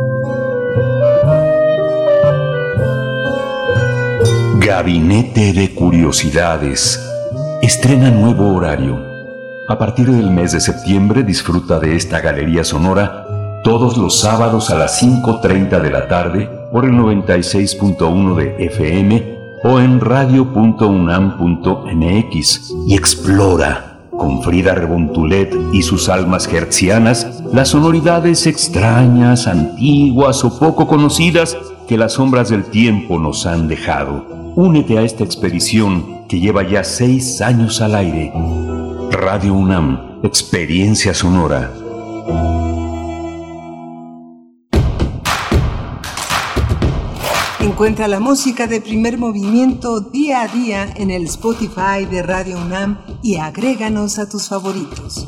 Gabinete de Curiosidades. Estrena nuevo horario. A partir del mes de septiembre disfruta de esta galería sonora todos los sábados a las 5.30 de la tarde por el 96.1 de FM o en radio.unam.mx y explora con Frida Rebontulet y sus almas hertzianas las sonoridades extrañas, antiguas o poco conocidas que las sombras del tiempo nos han dejado. Únete a esta expedición que lleva ya seis años al aire. Radio UNAM, Experiencia Sonora. Encuentra la música de primer movimiento día a día en el Spotify de Radio UNAM y agréganos a tus favoritos.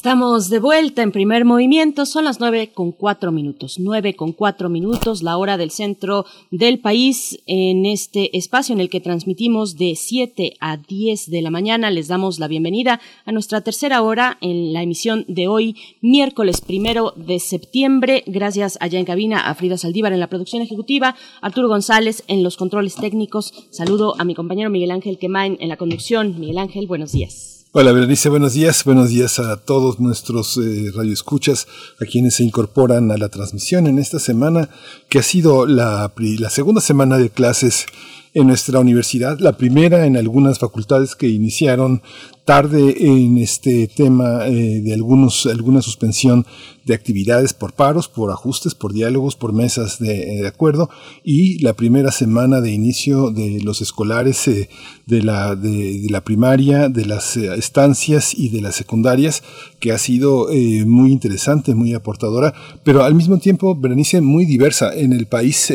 Estamos de vuelta en primer movimiento, son las nueve con cuatro minutos, nueve con cuatro minutos, la hora del centro del país en este espacio en el que transmitimos de 7 a 10 de la mañana. Les damos la bienvenida a nuestra tercera hora en la emisión de hoy, miércoles primero de septiembre. Gracias allá en cabina a Frida Saldívar en la producción ejecutiva, Arturo González en los controles técnicos. Saludo a mi compañero Miguel Ángel Quemain en la conducción. Miguel Ángel, buenos días. Hola Berenice, buenos días. Buenos días a todos nuestros eh, radioescuchas, a quienes se incorporan a la transmisión en esta semana, que ha sido la, la segunda semana de clases en nuestra universidad, la primera en algunas facultades que iniciaron tarde en este tema eh, de algunos, alguna suspensión de actividades por paros, por ajustes, por diálogos, por mesas de, de acuerdo y la primera semana de inicio de los escolares eh, de, la, de, de, la primaria, de las eh, estancias y de las secundarias, que ha sido eh, muy interesante, muy aportadora, pero al mismo tiempo, Berenice, muy diversa. En el país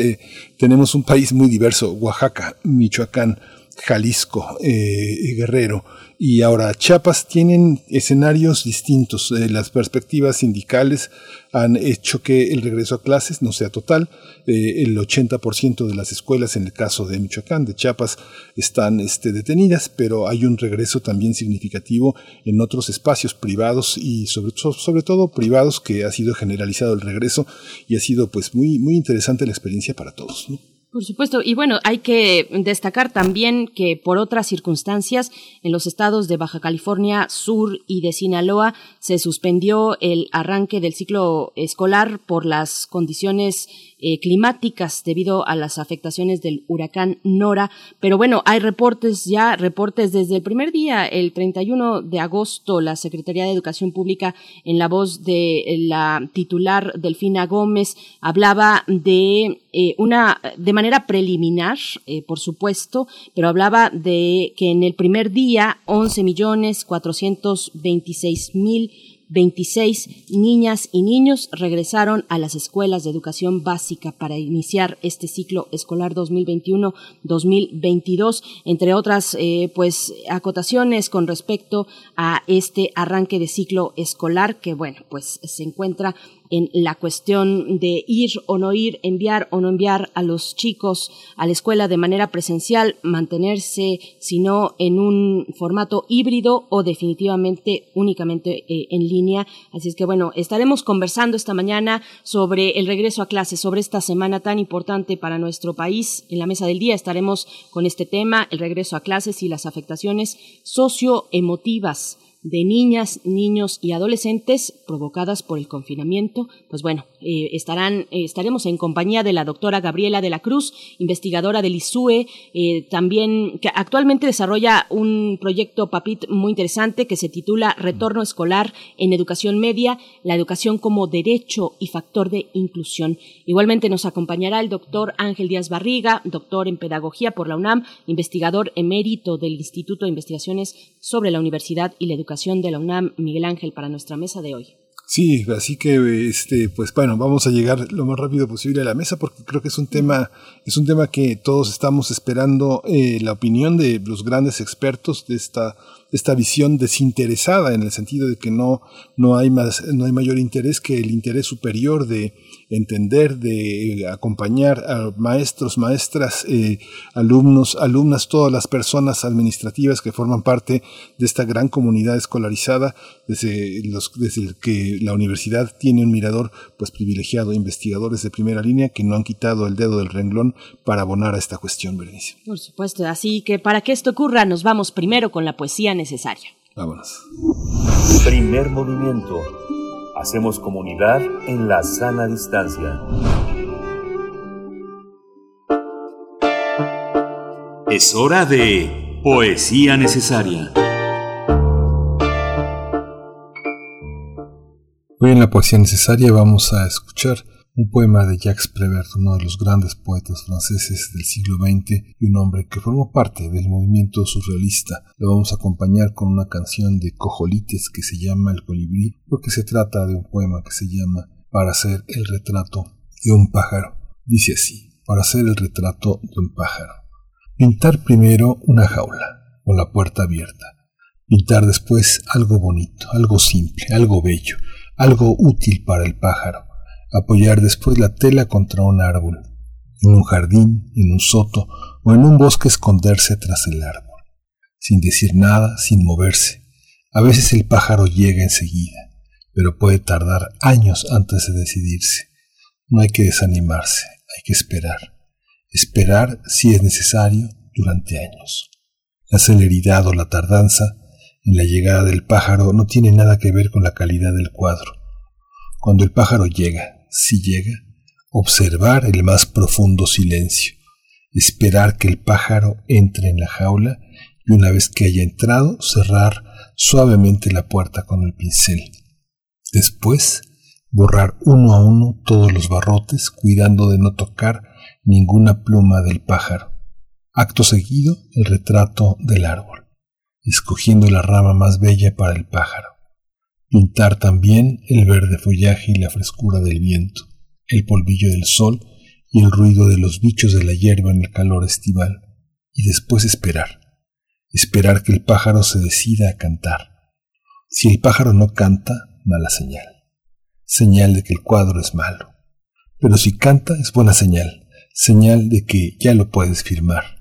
tenemos un país muy diverso, Oaxaca, Michoacán, Jalisco, Guerrero, y ahora Chiapas tienen escenarios distintos. Eh, las perspectivas sindicales han hecho que el regreso a clases no sea total. Eh, el 80% de las escuelas, en el caso de Michoacán, de Chiapas, están este, detenidas, pero hay un regreso también significativo en otros espacios privados y sobre, todo privados que ha sido generalizado el regreso y ha sido pues muy, muy interesante la experiencia para todos. ¿no? Por supuesto, y bueno, hay que destacar también que por otras circunstancias en los estados de Baja California Sur y de Sinaloa se suspendió el arranque del ciclo escolar por las condiciones eh, climáticas debido a las afectaciones del huracán Nora. Pero bueno, hay reportes ya, reportes desde el primer día, el 31 de agosto, la Secretaría de Educación Pública, en la voz de la titular Delfina Gómez, hablaba de eh, una, de manera preliminar, eh, por supuesto, pero hablaba de que en el primer día 11 millones 426 mil 26 niñas y niños regresaron a las escuelas de educación básica para iniciar este ciclo escolar 2021-2022, entre otras eh, pues acotaciones con respecto a este arranque de ciclo escolar que bueno pues se encuentra en la cuestión de ir o no ir, enviar o no enviar a los chicos a la escuela de manera presencial, mantenerse, sino en un formato híbrido o definitivamente únicamente eh, en línea. Así es que bueno, estaremos conversando esta mañana sobre el regreso a clases, sobre esta semana tan importante para nuestro país. En la mesa del día estaremos con este tema, el regreso a clases y las afectaciones socioemotivas de niñas, niños y adolescentes provocadas por el confinamiento. Pues bueno, eh, estarán, eh, estaremos en compañía de la doctora Gabriela de la Cruz, investigadora del ISUE, eh, también que actualmente desarrolla un proyecto PAPIT muy interesante que se titula Retorno Escolar en Educación Media, la educación como derecho y factor de inclusión. Igualmente nos acompañará el doctor Ángel Díaz Barriga, doctor en Pedagogía por la UNAM, investigador emérito del Instituto de Investigaciones sobre la Universidad y la Educación de la UNAM, Miguel Ángel, para nuestra mesa de hoy. Sí, así que este, pues bueno, vamos a llegar lo más rápido posible a la mesa porque creo que es un tema, es un tema que todos estamos esperando eh, la opinión de los grandes expertos de esta esta visión desinteresada en el sentido de que no, no, hay más, no hay mayor interés que el interés superior de entender, de acompañar a maestros, maestras, eh, alumnos, alumnas, todas las personas administrativas que forman parte de esta gran comunidad escolarizada, desde, desde que la universidad tiene un mirador pues privilegiado, investigadores de primera línea que no han quitado el dedo del renglón para abonar a esta cuestión, Berenice. Por supuesto, así que para que esto ocurra nos vamos primero con la poesía necesaria. Vámonos. Primer movimiento. Hacemos comunidad en la sana distancia. Es hora de poesía necesaria. Hoy en la poesía necesaria vamos a escuchar un poema de Jacques Prévert, uno de los grandes poetas franceses del siglo XX y un hombre que formó parte del movimiento surrealista. Lo vamos a acompañar con una canción de Cojolites que se llama El colibrí, porque se trata de un poema que se llama Para hacer el retrato de un pájaro. Dice así, para hacer el retrato de un pájaro. Pintar primero una jaula, con la puerta abierta. Pintar después algo bonito, algo simple, algo bello, algo útil para el pájaro apoyar después la tela contra un árbol, en un jardín, en un soto o en un bosque esconderse tras el árbol, sin decir nada, sin moverse. A veces el pájaro llega enseguida, pero puede tardar años antes de decidirse. No hay que desanimarse, hay que esperar. Esperar, si es necesario, durante años. La celeridad o la tardanza en la llegada del pájaro no tiene nada que ver con la calidad del cuadro. Cuando el pájaro llega, si llega, observar el más profundo silencio, esperar que el pájaro entre en la jaula y una vez que haya entrado, cerrar suavemente la puerta con el pincel. Después, borrar uno a uno todos los barrotes, cuidando de no tocar ninguna pluma del pájaro. Acto seguido, el retrato del árbol, escogiendo la rama más bella para el pájaro pintar también el verde follaje y la frescura del viento, el polvillo del sol y el ruido de los bichos de la hierba en el calor estival, y después esperar, esperar que el pájaro se decida a cantar. Si el pájaro no canta, mala señal, señal de que el cuadro es malo, pero si canta es buena señal, señal de que ya lo puedes firmar.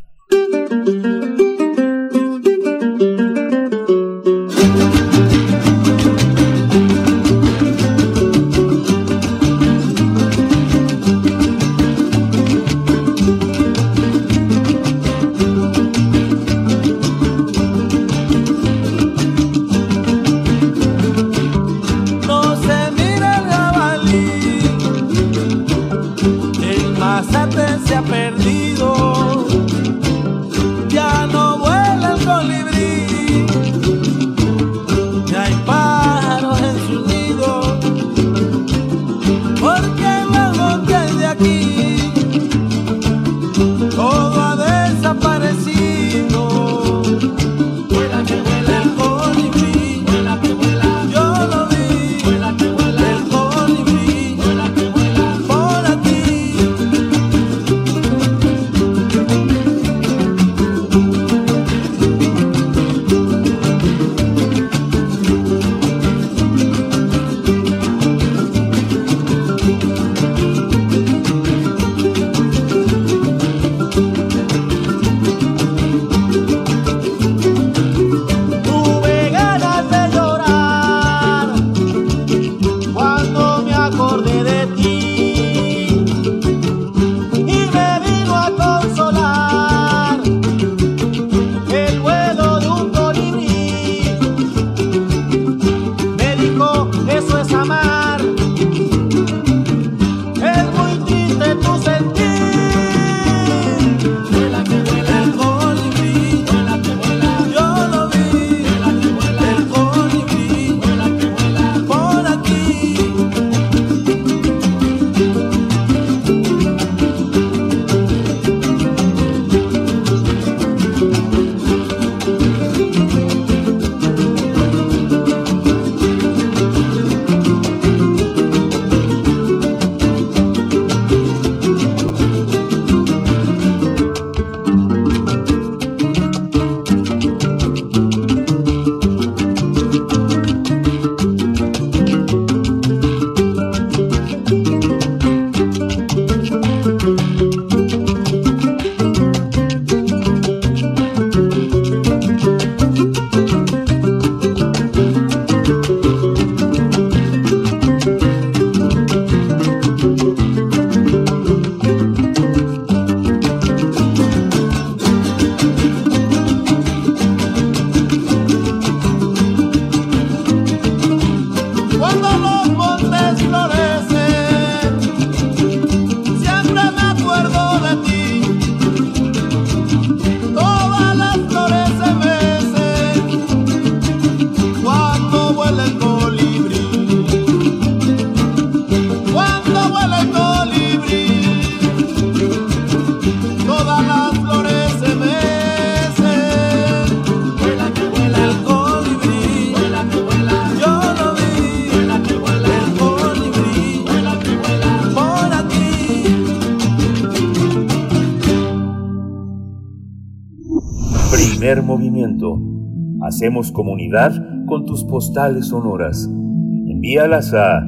Hacemos comunidad con tus postales sonoras. Envíalas a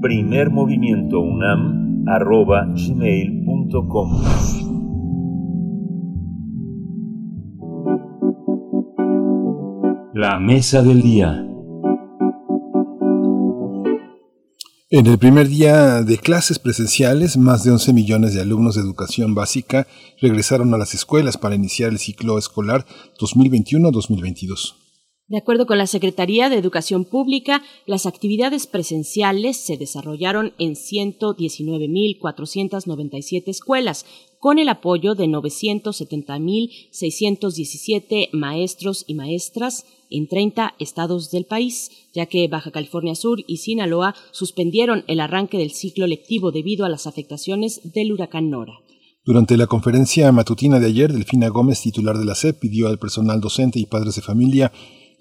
primermovimientounam.gmail.com La mesa del día. En el primer día de clases presenciales, más de 11 millones de alumnos de educación básica regresaron a las escuelas para iniciar el ciclo escolar 2021-2022. De acuerdo con la Secretaría de Educación Pública, las actividades presenciales se desarrollaron en 119.497 escuelas, con el apoyo de 970.617 maestros y maestras en 30 estados del país, ya que Baja California Sur y Sinaloa suspendieron el arranque del ciclo lectivo debido a las afectaciones del huracán Nora. Durante la conferencia matutina de ayer, Delfina Gómez, titular de la SEP, pidió al personal docente y padres de familia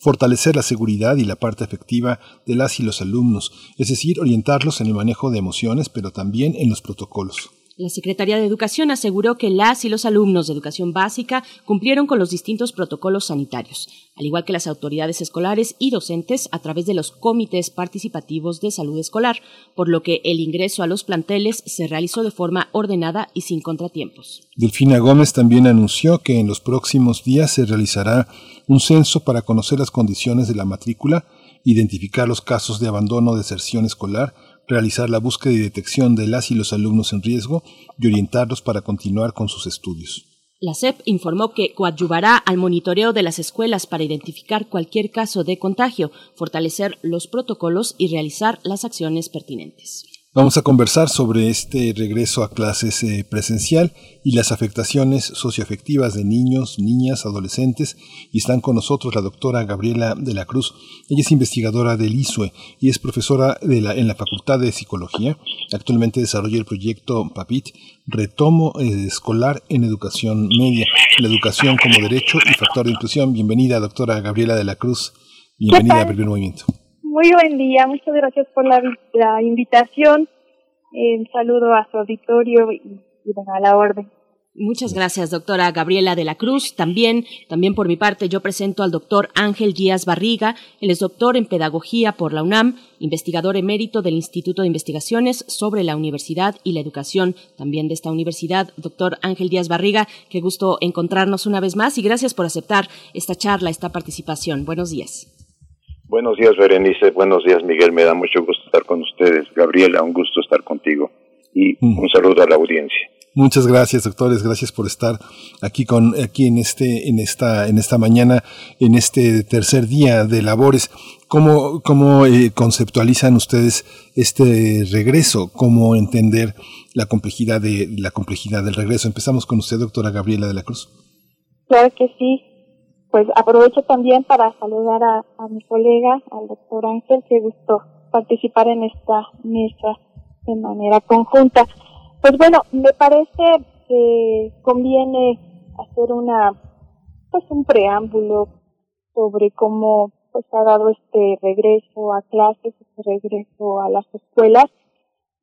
fortalecer la seguridad y la parte efectiva de las y los alumnos, es decir, orientarlos en el manejo de emociones, pero también en los protocolos. La Secretaría de Educación aseguró que las y los alumnos de educación básica cumplieron con los distintos protocolos sanitarios, al igual que las autoridades escolares y docentes a través de los comités participativos de salud escolar, por lo que el ingreso a los planteles se realizó de forma ordenada y sin contratiempos. Delfina Gómez también anunció que en los próximos días se realizará un censo para conocer las condiciones de la matrícula, identificar los casos de abandono deserción escolar, realizar la búsqueda y detección de las y los alumnos en riesgo y orientarlos para continuar con sus estudios. La SEP informó que coadyuvará al monitoreo de las escuelas para identificar cualquier caso de contagio, fortalecer los protocolos y realizar las acciones pertinentes. Vamos a conversar sobre este regreso a clases eh, presencial y las afectaciones socioafectivas de niños, niñas, adolescentes. Y están con nosotros la doctora Gabriela de la Cruz. Ella es investigadora del ISUE y es profesora de la, en la Facultad de Psicología. Actualmente desarrolla el proyecto PAPIT, Retomo eh, Escolar en Educación Media, la educación como derecho y factor de inclusión. Bienvenida, doctora Gabriela de la Cruz. Bienvenida a Primer Movimiento. Muy buen día, muchas gracias por la, la invitación. Saludo a su auditorio y, a la orden. Muchas gracias, doctora Gabriela de la Cruz. También, también por mi parte, yo presento al doctor Ángel Díaz Barriga. Él es doctor en Pedagogía por la UNAM, investigador emérito del Instituto de Investigaciones sobre la Universidad y la Educación, también de esta universidad. Doctor Ángel Díaz Barriga, qué gusto encontrarnos una vez más y gracias por aceptar esta charla, esta participación. Buenos días. Buenos días, Berenice. Buenos días, Miguel. Me da mucho gusto estar con ustedes. Gabriela, un gusto estar contigo. Y un saludo a la audiencia. Muchas gracias, doctores. Gracias por estar aquí con aquí en este en esta en esta mañana en este tercer día de labores. ¿Cómo cómo eh, conceptualizan ustedes este regreso? ¿Cómo entender la complejidad de la complejidad del regreso? Empezamos con usted, doctora Gabriela de la Cruz. Claro que sí. Pues aprovecho también para saludar a, mi colega, al doctor Ángel, que gustó participar en esta mesa de manera conjunta. Pues bueno, me parece que conviene hacer una, pues un preámbulo sobre cómo pues ha dado este regreso a clases, este regreso a las escuelas,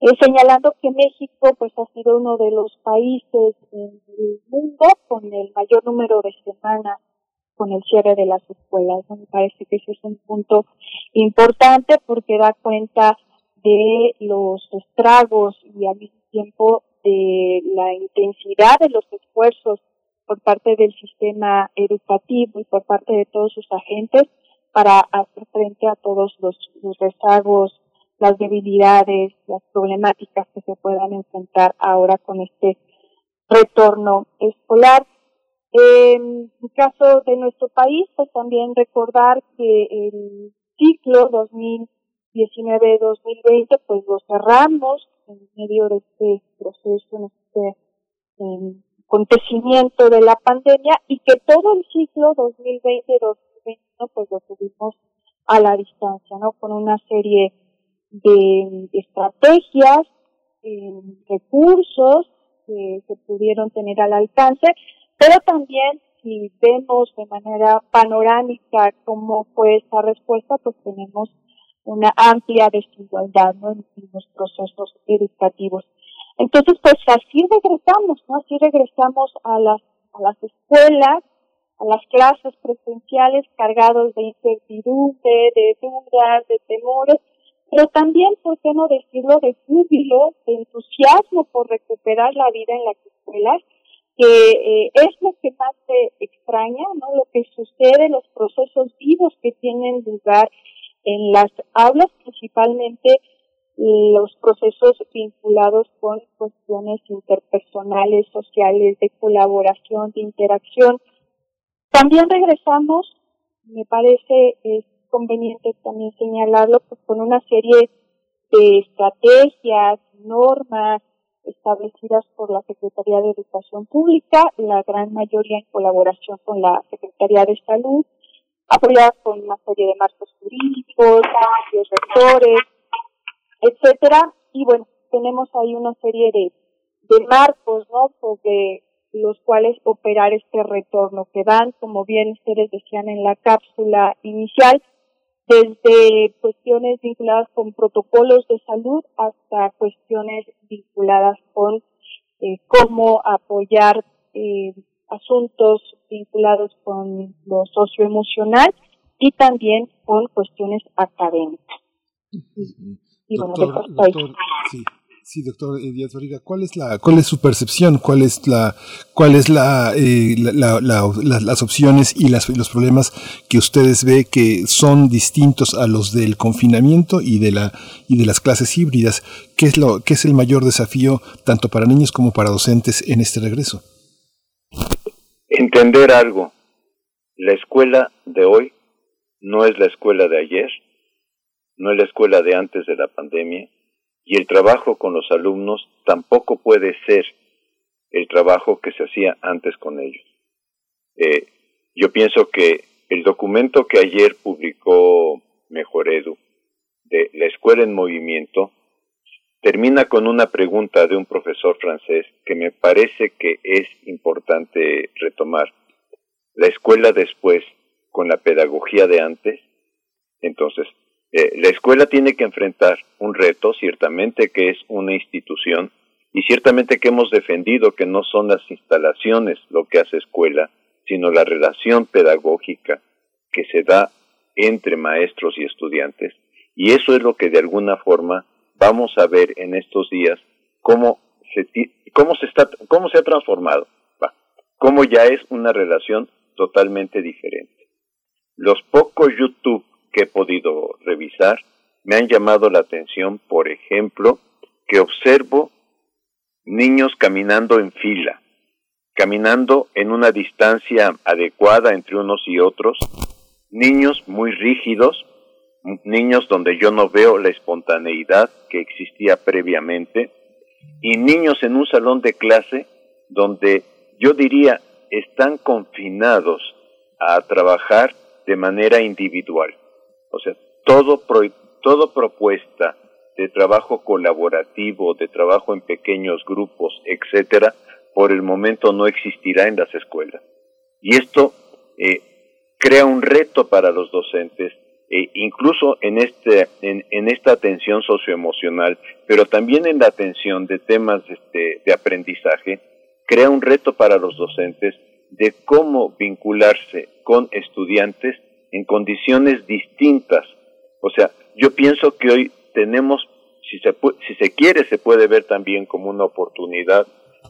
eh, señalando que México pues ha sido uno de los países en el mundo con el mayor número de semanas con el cierre de las escuelas. Me parece que ese es un punto importante porque da cuenta de los estragos y al mismo tiempo de la intensidad de los esfuerzos por parte del sistema educativo y por parte de todos sus agentes para hacer frente a todos los, los rezagos, las debilidades, las problemáticas que se puedan enfrentar ahora con este retorno escolar. En caso de nuestro país, pues también recordar que el ciclo 2019-2020, pues lo cerramos en medio de este proceso, en este acontecimiento de la pandemia y que todo el ciclo 2020-2021 pues lo tuvimos a la distancia, ¿no? Con una serie de estrategias, eh, recursos que se pudieron tener al alcance, pero también si vemos de manera panorámica cómo fue esa respuesta, pues tenemos una amplia desigualdad ¿no? en, los procesos educativos. Entonces, pues así regresamos, ¿no? Así regresamos a las, a las escuelas, a las clases presenciales cargados de incertidumbre, de dudas, de temores, pero también, por qué no decirlo, de júbilo, de entusiasmo por recuperar la vida en la escuela, que eh, es lo que más se extraña, ¿no? Lo que sucede, los procesos vivos que tienen lugar en las aulas, principalmente los procesos vinculados con cuestiones interpersonales, sociales, de colaboración, de interacción. También regresamos, me parece conveniente también señalarlo, pues con una serie de estrategias, normas establecidas por la Secretaría de Educación Pública, la gran mayoría en colaboración con la Secretaría de Salud, apoyadas con una serie de marcos jurídicos, los rectores, etcétera. Y bueno, tenemos ahí una serie de, de marcos, ¿no? Sobre los cuales operar este retorno que van, como bien ustedes decían en la cápsula inicial, desde cuestiones vinculadas con protocolos de salud hasta cuestiones vinculadas con eh, cómo apoyar eh, asuntos vinculados con lo socioemocional y también con cuestiones académicas. Y bueno, doctor, doctor, sí, sí, doctor Díaz Barriga, ¿cuál es la, cuál es su percepción? ¿Cuál es la, cuál es la, eh, la, la, las opciones y las, los problemas que ustedes ve que son distintos a los del confinamiento y de la, y de las clases híbridas? ¿Qué es lo, qué es el mayor desafío tanto para niños como para docentes en este regreso? Entender algo. La escuela de hoy no es la escuela de ayer no es la escuela de antes de la pandemia, y el trabajo con los alumnos tampoco puede ser el trabajo que se hacía antes con ellos. Eh, yo pienso que el documento que ayer publicó Mejoredu de la escuela en movimiento termina con una pregunta de un profesor francés que me parece que es importante retomar. La escuela después con la pedagogía de antes, entonces eh, la escuela tiene que enfrentar un reto, ciertamente que es una institución, y ciertamente que hemos defendido que no son las instalaciones lo que hace escuela, sino la relación pedagógica que se da entre maestros y estudiantes. Y eso es lo que de alguna forma vamos a ver en estos días cómo se, cómo se, está, cómo se ha transformado, cómo ya es una relación totalmente diferente. Los pocos YouTube que he podido revisar me han llamado la atención, por ejemplo, que observo niños caminando en fila, caminando en una distancia adecuada entre unos y otros, niños muy rígidos, niños donde yo no veo la espontaneidad que existía previamente, y niños en un salón de clase donde yo diría están confinados a trabajar de manera individual. O sea, todo, todo propuesta de trabajo colaborativo, de trabajo en pequeños grupos, etcétera, por el momento no existirá en las escuelas. Y esto eh, crea un reto para los docentes, e incluso en, este, en, en, esta atención socioemocional, pero también en la atención de temas este, de aprendizaje, crea un reto para los docentes de cómo vincularse con estudiantes en condiciones distintas. O sea, yo pienso que hoy tenemos, si se, si se quiere, se puede ver también como una oportunidad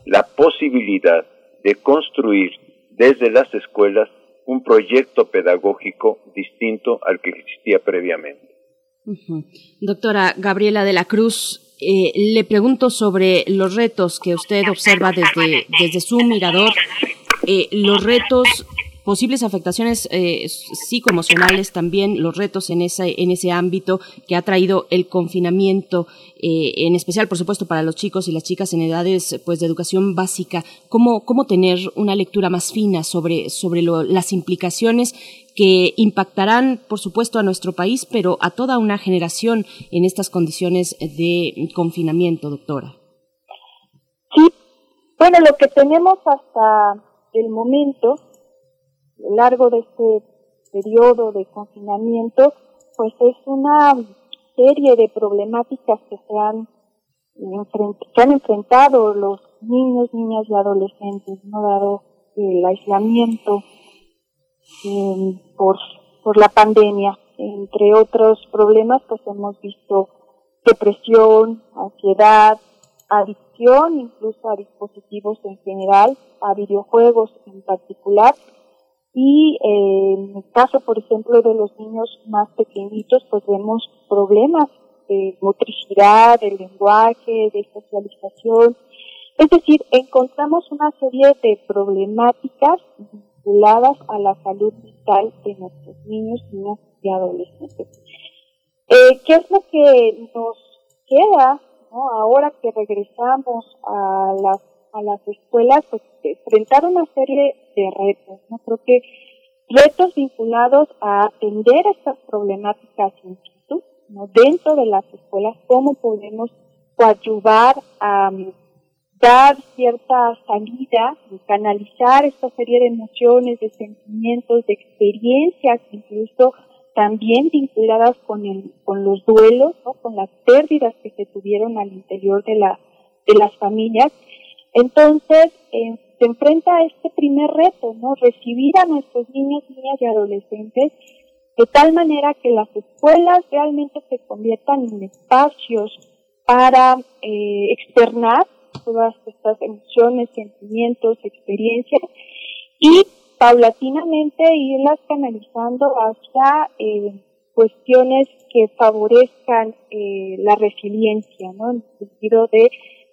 la posibilidad de construir desde las escuelas un proyecto pedagógico distinto al que existía previamente. Doctora Gabriela de la Cruz, eh, le pregunto sobre los retos que usted observa desde, desde su mirador, eh, los retos posibles afectaciones eh, psicoemocionales también, los retos en ese, en ese ámbito que ha traído el confinamiento, eh, en especial, por supuesto, para los chicos y las chicas en edades pues, de educación básica, cómo, cómo tener una lectura más fina sobre, sobre las implicaciones que impactarán, por supuesto, a nuestro país, pero a toda una generación en estas condiciones de confinamiento, doctora. Sí, bueno, lo que tenemos hasta el momento lo largo de este periodo de confinamiento, pues es una serie de problemáticas que se han, que han enfrentado los niños, niñas y adolescentes, no dado el aislamiento em, por, por la pandemia. Entre otros problemas, pues hemos visto depresión, ansiedad, adicción incluso a dispositivos en general, a videojuegos en particular. Y eh, en el caso, por ejemplo, de los niños más pequeñitos, pues vemos problemas de motricidad, de lenguaje, de socialización. Es decir, encontramos una serie de problemáticas vinculadas a la salud mental de nuestros niños, niñas y adolescentes. Eh, ¿Qué es lo que nos queda ahora que regresamos a las, a las escuelas? Pues enfrentar una serie de retos. ¿no? Creo que retos vinculados a atender estas problemáticas in situ, ¿no? dentro de las escuelas, cómo podemos coadyuvar a um, dar cierta salida, canalizar esta serie de emociones, de sentimientos, de experiencias, incluso también vinculadas con, el, con los duelos, ¿no? con las pérdidas que se tuvieron al interior de, la, de las familias. Entonces, eh, se enfrenta a este primer reto, ¿no? Recibir a nuestros niños, niñas y adolescentes de tal manera que las escuelas realmente se conviertan en espacios para eh, externar todas estas emociones, sentimientos, experiencias y paulatinamente irlas canalizando hacia eh, cuestiones que favorezcan la resiliencia, ¿no? En el sentido de,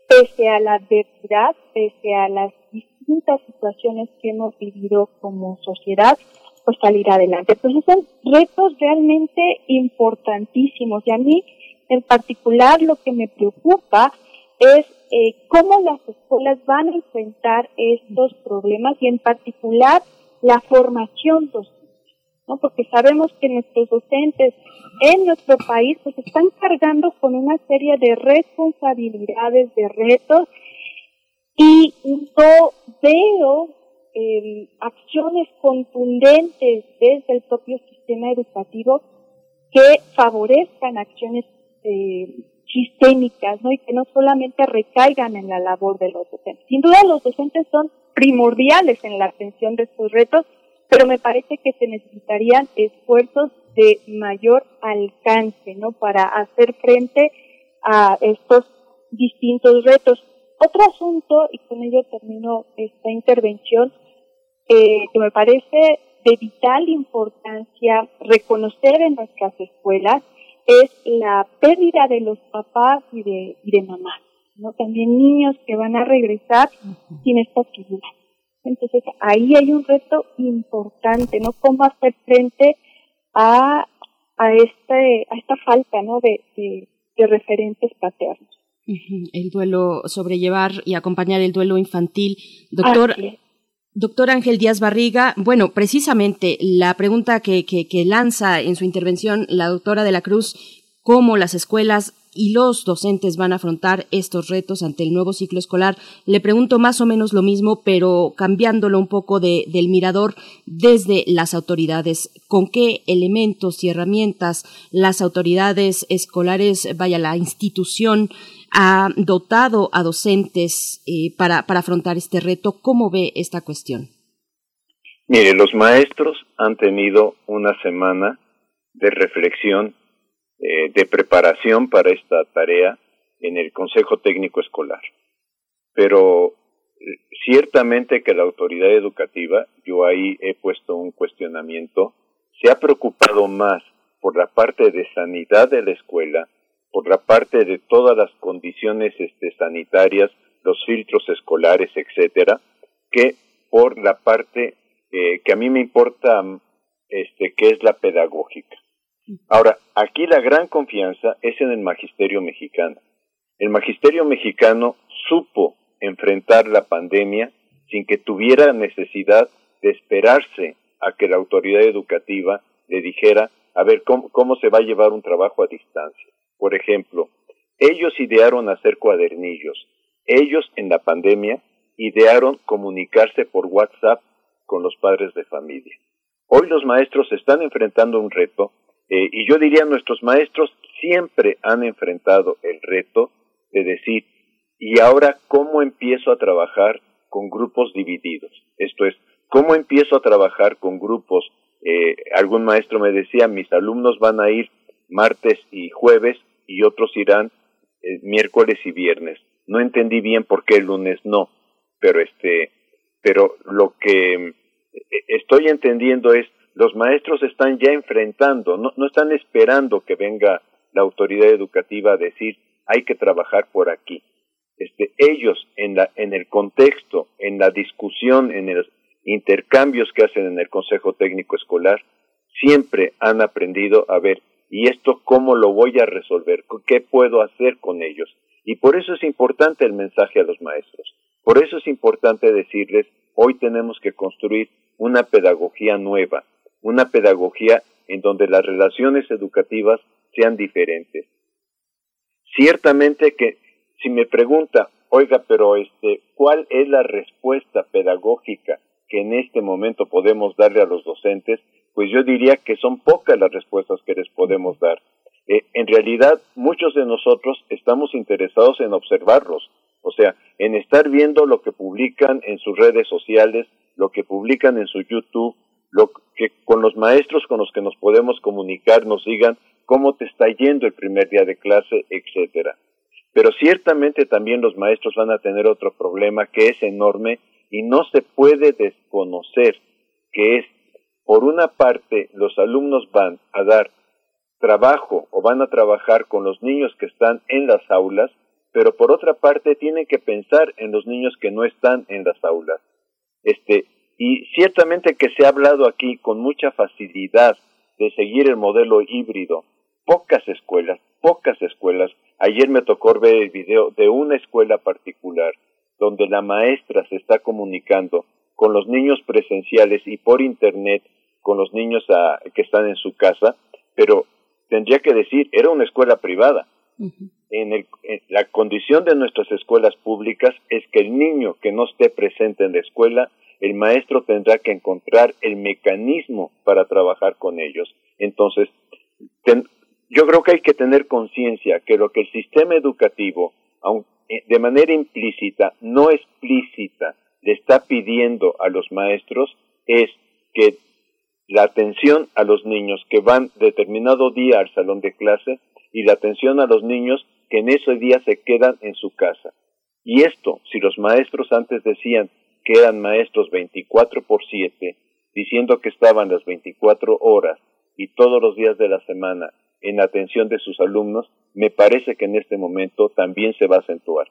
pese a la adversidad, pese a las distintas situaciones que hemos vivido como sociedad, pues salir adelante. Entonces son retos realmente importantísimos y a mí en particular lo que me preocupa es eh, cómo las escuelas van a enfrentar estos problemas y en particular la formación docente, ¿no? Porque sabemos que nuestros docentes en nuestro país pues están cargando con una serie de responsabilidades, de retos y no veo eh, acciones contundentes desde el propio sistema educativo que favorezcan acciones eh, sistémicas, ¿no? Y que no solamente recaigan en la labor de los docentes. Sin duda los docentes son primordiales en la atención de estos retos, pero me parece que se necesitarían esfuerzos de mayor alcance, ¿no? Para hacer frente a estos distintos retos. Otro asunto, y con ello termino esta intervención, eh, que me parece de vital importancia reconocer en nuestras escuelas, es la pérdida de los papás y de, y de mamás, ¿no? También niños que van a regresar sin esta figura. Entonces ahí hay un reto importante, ¿no? Cómo hacer frente a, a, este, a esta falta, ¿no? De, de referentes paternos. El duelo, sobrellevar y acompañar el duelo infantil. Doctor, doctor Ángel Díaz Barriga, bueno, precisamente la pregunta que, que, que lanza en su intervención la doctora de la Cruz, cómo las escuelas y los docentes van a afrontar estos retos ante el nuevo ciclo escolar. Le pregunto más o menos lo mismo, pero cambiándolo un poco de, del mirador desde las autoridades. ¿Con qué elementos y herramientas las autoridades escolares, vaya la institución, ha dotado a docentes eh, para, para afrontar este reto? ¿Cómo ve esta cuestión? Mire, los maestros han tenido una semana de reflexión eh, de preparación para esta tarea en el Consejo Técnico Escolar. Pero eh, ciertamente que la autoridad educativa, yo ahí he puesto un cuestionamiento, se ha preocupado más por la parte de sanidad de la escuela, por la parte de todas las condiciones este, sanitarias, los filtros escolares, etcétera, que por la parte eh, que a mí me importa, este, que es la pedagógica. Ahora, aquí la gran confianza es en el magisterio mexicano. El magisterio mexicano supo enfrentar la pandemia sin que tuviera necesidad de esperarse a que la autoridad educativa le dijera, a ver, ¿cómo, cómo se va a llevar un trabajo a distancia? Por ejemplo, ellos idearon hacer cuadernillos. Ellos en la pandemia idearon comunicarse por WhatsApp con los padres de familia. Hoy los maestros están enfrentando un reto eh, y yo diría, nuestros maestros siempre han enfrentado el reto de decir, ¿y ahora cómo empiezo a trabajar con grupos divididos? Esto es, ¿Cómo empiezo a trabajar con grupos? Eh, algún maestro me decía, mis alumnos van a ir martes y jueves y otros irán eh, miércoles y viernes. No entendí bien por qué el lunes no, pero este, pero lo que eh, estoy entendiendo es los maestros están ya enfrentando, no, están esperando que venga la autoridad educativa a decir hay que trabajar por aquí. Este, ellos en, la, en el contexto, en la discusión, en los intercambios que hacen en el Consejo Técnico Escolar, siempre han aprendido a ver, ¿y esto cómo lo voy a resolver? ¿Qué puedo hacer con ellos? Y por eso es importante el mensaje a los maestros. Por eso es importante decirles, hoy tenemos que construir una pedagogía nueva, una pedagogía en donde las relaciones educativas sean diferentes. Ciertamente que si me pregunta, oiga, pero este, ¿cuál es la respuesta pedagógica que en este momento podemos darle a los docentes? Pues yo diría que son pocas las respuestas que les podemos dar. Eh, en realidad, muchos de nosotros estamos interesados en observarlos, o sea, en estar viendo lo que publican en sus redes sociales, lo que publican en su YouTube, lo que con los maestros con los que nos podemos comunicar nos digan cómo te está yendo el primer día de clase, etcétera. Pero ciertamente también los maestros van a tener otro problema que es enorme y no se puede desconocer, que es, por una parte, los alumnos van a dar trabajo o van a trabajar con los niños que están en las aulas, pero por otra parte tienen que pensar en los niños que no están en las aulas. Este, y ciertamente que se ha hablado aquí con mucha facilidad de seguir el modelo híbrido. Pocas escuelas, pocas escuelas. Ayer me tocó ver el video de una escuela particular donde la maestra se está comunicando con los niños presenciales y por internet con los niños que están en su casa, pero tendría que decir, era una escuela privada. en, el, en la condición de nuestras escuelas públicas es que el niño que no esté presente en la escuela el maestro tendrá que encontrar el mecanismo para trabajar con ellos. Entonces, yo creo que hay que tener conciencia que lo que el sistema educativo, eh, de manera implícita, no explícita, le está pidiendo a los maestros es que la atención a los niños que van determinado día al salón de clase y la atención a los niños que en ese día se quedan en su casa. Y esto, si los maestros antes decían que eran maestros 24 por 7, diciendo que estaban las 24 horas y todos los días de la semana en atención de sus alumnos, me parece que en este momento también se va a acentuar.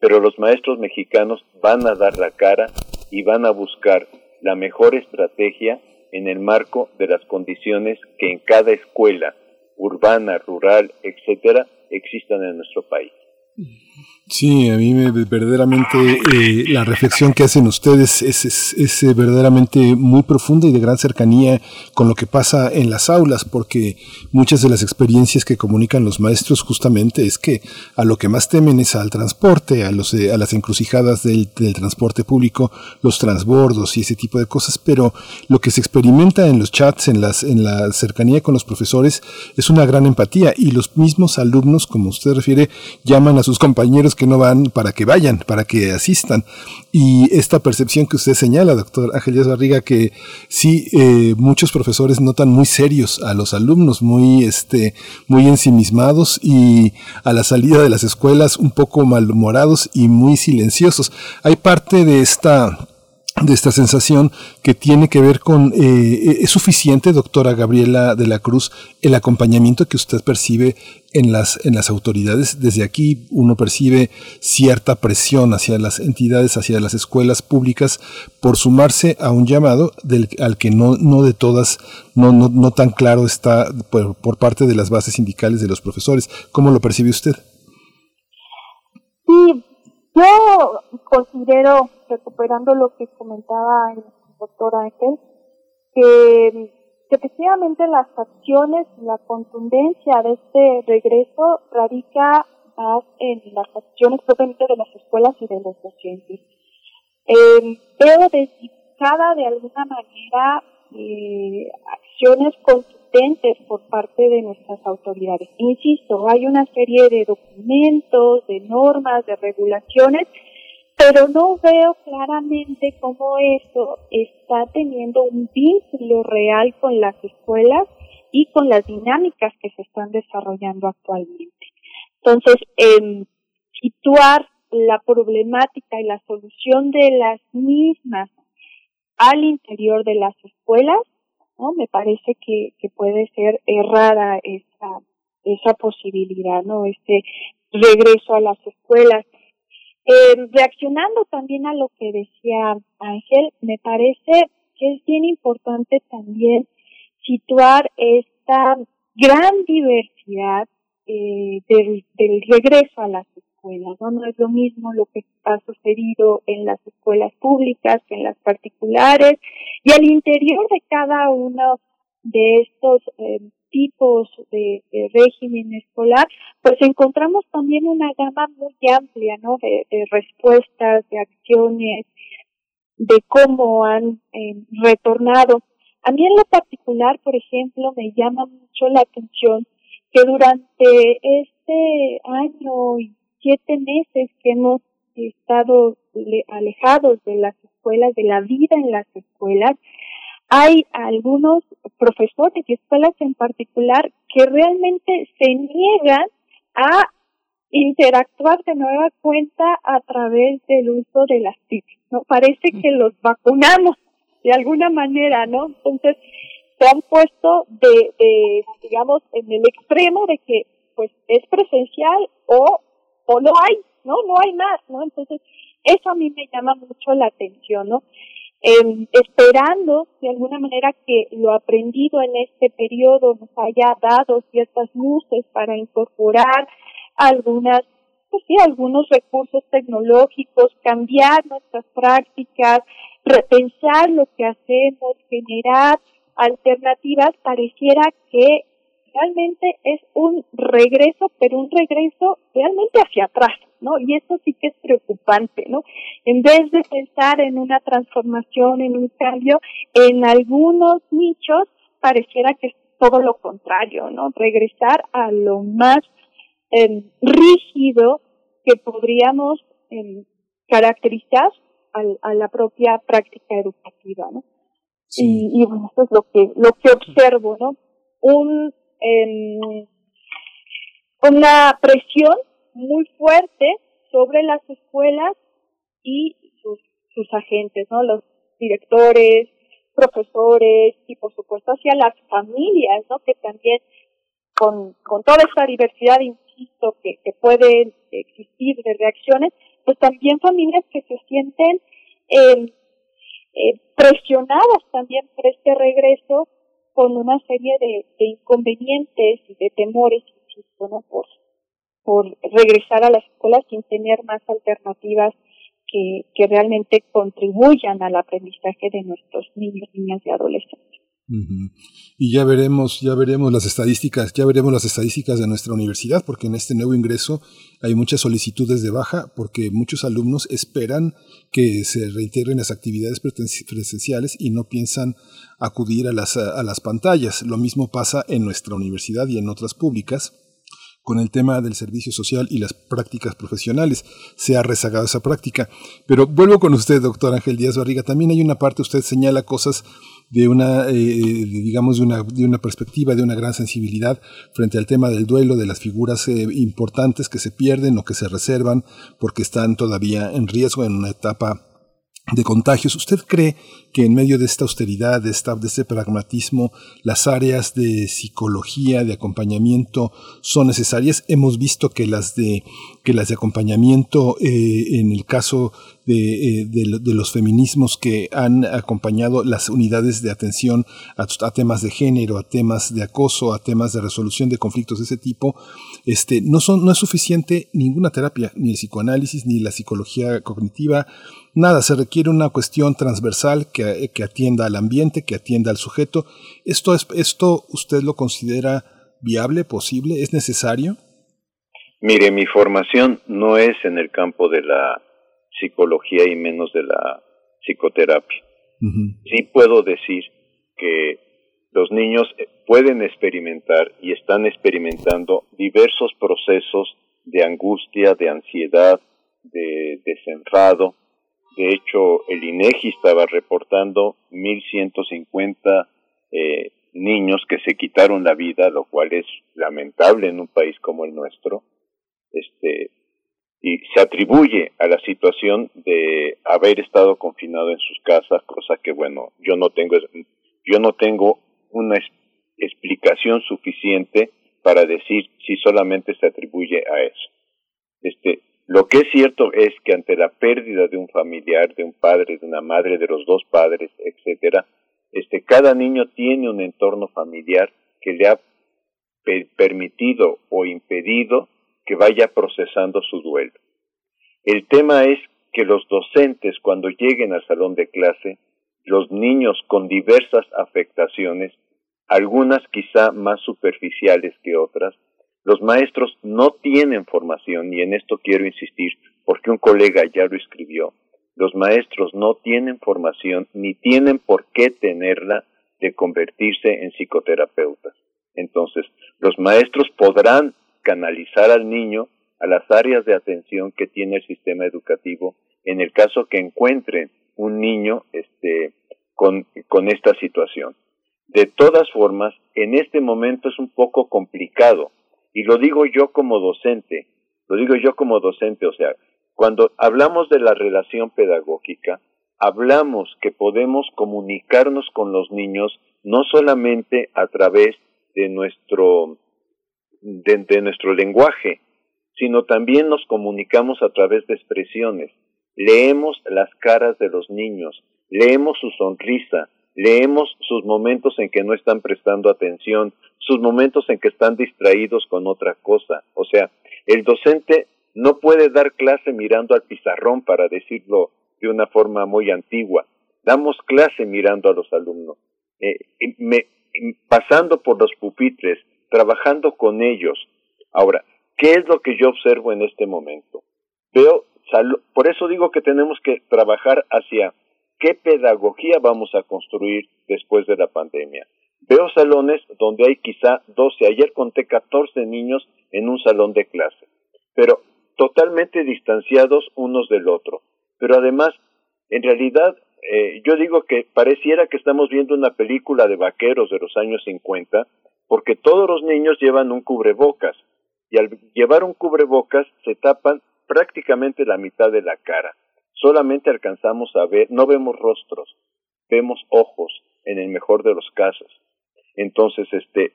Pero los maestros mexicanos van a dar la cara y van a buscar la mejor estrategia en el marco de las condiciones que en cada escuela, urbana, rural, etcétera, existan en nuestro país. Sí, a mí me, verdaderamente eh, la reflexión que hacen ustedes es, es, eh, verdaderamente muy profunda y de gran cercanía con lo que pasa en las aulas, porque muchas de las experiencias que comunican los maestros justamente es que a lo que más temen es al transporte, a, los, a las encrucijadas del, del transporte público, los transbordos y ese tipo de cosas, pero lo que se experimenta en los chats, en, las, en la cercanía con los profesores, es una gran empatía y los mismos alumnos, como usted refiere, llaman a sus que no van para que vayan, para que asistan. Y esta percepción que usted señala, doctor Ángel Barriga, que sí, eh, muchos profesores notan muy serios a los alumnos, muy, este, muy ensimismados y a la salida de las escuelas un poco malhumorados y muy silenciosos. Hay parte de esta de esta sensación que tiene que ver con, eh, ¿es suficiente, doctora Gabriela de la Cruz, el acompañamiento que usted percibe en las, en las autoridades? Desde aquí uno percibe cierta presión hacia las entidades, hacia las escuelas públicas, por sumarse a un llamado del, al que no, no de todas, no, no, no tan claro está por, por parte de las bases sindicales de los profesores. ¿Cómo lo percibe usted? Sí, yo considero, recuperando lo que comentaba el doctor Ángel, que, efectivamente las acciones y la contundencia de este regreso radica más en las acciones propiamente de las escuelas y de los docentes. Eh, veo dedicada de alguna manera eh, acciones contundentes por parte de nuestras autoridades. Insisto, hay una serie de documentos, de normas, de regulaciones pero no veo claramente cómo eso está teniendo un vínculo real con las escuelas y con las dinámicas que se están desarrollando actualmente. Entonces, eh, situar la problemática y la solución de las mismas al interior de las escuelas, ¿no? Me parece que, que puede ser errada esa, esa posibilidad, ¿no? Este regreso a las escuelas. Eh, reaccionando también a lo que decía Ángel, me parece que es bien importante también situar esta gran diversidad eh, del, del regreso a las escuelas, ¿no? Es lo mismo lo que ha sucedido en las escuelas públicas que en las particulares y al interior de cada uno de estos eh, tipos de, régimen escolar, pues encontramos también una gama muy amplia, ¿no? De, de respuestas, de acciones, de cómo han eh, retornado. A mí en lo particular, por ejemplo, me llama mucho la atención que durante este año y siete meses que hemos estado alejados de las escuelas, de la vida en las escuelas, hay algunos profesores y escuelas en particular que realmente se niegan a interactuar de nueva cuenta a través del uso de las TIC, ¿no? Parece que los vacunamos de alguna manera, ¿no? Entonces, se han puesto de, de, digamos, en el extremo de que, pues, es presencial o, o no hay, ¿no? No hay más, ¿no? Entonces, eso a mí me llama mucho la atención, ¿no? Eh, esperando de alguna manera que lo aprendido en este periodo nos haya dado ciertas luces para incorporar algunas, pues sí, algunos recursos tecnológicos, cambiar nuestras prácticas, repensar lo que hacemos, generar alternativas, pareciera que realmente es un regreso, pero un regreso realmente hacia atrás, ¿no? Y eso sí que es preocupante, ¿no? En vez de pensar en una transformación, en un cambio, en algunos nichos pareciera que es todo lo contrario, ¿no? Regresar a lo más eh, rígido que podríamos eh, caracterizar a, a, la propia práctica educativa, ¿no? Sí. Y, y, bueno, esto es lo que, lo que observo, ¿no? Un, eh, una presión muy fuerte sobre las escuelas y sus, sus agentes, ¿no? Los directores, profesores y por supuesto hacia las familias, ¿no? Que también con, con toda esta diversidad, insisto, que, que puede existir de reacciones, pues también familias que se sienten eh, eh, presionadas también por este regreso con una serie de, inconvenientes y de temores, insisto, ¿no? Por, por regresar a las escuelas sin tener más alternativas que, que realmente contribuyan al aprendizaje de nuestros niños, niñas y adolescentes. Y ya veremos, ya veremos las estadísticas, ya veremos las estadísticas de nuestra universidad, porque en este nuevo ingreso hay muchas solicitudes de baja, porque muchos alumnos esperan que se reintegren las actividades presenciales y no piensan acudir a las, a las pantallas. Lo mismo pasa en nuestra universidad y en otras públicas con el tema del servicio social y las prácticas profesionales. Se ha rezagado esa práctica. Pero vuelvo con usted, doctor Ángel Díaz Barriga. También hay una parte, usted señala cosas de una, eh, digamos, de una, de una perspectiva, de una gran sensibilidad frente al tema del duelo, de las figuras eh, importantes que se pierden o que se reservan porque están todavía en riesgo en una etapa de contagios. ¿Usted cree que en medio de esta austeridad, de, esta, de este pragmatismo, las áreas de psicología, de acompañamiento son necesarias? Hemos visto que las de, que las de acompañamiento, eh, en el caso de, eh, de, los feminismos que han acompañado las unidades de atención a, a, temas de género, a temas de acoso, a temas de resolución de conflictos de ese tipo, este, no, son, no es suficiente ninguna terapia, ni el psicoanálisis, ni la psicología cognitiva, nada, se requiere una cuestión transversal que, que, atienda al ambiente, que atienda al sujeto. ¿Esto, es, ¿Esto usted lo considera viable, posible, es necesario? Mire, mi formación no es en el campo de la psicología y menos de la psicoterapia. Uh -huh. Sí puedo decir que los niños pueden experimentar y están experimentando diversos procesos de angustia, de ansiedad, de desenfado. De hecho, el INEGI estaba reportando 1.150 eh, niños que se quitaron la vida, lo cual es lamentable en un país como el nuestro. Este, y se atribuye a la situación de haber estado confinado en sus casas, cosa que bueno, yo no tengo yo no tengo una explicación suficiente para decir si solamente se atribuye a eso. Este, lo que es cierto es que ante la pérdida de un familiar, de un padre, de una madre, de los dos padres, etcétera, este, cada niño tiene un entorno familiar que le ha permitido o impedido que vaya procesando su duelo. El tema es que los docentes cuando lleguen al salón de clase, los niños con diversas afectaciones, algunas quizá más superficiales que otras, los maestros no tienen formación, y en esto quiero insistir, porque un colega ya lo escribió, los maestros no tienen formación ni tienen por qué tenerla de convertirse en psicoterapeutas. Entonces, los maestros podrán canalizar al niño a las áreas de atención que tiene el sistema educativo en el caso que encuentren un niño este, con, con esta situación. De todas formas, en este momento es un poco complicado, y lo digo yo como docente, lo digo yo como docente, o sea, cuando hablamos de la relación pedagógica, hablamos que podemos comunicarnos con los niños no solamente a través de nuestro de, nuestro lenguaje, sino también nos comunicamos a través de expresiones. Leemos las caras de los niños, leemos su sonrisa, leemos sus momentos en que no están prestando atención, sus momentos en que están distraídos con otra cosa. O sea, el docente no puede dar clase mirando al pizarrón, para decirlo de una forma muy antigua. Damos clase mirando a los alumnos, eh, pasando por los pupitres, trabajando con ellos. Ahora, ¿qué es lo que yo observo en este momento? Veo, por eso digo que tenemos que trabajar hacia qué pedagogía vamos a construir después de la pandemia. Veo salones donde hay quizá 12, ayer conté 14 niños en un salón de clase, pero totalmente distanciados unos del otro. Pero además, en realidad, eh, yo digo que pareciera que estamos viendo una película de vaqueros de los años 50, porque todos los niños llevan un cubrebocas y al llevar un cubrebocas se tapan prácticamente la mitad de la cara. Solamente alcanzamos a ver, no vemos rostros, vemos ojos en el mejor de los casos. Entonces, este,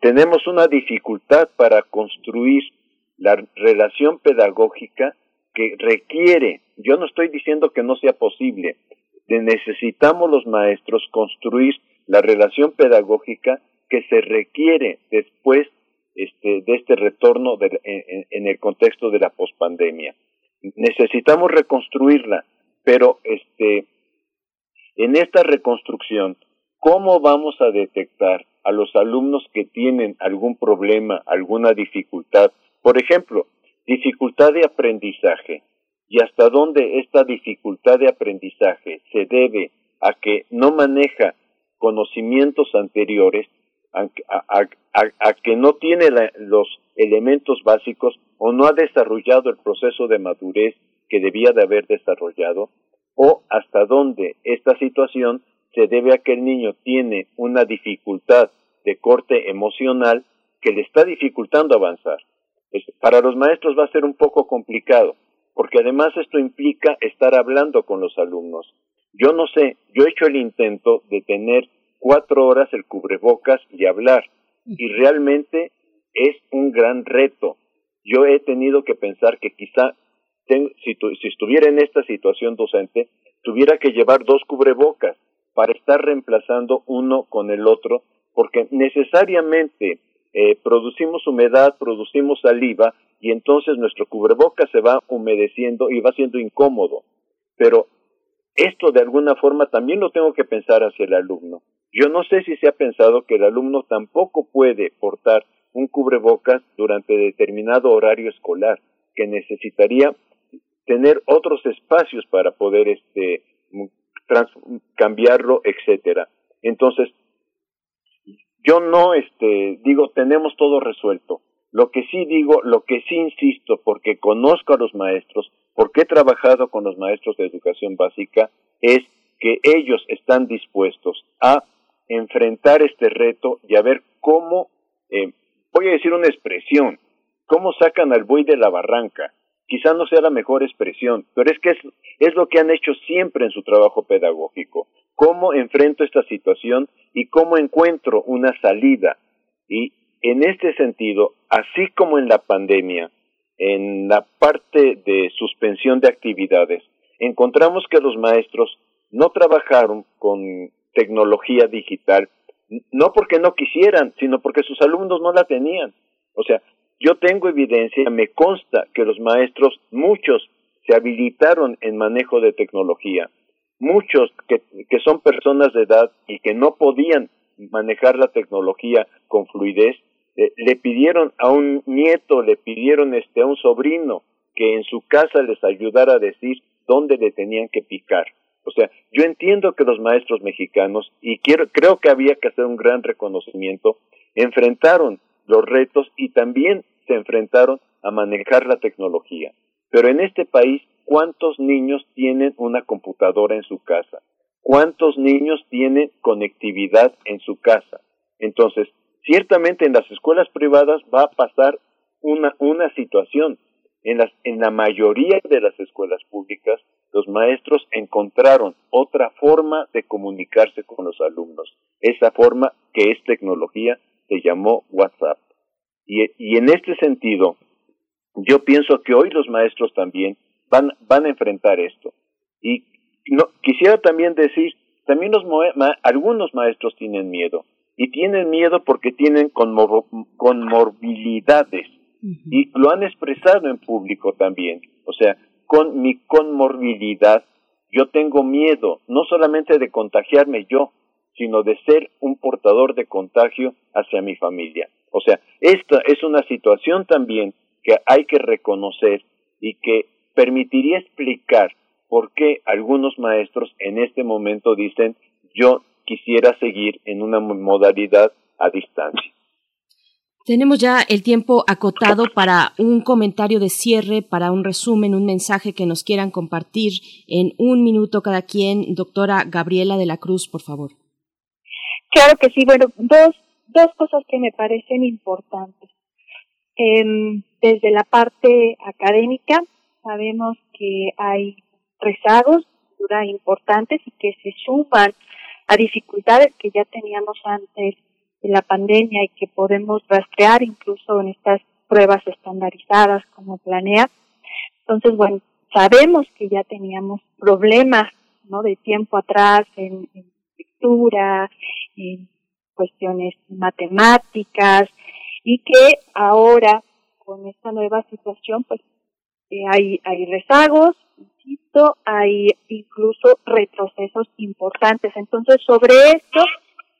tenemos una dificultad para construir la relación pedagógica que requiere, yo no estoy diciendo que no sea posible, necesitamos los maestros construir la relación pedagógica que se requiere después este, de este retorno en, el contexto de la pospandemia. Necesitamos reconstruirla, pero este, en esta reconstrucción, ¿cómo vamos a detectar a los alumnos que tienen algún problema, alguna dificultad? Por ejemplo, dificultad de aprendizaje. ¿Y hasta dónde esta dificultad de aprendizaje se debe a que no maneja conocimientos anteriores a, que no tiene los elementos básicos o no ha desarrollado el proceso de madurez que debía de haber desarrollado, o hasta dónde esta situación se debe a que el niño tiene una dificultad de corte emocional que le está dificultando avanzar. Para los maestros va a ser un poco complicado, porque además esto implica estar hablando con los alumnos. Yo no sé, yo he hecho el intento de tener cuatro horas el cubrebocas y hablar. Y realmente es un gran reto. Yo he tenido que pensar que quizá si, si estuviera en esta situación docente, tuviera que llevar dos cubrebocas para estar reemplazando uno con el otro, porque necesariamente eh, producimos humedad, producimos saliva y entonces nuestro cubrebocas se va humedeciendo y va siendo incómodo. Pero esto de alguna forma también lo tengo que pensar hacia el alumno. Yo no sé si se ha pensado que el alumno tampoco puede portar un cubrebocas durante determinado horario escolar, que necesitaría tener otros espacios para poder este cambiarlo, etcétera. Entonces, yo no este digo tenemos todo resuelto. Lo que sí digo, lo que sí insisto, porque conozco a los maestros, porque he trabajado con los maestros de educación básica, es que ellos están dispuestos a enfrentar este reto y a ver cómo, eh, voy a decir una expresión, cómo sacan al buey de la barranca. Quizá no sea la mejor expresión, pero es que es, es lo que han hecho siempre en su trabajo pedagógico. Cómo enfrento esta situación y cómo encuentro una salida. Y en este sentido, así como en la pandemia, en la parte de suspensión de actividades, encontramos que los maestros no trabajaron con tecnología digital, no porque no quisieran, sino porque sus alumnos no la tenían. O sea, yo tengo evidencia, me consta que los maestros, muchos, se habilitaron en manejo de tecnología, muchos que, que son personas de edad y que no podían manejar la tecnología con fluidez, eh, le pidieron a un nieto, le pidieron este a un sobrino que en su casa les ayudara a decir dónde le tenían que picar. O sea, yo entiendo que los maestros mexicanos, y quiero, creo que había que hacer un gran reconocimiento, enfrentaron los retos y también se enfrentaron a manejar la tecnología. Pero en este país, ¿cuántos niños tienen una computadora en su casa? ¿Cuántos niños tienen conectividad en su casa? Entonces, ciertamente en las escuelas privadas va a pasar una, una situación. En, las, en la mayoría de las escuelas públicas los maestros encontraron otra forma de comunicarse con los alumnos. Esa forma que es tecnología se llamó WhatsApp. Y, y en este sentido, yo pienso que hoy los maestros también van, van a enfrentar esto. Y no, quisiera también decir, también los, algunos maestros tienen miedo. Y tienen miedo porque tienen conmorbilidades. Y lo han expresado en público también. O sea, con mi conmorbilidad, yo tengo miedo no solamente de contagiarme yo, sino de ser un portador de contagio hacia mi familia. O sea, esta es una situación también que hay que reconocer y que permitiría explicar por qué algunos maestros en este momento dicen yo quisiera seguir en una modalidad a distancia. Tenemos ya el tiempo acotado para un comentario de cierre, para un resumen, un mensaje que nos quieran compartir en un minuto cada quien. Doctora Gabriela de la Cruz, por favor. Claro que sí. Bueno, dos, dos cosas que me parecen importantes. Em, desde la parte académica, sabemos que hay rezagos importantes y que se suman a dificultades que ya teníamos antes la pandemia y que podemos rastrear incluso en estas pruebas estandarizadas como Planea. Entonces, bueno, sabemos que ya teníamos problemas, ¿no? De tiempo atrás en, lectura, en cuestiones matemáticas y que ahora con esta nueva situación, pues eh, hay, hay rezagos, hay incluso retrocesos importantes. Entonces, sobre esto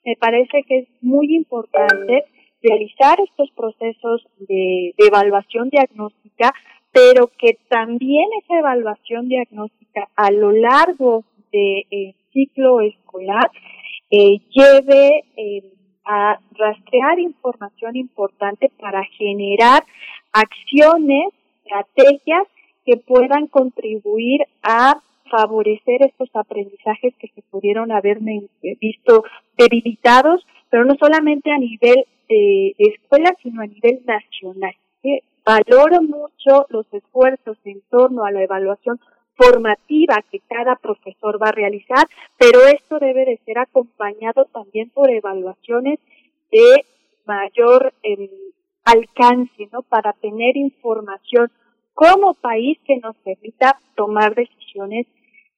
me parece que es muy importante realizar estos procesos de, evaluación diagnóstica, pero que también esa evaluación diagnóstica a lo largo del de, ciclo escolar eh, lleve eh, a rastrear información importante para generar acciones, estrategias que puedan contribuir a favorecer estos aprendizajes que se pudieron haber visto debilitados, pero no solamente a nivel de, escuela, sino a nivel nacional. Valoro mucho los esfuerzos en torno a la evaluación formativa que cada profesor va a realizar, pero esto debe de ser acompañado también por evaluaciones de mayor em, alcance, ¿no? Para tener información como país que nos permita tomar decisiones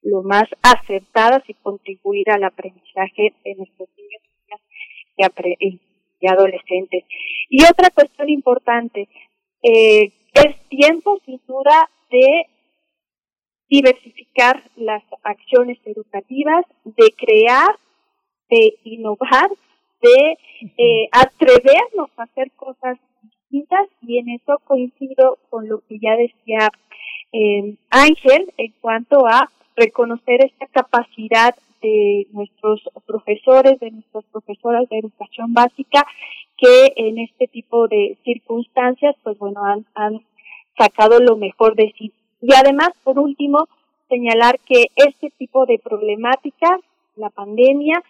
lo más acertadas y contribuir al aprendizaje de nuestros niños y, adolescentes. Y otra cuestión importante, eh, es tiempo sin duda de diversificar las acciones educativas, de crear, de innovar, de eh, atrevernos a hacer cosas distintas y en eso coincido con lo que ya decía eh, Ángel en cuanto a reconocer esta capacidad de nuestros profesores, de nuestras profesoras de educación básica, que en este tipo de circunstancias, pues bueno, han, sacado lo mejor de sí. Y además, por último, señalar que este tipo de problemáticas, la pandemia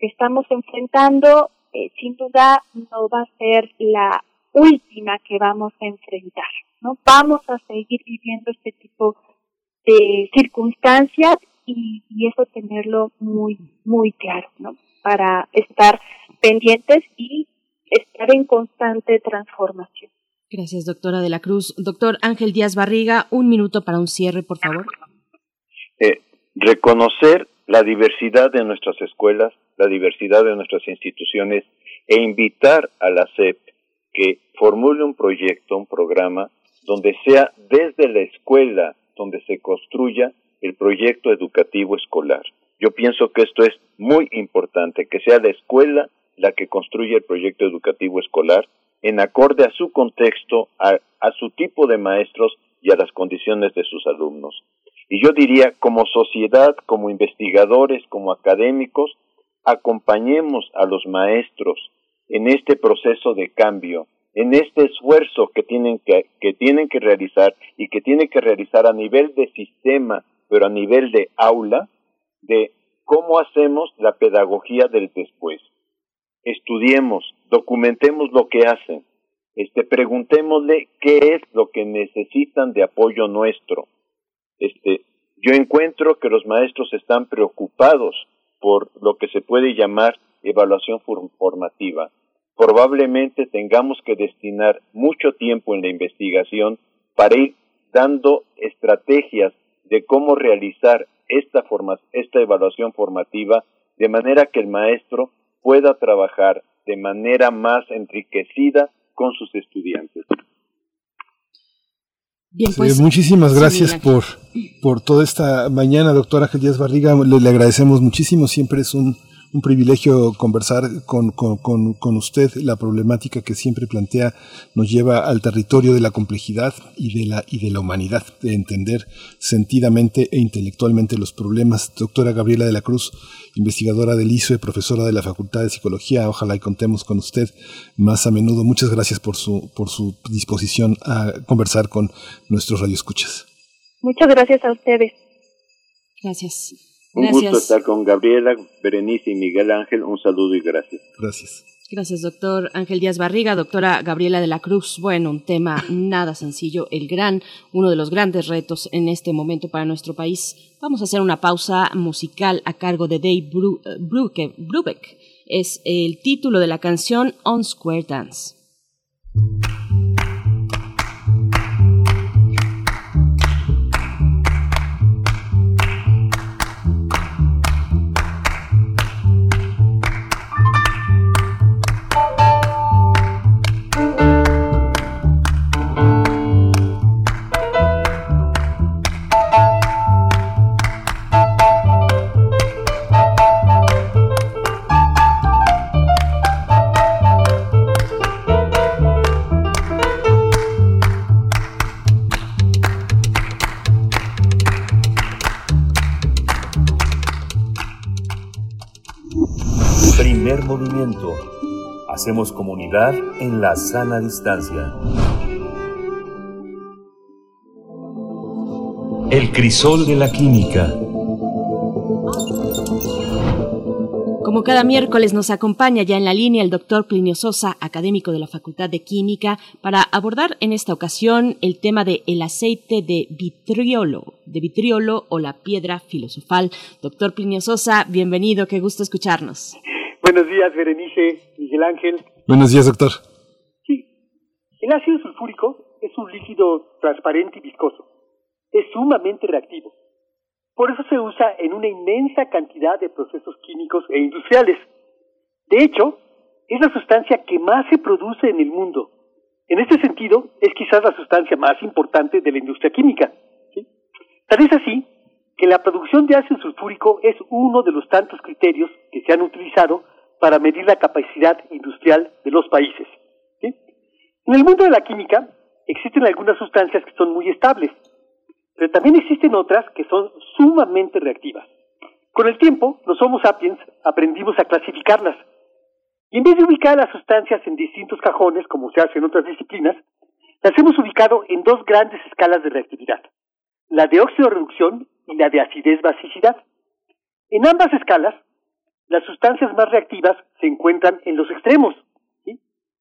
que estamos enfrentando, eh, sin duda no va a ser la última que vamos a enfrentar, ¿no? Vamos a seguir viviendo este tipo de circunstancias y, y eso tenerlo muy, muy claro, ¿no? Para estar pendientes y estar en constante transformación. Gracias, doctora de la Cruz. Doctor Ángel Díaz Barriga, un minuto para un cierre, por favor. Eh, reconocer la diversidad de nuestras escuelas, la diversidad de nuestras instituciones e invitar a la SEP que formule un proyecto, un programa, donde sea desde la escuela donde se construya el proyecto educativo escolar. Yo pienso que esto es muy importante, que sea la escuela la que construya el proyecto educativo escolar en acorde a su contexto, a, su tipo de maestros y a las condiciones de sus alumnos. Y yo diría, como sociedad, como investigadores, como académicos, acompañemos a los maestros en este proceso de cambio, en este esfuerzo que tienen que, que tienen que realizar y que tienen que realizar a nivel de sistema, pero a nivel de aula, de cómo hacemos la pedagogía del después. Estudiemos, documentemos lo que hacen, este, preguntémosle qué es lo que necesitan de apoyo nuestro. Este, yo encuentro que los maestros están preocupados por lo que se puede llamar evaluación formativa. Probablemente tengamos que destinar mucho tiempo en la investigación para ir dando estrategias de cómo realizar esta, forma, esta evaluación formativa de manera que el maestro pueda trabajar de manera más enriquecida con sus estudiantes. Bien, pues, muchísimas gracias por, por toda esta mañana, doctora Ángel Díaz Barriga. Le, le agradecemos muchísimo. Siempre es un, un privilegio conversar con, con, con, usted. La problemática que siempre plantea nos lleva al territorio de la complejidad y de la, y de la humanidad, de entender sentidamente e intelectualmente los problemas. Doctora Gabriela de la Cruz, investigadora del ISOE, profesora de la Facultad de Psicología, ojalá y contemos con usted más a menudo. Muchas gracias por su, por su disposición a conversar con nuestros radioescuchas. Muchas gracias a ustedes. Gracias. Un gusto estar con Gabriela, Berenice y Miguel Ángel. Un saludo y gracias. Gracias. Gracias, doctor Ángel Díaz Barriga, doctora Gabriela de la Cruz. Bueno, un tema [COUGHS] nada sencillo, el gran, uno de los grandes retos en este momento para nuestro país. Vamos a hacer una pausa musical a cargo de Dave Brubeck. Es el título de la canción On Square Dance. Hacemos comunidad en la sana distancia. El crisol de la química. Como cada miércoles nos acompaña ya en la línea el doctor Plinio Sosa, académico de la Facultad de Química, para abordar en esta ocasión el tema de el aceite de vitriolo, de vitriolo o la piedra filosofal. Doctor Plinio Sosa, bienvenido, qué gusto escucharnos. Buenos días, Berenice, Miguel Ángel. Buenos días, doctor. Sí, el ácido sulfúrico es un líquido transparente y viscoso. Es sumamente reactivo. Por eso se usa en una inmensa cantidad de procesos químicos e industriales. De hecho, es la sustancia que más se produce en el mundo. En este sentido, es quizás la sustancia más importante de la industria química. Tal es así que la producción de ácido sulfúrico es uno de los tantos criterios que se han utilizado para medir la capacidad industrial de los países. En el mundo de la química existen algunas sustancias que son muy estables, pero también existen otras que son sumamente reactivas. Con el tiempo, los Homo sapiens aprendimos a clasificarlas. Y en vez de ubicar las sustancias en distintos cajones, como se hace en otras disciplinas, las hemos ubicado en dos grandes escalas de reactividad. la de óxido reducción y la de acidez basicidad. En ambas escalas, las sustancias más reactivas se encuentran en los extremos,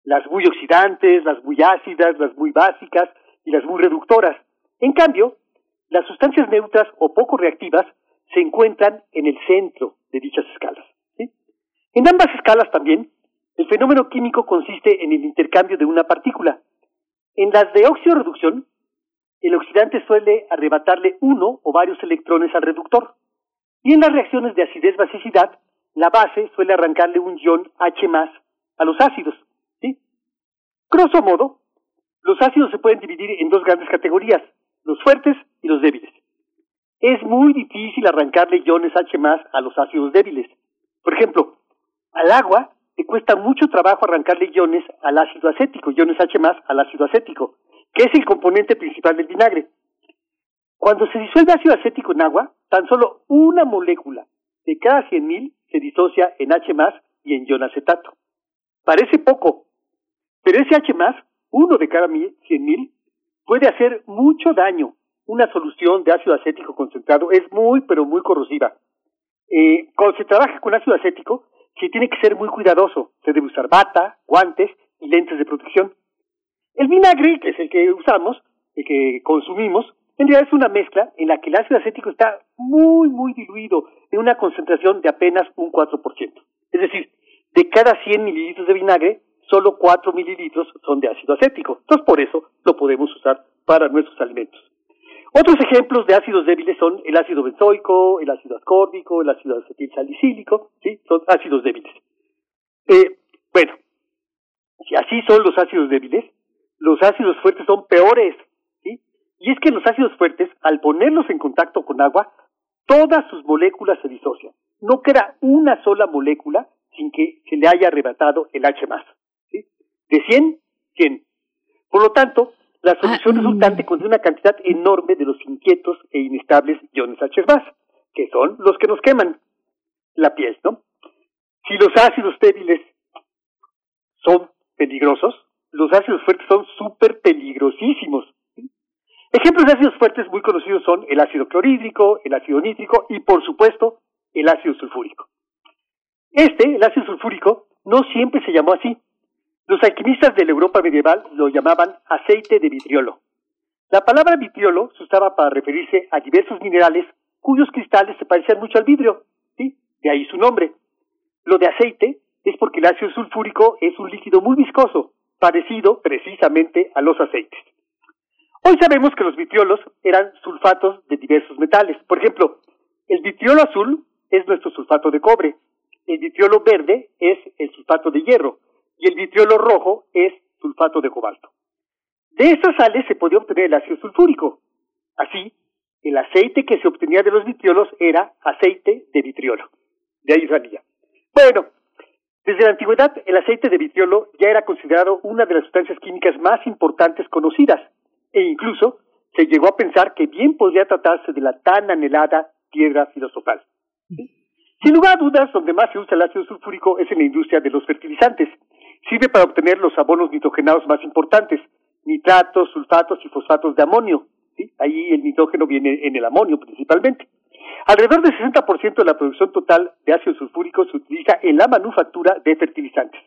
las muy oxidantes, las muy ácidas, las muy básicas y las muy reductoras. En cambio, las sustancias neutras o poco reactivas se encuentran en el centro de dichas escalas. En ambas escalas también, el fenómeno químico consiste en el intercambio de una partícula. En las de óxido reducción, el oxidante suele arrebatarle uno o varios electrones al reductor. Y en las reacciones de acidez-basicidad, la base suele arrancarle un ion H a los ácidos. ¿sí? Grosso modo, los ácidos se pueden dividir en dos grandes categorías, los fuertes y los débiles. Es muy difícil arrancarle iones H a los ácidos débiles. Por ejemplo, al agua le cuesta mucho trabajo arrancarle iones al ácido acético, iones H al ácido acético, que es el componente principal del vinagre. Cuando se disuelve ácido acético en agua, tan solo una molécula de cada 100.000 se disocia en H y en ion acetato. Parece poco, pero ese H uno de cada 100.000, puede hacer mucho daño. Una solución de ácido acético concentrado es muy, pero muy corrosiva. Eh, cuando se trabaja con ácido acético, se tiene que ser muy cuidadoso. Se debe usar bata, guantes y lentes de protección. El vinagre, que es el que usamos, el que consumimos, en realidad es una mezcla en la que el ácido acético está muy, muy diluido en una concentración de apenas un 4%. Es decir, de cada 100 mililitros de vinagre, solo 4 mililitros son de ácido acético. Entonces, por eso lo podemos usar para nuestros alimentos. Otros ejemplos de ácidos débiles son el ácido benzoico, el ácido ascórbico, el ácido acetilsalicílico, ¿sí? Son ácidos débiles. Eh, bueno, si así son los ácidos débiles, los ácidos fuertes son peores. Y es que los ácidos fuertes, al ponerlos en contacto con agua, todas sus moléculas se disocian. No queda una sola molécula sin que se le haya arrebatado el H ¿sí? De 100, 100. Por lo tanto, la solución resultante contiene una cantidad enorme de los inquietos e inestables iones H+, que son los que nos queman la piel, ¿no? Si los ácidos débiles son peligrosos, los ácidos fuertes son súper peligrosísimos. Ejemplos de ácidos fuertes muy conocidos son el ácido clorhídrico, el ácido nítrico y, por supuesto, el ácido sulfúrico. Este, el ácido sulfúrico, no siempre se llamó así. Los alquimistas de la Europa medieval lo llamaban aceite de vitriolo. La palabra vitriolo se usaba para referirse a diversos minerales cuyos cristales se parecían mucho al vidrio, ¿sí? De ahí su nombre. Lo de aceite es porque el ácido sulfúrico es un líquido muy viscoso, parecido precisamente a los aceites. Hoy sabemos que los vitriolos eran sulfatos de diversos metales. Por ejemplo, el vitriolo azul es nuestro sulfato de cobre, el vitriolo verde es el sulfato de hierro y el vitriolo rojo es sulfato de cobalto. De estas sales se podía obtener el ácido sulfúrico. Así, el aceite que se obtenía de los vitriolos era aceite de vitriolo. De ahí salía. Bueno, desde la antigüedad el aceite de vitriolo ya era considerado una de las sustancias químicas más importantes conocidas e incluso se llegó a pensar que bien podría tratarse de la tan anhelada piedra filosofal. Sin lugar a dudas, donde más se usa el ácido sulfúrico es en la industria de los fertilizantes. Sirve para obtener los abonos nitrogenados más importantes, nitratos, sulfatos y fosfatos de amonio. Ahí el nitrógeno viene en el amonio principalmente. Alrededor del 60% de la producción total de ácido sulfúrico se utiliza en la manufactura de fertilizantes,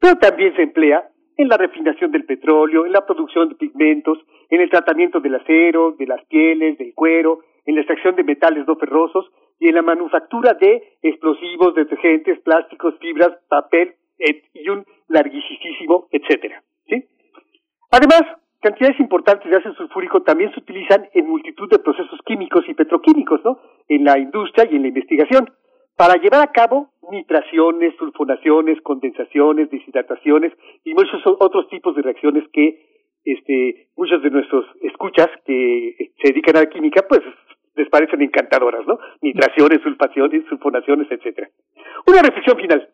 pero también se emplea en la refinación del petróleo, en la producción de pigmentos, en el tratamiento del acero, de las pieles, del cuero, en la extracción de metales no ferrosos y en la manufactura de explosivos, detergentes, plásticos, fibras, papel y un larguísimo, etcétera. ¿sí? Además, cantidades importantes de ácido sulfúrico también se utilizan en multitud de procesos químicos y petroquímicos, ¿no? En la industria y en la investigación, para llevar a cabo nitraciones, sulfonaciones, condensaciones, deshidrataciones y muchos otros tipos de reacciones que este, muchos de nuestros escuchas que se dedican a la química, pues les parecen encantadoras, ¿no? Nitraciones, sulfaciones, sulfonaciones, etcétera. Una reflexión final.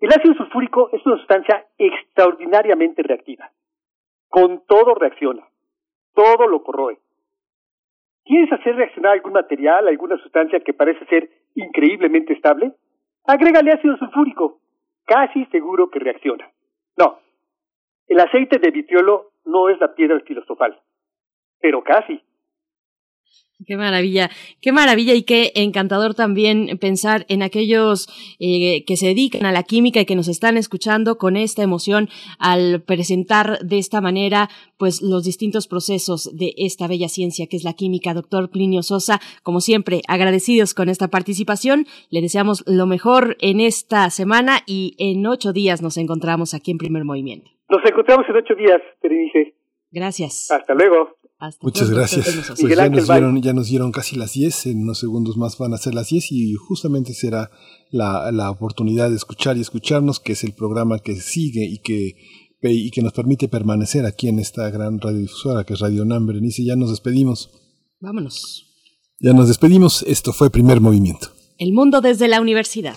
El ácido sulfúrico es una sustancia extraordinariamente reactiva. Con todo reacciona. Todo lo corroe. ¿Quieres hacer reaccionar algún material, alguna sustancia que parece ser increíblemente estable? Agrégale ácido sulfúrico. Casi seguro que reacciona. No. El aceite de vitriolo no es la piedra filosofal. Pero casi. Qué maravilla, qué maravilla y qué encantador también pensar en aquellos eh, que se dedican a la química y que nos están escuchando con esta emoción al presentar de esta manera pues los distintos procesos de esta bella ciencia que es la química. Doctor Plinio Sosa, como siempre, agradecidos con esta participación. Le deseamos lo mejor en esta semana y en ocho días nos encontramos aquí en Primer Movimiento. Nos encontramos en ocho días, dije. Gracias. Hasta luego. Muchas gracias. Pues ya, nos dieron, ya nos dieron casi las 10, en unos segundos más van a ser las 10 y justamente será la, la oportunidad de escuchar y escucharnos, que es el programa que sigue y que, y que nos permite permanecer aquí en esta gran radiodifusora que es Radio NAM. Berenice, ya nos despedimos. Vámonos. Ya nos despedimos. Esto fue Primer Movimiento. El mundo desde la universidad.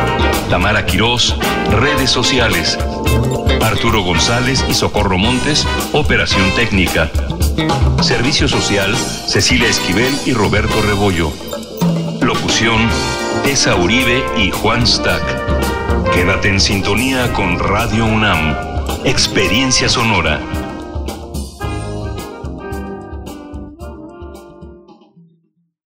Tamara Quirós, redes sociales, Arturo González y Socorro Montes, operación técnica. Servicio Social, Cecilia Esquivel y Roberto Rebollo. Locución, Esa Uribe y Juan Stack. Quédate en sintonía con Radio UNAM. Experiencia sonora.